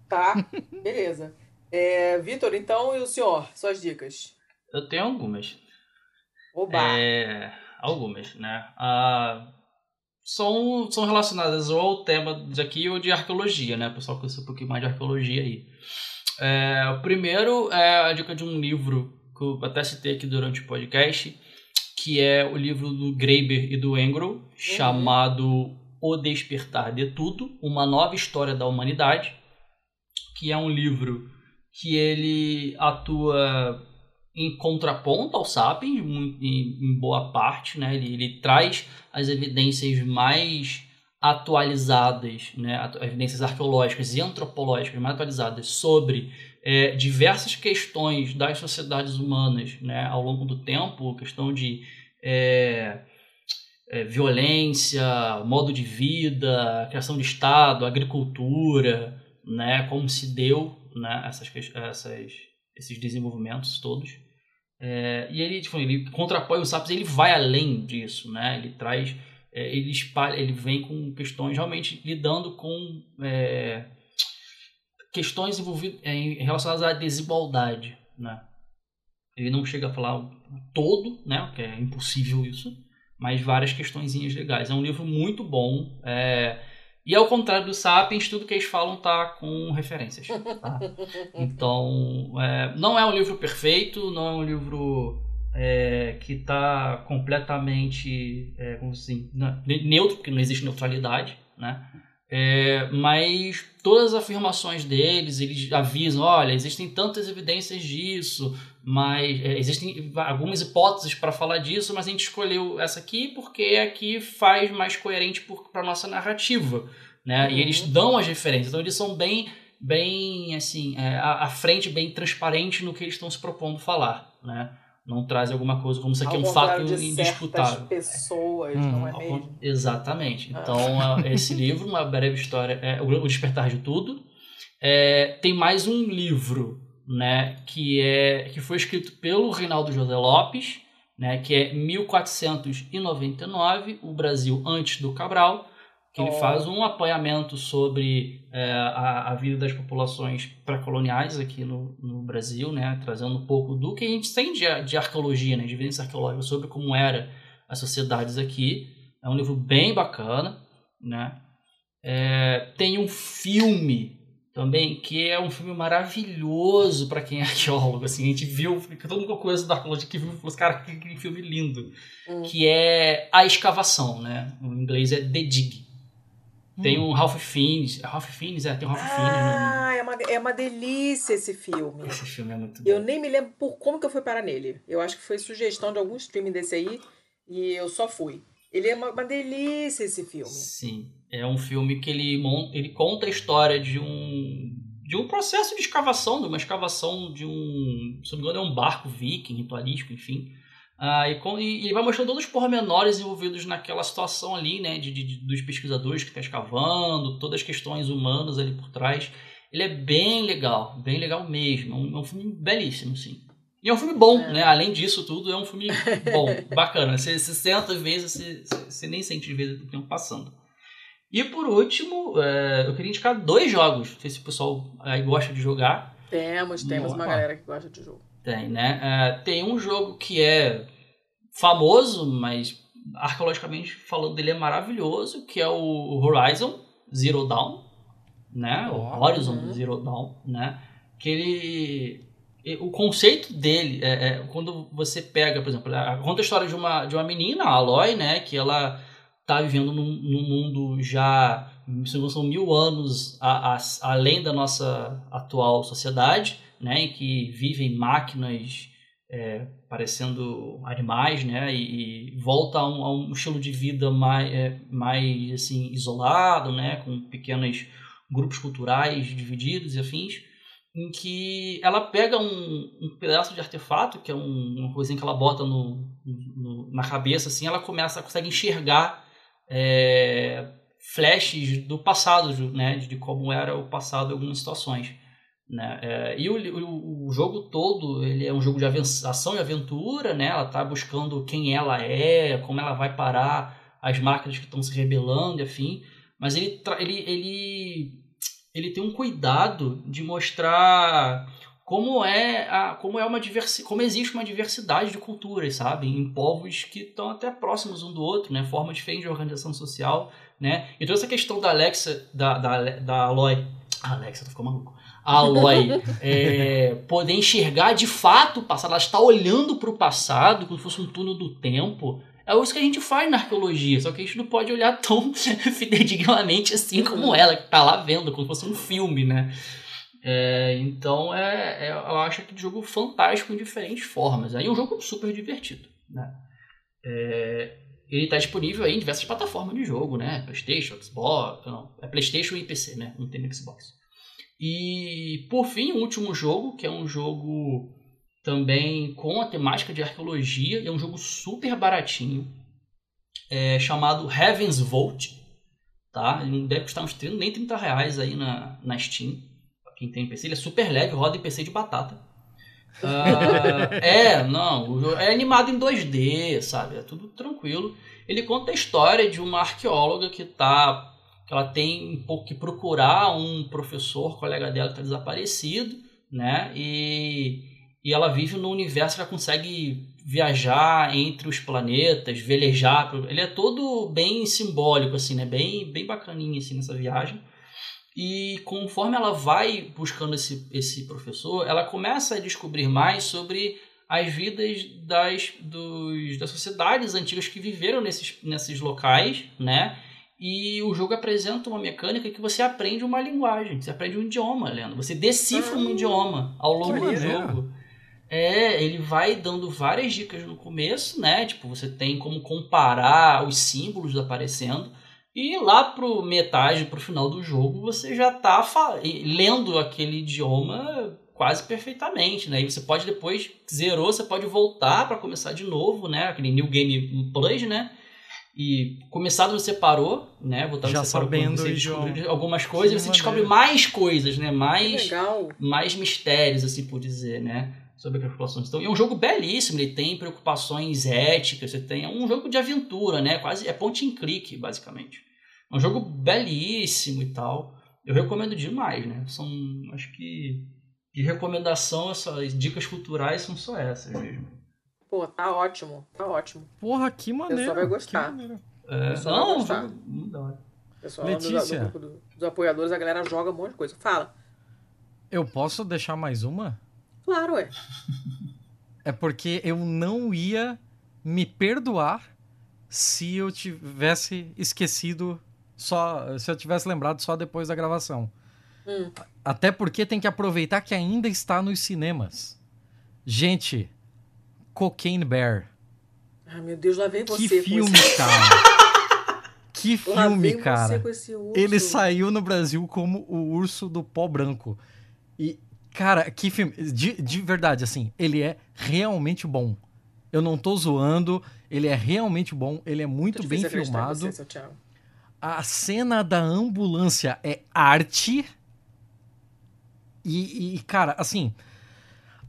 Tá, beleza. É, Vitor, então, e o senhor? Suas dicas? Eu tenho algumas. Oba! É, algumas, né? Ah, são, são relacionadas ou ao tema de aqui ou de arqueologia, né? O pessoal conhece um pouquinho mais de arqueologia aí. É, o primeiro é a dica de um livro que eu até citei aqui durante o podcast, que é o livro do Graeber e do Engel, uhum. chamado O Despertar de Tudo, Uma Nova História da Humanidade, que é um livro que ele atua em contraponto ao Sapiens, em, boa parte, né? Ele, ele, traz as evidências mais atualizadas, né? As evidências arqueológicas e antropológicas mais atualizadas sobre é, diversas questões das sociedades humanas, né? Ao longo do tempo, questão de é, é, violência, modo de vida, criação de Estado, agricultura, né? Como se deu, né? Essas, essas esses desenvolvimentos todos. É, e ele, tipo, ele contrapõe o SAPS, ele vai além disso, né? Ele traz, é, ele espalha, ele vem com questões realmente lidando com é, questões envolvidas é, relacionadas à desigualdade, né? Ele não chega a falar o todo, né? Porque é impossível isso, mas várias questõezinhas legais. É um livro muito bom. É, e ao contrário do Sapiens, tudo que eles falam tá com referências. Tá? Então, é, não é um livro perfeito, não é um livro é, que está completamente é, como assim, neutro, porque não existe neutralidade, né? É, mas todas as afirmações deles, eles avisam, olha, existem tantas evidências disso, mas é, existem algumas hipóteses para falar disso, mas a gente escolheu essa aqui porque é aqui faz mais coerente para a nossa narrativa, né? Uhum. E eles uhum. dão as referências, então eles são bem bem assim, é, a, frente bem transparente no que eles estão se propondo falar, né? Não traz alguma coisa como isso aqui é um fato de indisputável. pessoas, hum. não é mesmo? Exatamente. Ah. Então, esse livro, uma breve história, é O Despertar de Tudo. É, tem mais um livro, né, que é que foi escrito pelo Reinaldo José Lopes, né, que é 1499, o Brasil antes do Cabral, que ele faz um apoiamento sobre é, a, a, vida das populações pré-coloniais aqui no, no Brasil, né, trazendo um pouco do que a gente tem de, de arqueologia, né, de evidência arqueológica sobre como era as sociedades aqui. É um livro bem bacana, né. É, tem um filme também que é um filme maravilhoso para quem é arqueólogo, assim, a gente viu, todo mundo que eu conheço da arqueologia que viu, falou, cara, que, que filme lindo, hum. que é A Escavação, né, em inglês é The Dig. Tem um Ralph Fiennes. Ralph Fiennes, é, tem um Ralph ah, Fiennes. Ah, é uma, é uma delícia esse filme. Esse filme é muito bom. Eu nem me lembro por como que eu fui parar nele. Eu acho que foi sugestão de algum streaming desse aí e eu só fui. Ele é uma, uma delícia esse filme. Sim, é um filme que ele, ele conta a história de um de um processo de escavação, de uma escavação de um, se não me engano, é um barco viking, ritualístico, enfim, ah, e, com, e, ele vai mostrando todos os pormenores envolvidos naquela situação ali, né, de, de dos pesquisadores que estão escavando, todas as questões humanas ali por trás. Ele é bem legal, bem legal mesmo. É um, é um filme belíssimo, sim. E é um filme bom, é. né? Além disso tudo, é um filme bom, bacana. Você, você senta às vezes, você, você nem sente de vez o tempo passando. E por último, é, eu queria indicar dois jogos. Não sei se o pessoal aí gosta de jogar. Temos, temos uma galera que gosta de jogo. Tem, né? Uh, tem um jogo que é famoso, mas arqueologicamente falando dele é maravilhoso, que é o Horizon Zero Dawn, né? O Horizon uhum. Zero Dawn, né? Que ele o conceito dele é, é, quando você pega, por exemplo, conta a história de uma, de uma menina, a Aloy, né, que ela tá vivendo num, num mundo já são mil anos a, a, além da nossa atual sociedade, né, em que vivem máquinas é, parecendo animais, né, e, e volta a um, a um, estilo de vida mais, é, mais assim isolado, né, com pequenos grupos culturais divididos e afins, em que ela pega um, um pedaço de artefato, que é um, uma coisinha que ela bota no, no, na cabeça, assim, ela começa, consegue enxergar é, flashes do passado, né, de como era o passado em algumas situações. Né? É, e o, o, o, jogo todo ele é um jogo de ação e aventura, né? ela está buscando quem ela é, como ela vai parar as máquinas que estão se rebelando, enfim. Mas ele, ele, ele, ele tem um cuidado de mostrar como é a, como é uma diversi, como existe uma diversidade de culturas, sabe, em povos que estão até próximos um do outro, né, forma diferente de organização social, né. E toda essa questão da Alexa, da da, da Aloy, a Alexa, tu ficou maluco a Aloy é, poder enxergar de fato o passado, ela está olhando para o passado como se fosse um túnel do tempo. É isso que a gente faz na arqueologia, só que a gente não pode olhar tão fidedignamente assim como ela, que está lá vendo, como se fosse um filme, né? É, então é, é, eu acho que é um jogo fantástico em diferentes formas. Aí é um jogo super divertido. Né? É, ele está disponível aí em diversas plataformas de jogo, né? Playstation, Xbox, não, é Playstation e PC, né? Não tem Xbox. E por fim, o último jogo, que é um jogo também com a temática de arqueologia, é um jogo super baratinho, é chamado Heaven's Vault, tá? Ele deve custar uns 30, nem 30 reais aí na, na Steam, pra quem tem PC. Ele é super leve, roda em PC de batata. Uh, é, não, é animado em 2D, sabe? É tudo tranquilo. Ele conta a história de uma arqueóloga que está ela tem que procurar um professor, colega dela que está desaparecido, né? E, e ela vive num universo que ela consegue viajar entre os planetas, velejar. Ele é todo bem simbólico, assim, né? Bem, bem bacaninho, assim, nessa viagem. E conforme ela vai buscando esse, esse professor, ela começa a descobrir mais sobre as vidas das, dos, das sociedades antigas que viveram nesses, nesses locais, né? E o jogo apresenta uma mecânica que você aprende uma linguagem, você aprende um idioma, Leandro. Você decifra um ah, idioma ao longo do jogo. É, ele vai dando várias dicas no começo, né? Tipo, você tem como comparar os símbolos aparecendo. E lá pro metade, pro final do jogo, você já tá lendo aquele idioma quase perfeitamente, né? E você pode depois zerou, você pode voltar para começar de novo, né? Aquele New Game Plus, né? E começar onde você parou, né? Voltar Já você parou sabendo você idioma. descobre algumas coisas, você maneiro. descobre mais coisas, né? Que Mais legal. mais mistérios, assim por dizer, né? Sobre as preocupações. Então, é um jogo belíssimo, ele tem preocupações éticas, você tem é um jogo de aventura, né? Quase é point and click, basicamente. É um jogo belíssimo e tal. Eu recomendo demais, né? São, acho que de recomendação, essas dicas culturais são só essas mesmo. Pô, tá ótimo. Tá ótimo. Porra, que maneiro. vai gostar. É, pessoal não, vai gostar. hora. Pessoal do, do, Letícia. grupo do- dos apoiadores, a galera joga um monte de coisa. Fala. Eu posso deixar mais uma? Claro, ué. É porque eu não ia me perdoar se eu tivesse esquecido só. Se eu tivesse lembrado só depois da gravação. Hum. Até porque tem que aproveitar que ainda está nos cinemas. Gente, Cocaine Bear. Ai, meu Deus, lá vem você que filme, esse... cara. que filme, cara. Ele saiu no Brasil como o urso do pó branco. E, cara, que filme. De, de verdade, assim, ele é realmente bom. Eu não tô zoando, ele é realmente bom, ele é muito bem filmado. Você. A cena da ambulância é arte. E, e, cara, assim.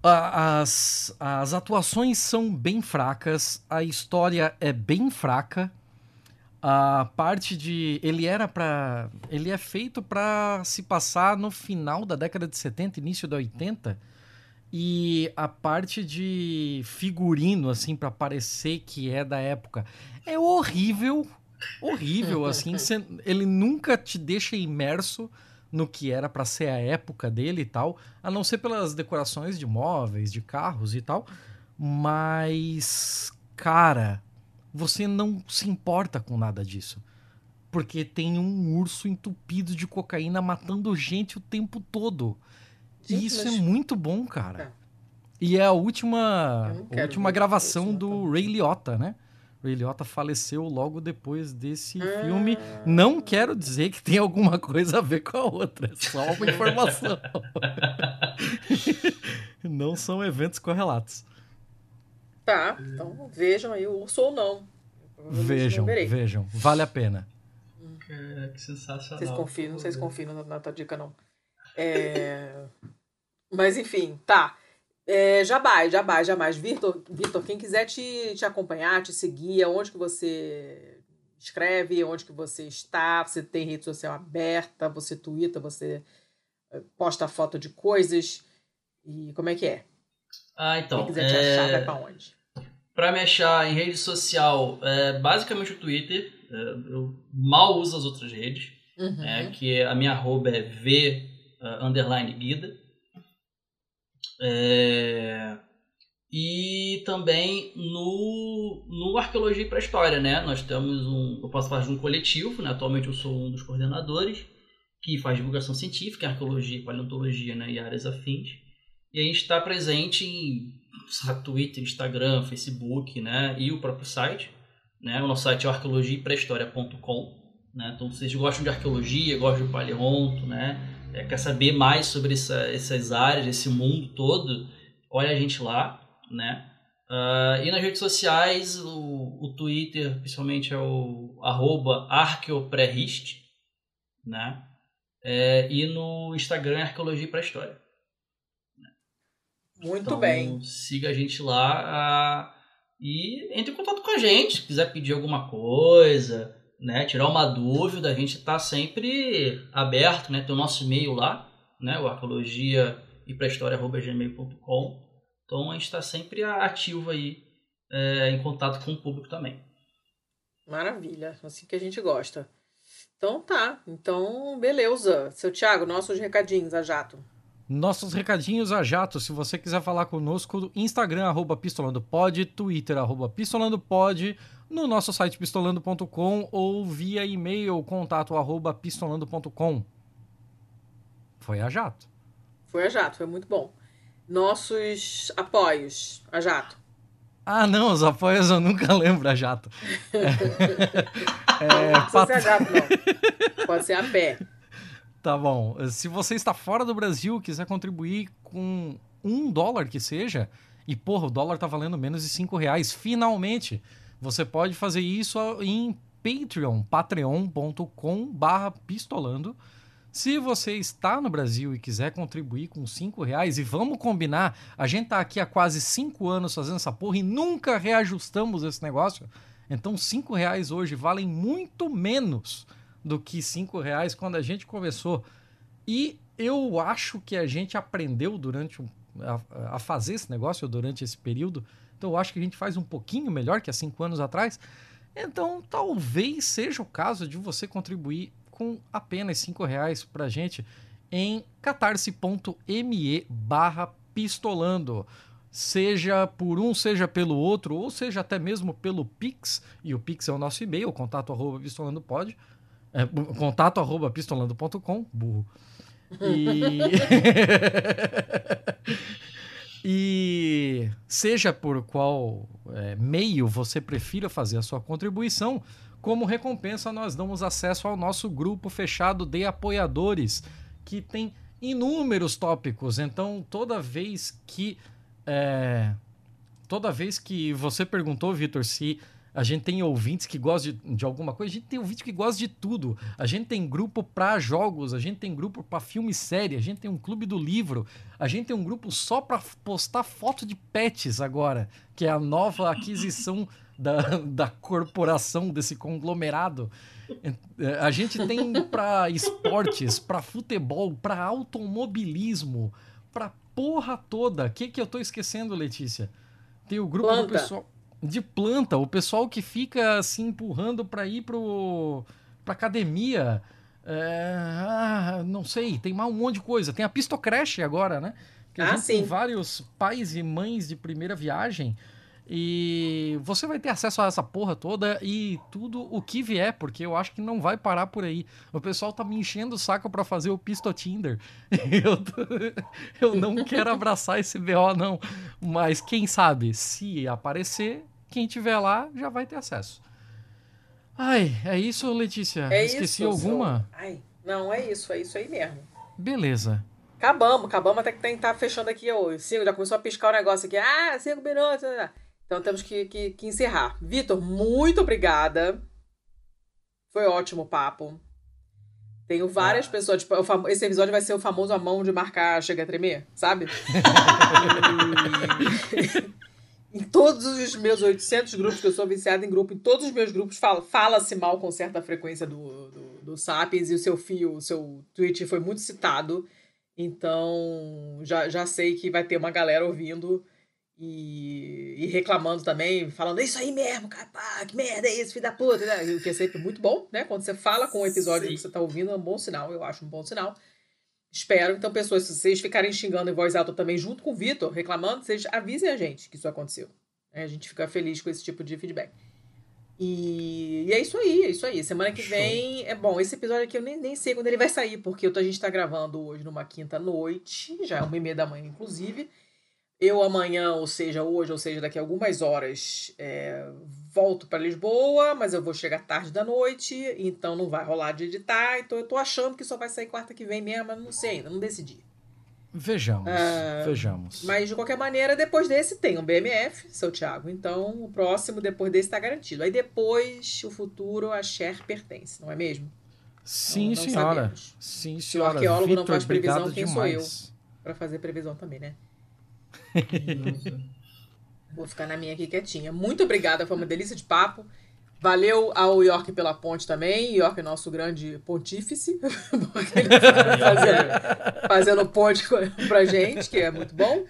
As, as atuações são bem fracas, a história é bem fraca. A parte de. Ele era pra. Ele é feito pra se passar no final da década de 70, início da 80. E a parte de figurino, assim, pra parecer que é da época, é horrível. Horrível, assim. ele nunca te deixa imerso no que era pra ser a época dele e tal, a não ser pelas decorações de móveis, de carros e tal. Mas, cara, você não se importa com nada disso. Porque tem um urso entupido de cocaína matando gente o tempo todo. Gente, e isso mas- é muito bom, cara. É. E é a última, a última gravação isso, do. Ray Liotta, né? Ray Liotta faleceu logo depois desse Ah. filme. Não quero dizer que tem alguma coisa a ver com a outra, é só uma informação. não são eventos correlatos. Tá, então vejam aí o urso ou não. Vejam, vejam, vale a pena. É, que sensacional. Vocês confiam, não sei se confiam na, na tua dica, não. É... Mas enfim, tá. É, jamais, jamais, jamais. Vitor, Vitor, quem quiser te, te acompanhar, te seguir, onde que você escreve, onde que você está, você tem rede social aberta, você twitta, você eh, posta foto de coisas. E como é que é? Ah, então. Quem quiser te é... achar, vai pra onde? Pra me achar em rede social, é basicamente o Twitter. É, eu mal uso as outras redes. Uhum. É, que a minha arroba é V uh, underline guida. É, e também no, no Arqueologia para História, né? Nós temos um. Eu faço parte de um coletivo, né? Atualmente eu sou um dos coordenadores, que faz divulgação científica, arqueologia, paleontologia né? e áreas afins. E a gente está presente em sabe, Twitter, Instagram, Facebook, né? E o próprio site. Né? O nosso site é arqueologiaprehistoria.com. Né? Então, vocês gostam de arqueologia, gostam de paleonto, né? É, quer saber mais sobre essa, essas áreas, esse mundo todo, olha a gente lá, né? Ah, e nas redes sociais, o, o Twitter, principalmente, é o arroba né? É, e no Instagram é Arqueologia para História. Muito Então, bem. Siga a gente lá ah, e entre em contato com a gente. Se quiser pedir alguma coisa, né, tirar uma dúvida, a gente está sempre aberto, né? Tem o nosso e-mail lá, né, o arqueologia e gmail.com. Então a gente está sempre ativo aí é, em contato com o público também. Maravilha, assim que a gente gosta. Então tá, então beleza. Seu Thiago, nossos recadinhos, a jato. Nossos recadinhos a jato, se você quiser falar conosco, Instagram, arroba pistolandopod, Twitter, arroba pistolandopod, no nosso site pistolando.com ou via e-mail, contato arroba pistolando.com. Foi a jato. Foi a jato, foi muito bom. Nossos apoios, a jato. Ah, não, os apoios eu nunca lembro a jato. É, não precisa pat... ser a jato, não. Pode ser a pé. Tá bom. Se você está fora do Brasil quiser contribuir com um dólar que seja, e porra, o dólar tá valendo menos de cinco reais, finalmente, você pode fazer isso em Patreon, patreon.com barra pistolando. Se você está no Brasil e quiser contribuir com cinco reais, e vamos combinar, a gente tá aqui há quase cinco anos fazendo essa porra e nunca reajustamos esse negócio. Então cinco reais hoje valem muito menos do que cinco reais quando a gente começou. E eu acho que a gente aprendeu durante a, a, fazer esse negócio durante esse período. Então eu acho que a gente faz um pouquinho melhor que há cinco anos atrás. Então talvez seja o caso de você contribuir com apenas cinco reais para a gente em catarse.me barra pistolando seja por um, seja pelo outro, ou seja até mesmo pelo Pix, e o Pix é o nosso e-mail, contato arroba pistolando pode, é, contato arroba pistolando.com, burro. E... e seja por qual é, meio você prefira fazer a sua contribuição, como recompensa nós damos acesso ao nosso grupo fechado de apoiadores, que tem inúmeros tópicos. Então, toda vez que é, toda vez que você perguntou, Vitor, se a gente tem ouvintes que gostam de, de, alguma coisa, a gente tem ouvintes que gostam de tudo. A gente tem grupo para jogos, a gente tem grupo para filme e série, a gente tem um clube do livro, a gente tem um grupo só para postar foto de pets agora, que é a nova aquisição da, da corporação desse conglomerado. A gente tem para esportes, para futebol, para automobilismo, para porra toda. O que, que eu tô esquecendo, Letícia? Tem o grupo Planta. do pessoal de planta, o pessoal que fica se assim, empurrando para ir pro pra academia. É, ah, não sei, tem mais um monte de coisa. Tem a Pistocrash agora, né? Que a ah, gente sim. tem vários pais e mães de primeira viagem e você vai ter acesso a essa porra toda e tudo o que vier, porque eu acho que não vai parar por aí. O pessoal tá me enchendo o saco para fazer o Pisto Tinder. Eu, tô... eu não quero abraçar esse BO, não. Mas quem sabe, se aparecer, quem tiver lá já vai ter acesso. Ai, é isso, Letícia? É Esqueci isso, alguma? Ai, não, é isso, é isso aí mesmo. Beleza. Acabamos, acabamos até que tem tá fechando aqui o cinco, já começou a piscar o negócio aqui. Ah, cinco minutos. Então temos que, que, que encerrar. Vitor, muito obrigada. Foi ótimo o papo. Tenho várias ah. pessoas. Tipo, esse episódio vai ser o famoso a mão de marcar chega a tremer, sabe? em todos os meus 800 grupos, que eu sou viciada em grupo, em todos os meus grupos fala-se fala mal com certa frequência do, do, do Sapiens e o seu fio, o seu tweet foi muito citado. Então, já, já sei que vai ter uma galera ouvindo e, e reclamando também, falando é isso aí mesmo, cara, pá, que merda é isso, filho da puta, né? O que é sempre muito bom, né? Quando você fala com o episódio Sim. que você tá ouvindo, é um bom sinal, eu acho um bom sinal. Espero. Então, pessoas, se vocês ficarem xingando em voz alta também, junto com o Vitor, reclamando, vocês avisem a gente que isso aconteceu. É, a gente fica feliz com esse tipo de feedback. E, e, é isso aí, é isso aí. Semana que vem. Show. É bom, esse episódio aqui eu nem, nem sei quando ele vai sair, porque a gente tá gravando hoje numa quinta noite, já é uma e meia da manhã, inclusive. Eu amanhã, ou seja, hoje, ou seja, daqui a algumas horas, é, volto para Lisboa, mas eu vou chegar tarde da noite, então não vai rolar de editar. Então eu tô achando que só vai sair quarta que vem mesmo, mas não sei ainda, não decidi. Vejamos, ah, vejamos. Mas de qualquer maneira, depois desse tem um BMF, seu Thiago. Então o próximo depois desse está garantido. Aí depois, o futuro, a Cher pertence, não é mesmo? Sim, não senhora. Sabemos. Sim, senhora. Se o arqueólogo Victor, não faz previsão, quem demais. sou eu? Para fazer previsão também, né? Vou ficar na minha aqui quietinha. Muito obrigada, foi uma delícia de papo. Valeu ao York pela ponte também. York é nosso grande pontífice, porque ele tá fazendo, fazendo ponte pra gente, que é muito bom.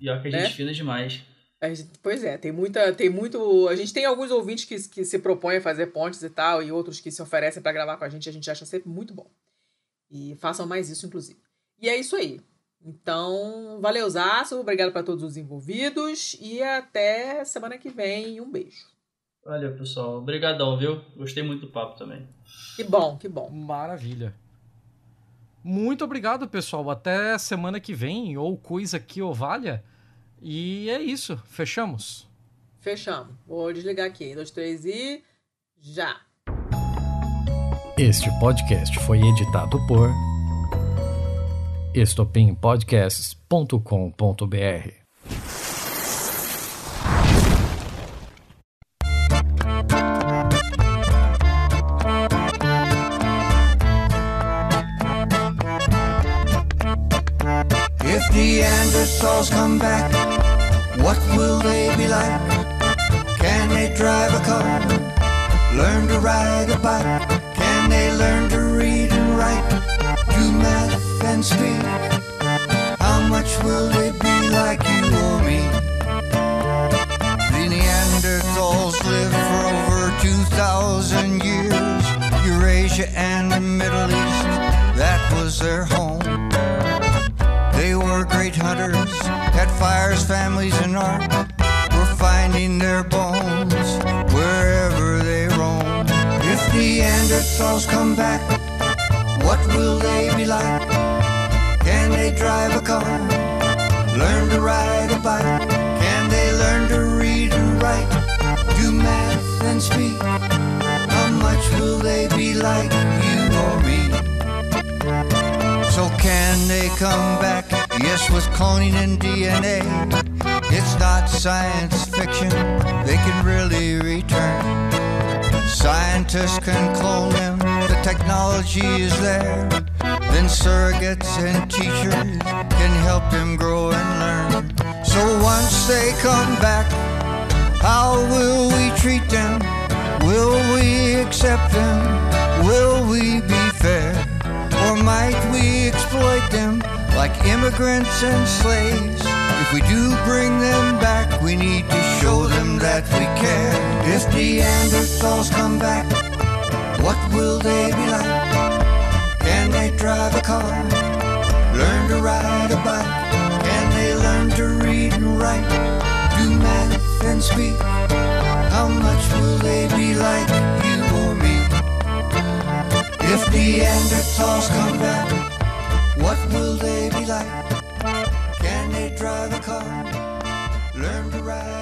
York é né? gente fina demais. Gente, pois é, tem muita, tem muito. A gente tem alguns ouvintes que, que se propõem a fazer pontes e tal, e outros que se oferecem para gravar com a gente, a gente acha sempre muito bom. E façam mais isso, inclusive. E é isso aí. Então, valeu, Zaço, obrigado para todos os envolvidos e até semana que vem. Um beijo. Valeu, pessoal. Obrigadão, viu? Gostei muito do papo também. Que bom, que bom. Maravilha. Muito obrigado, pessoal. Até semana que vem, ou coisa que o valha. E é isso. Fechamos. Fechamos. Vou desligar aqui. Dois, três e. Já! Este podcast foi editado por estopimpodcasts.com.br. If Neanderthals come back, what will they be like? Can they drive a car? Learn to ride a bike? Speak? How much will they be like you or me? The Neanderthals lived for over 2,000 years. Eurasia and the Middle East, that was their home. They were great hunters, had fires, families, and art. We're finding their bones wherever they roam. If Neanderthals come back, what will they be like? They drive a car? Learn to ride a bike? Can they learn to read and write? Do math and speak? How much will they be like you or me? So can they come back? Yes, with cloning and DNA. It's not science fiction, they can really return. Scientists can clone them, the technology is there. Then surrogates and teachers can help them grow and learn. So once they come back, how will we treat them? Will we accept them? Will we be fair? Or might we exploit them like immigrants and slaves? If we do bring them back, we need to show them that we care. If the Neanderthals come back, what will they be like? might drive a car, learn to ride a bike, and they learn to read and write, do math and speak. How much will they be like you or me? If Neanderthals come back, what will they be like? Can they drive a car, learn to ride?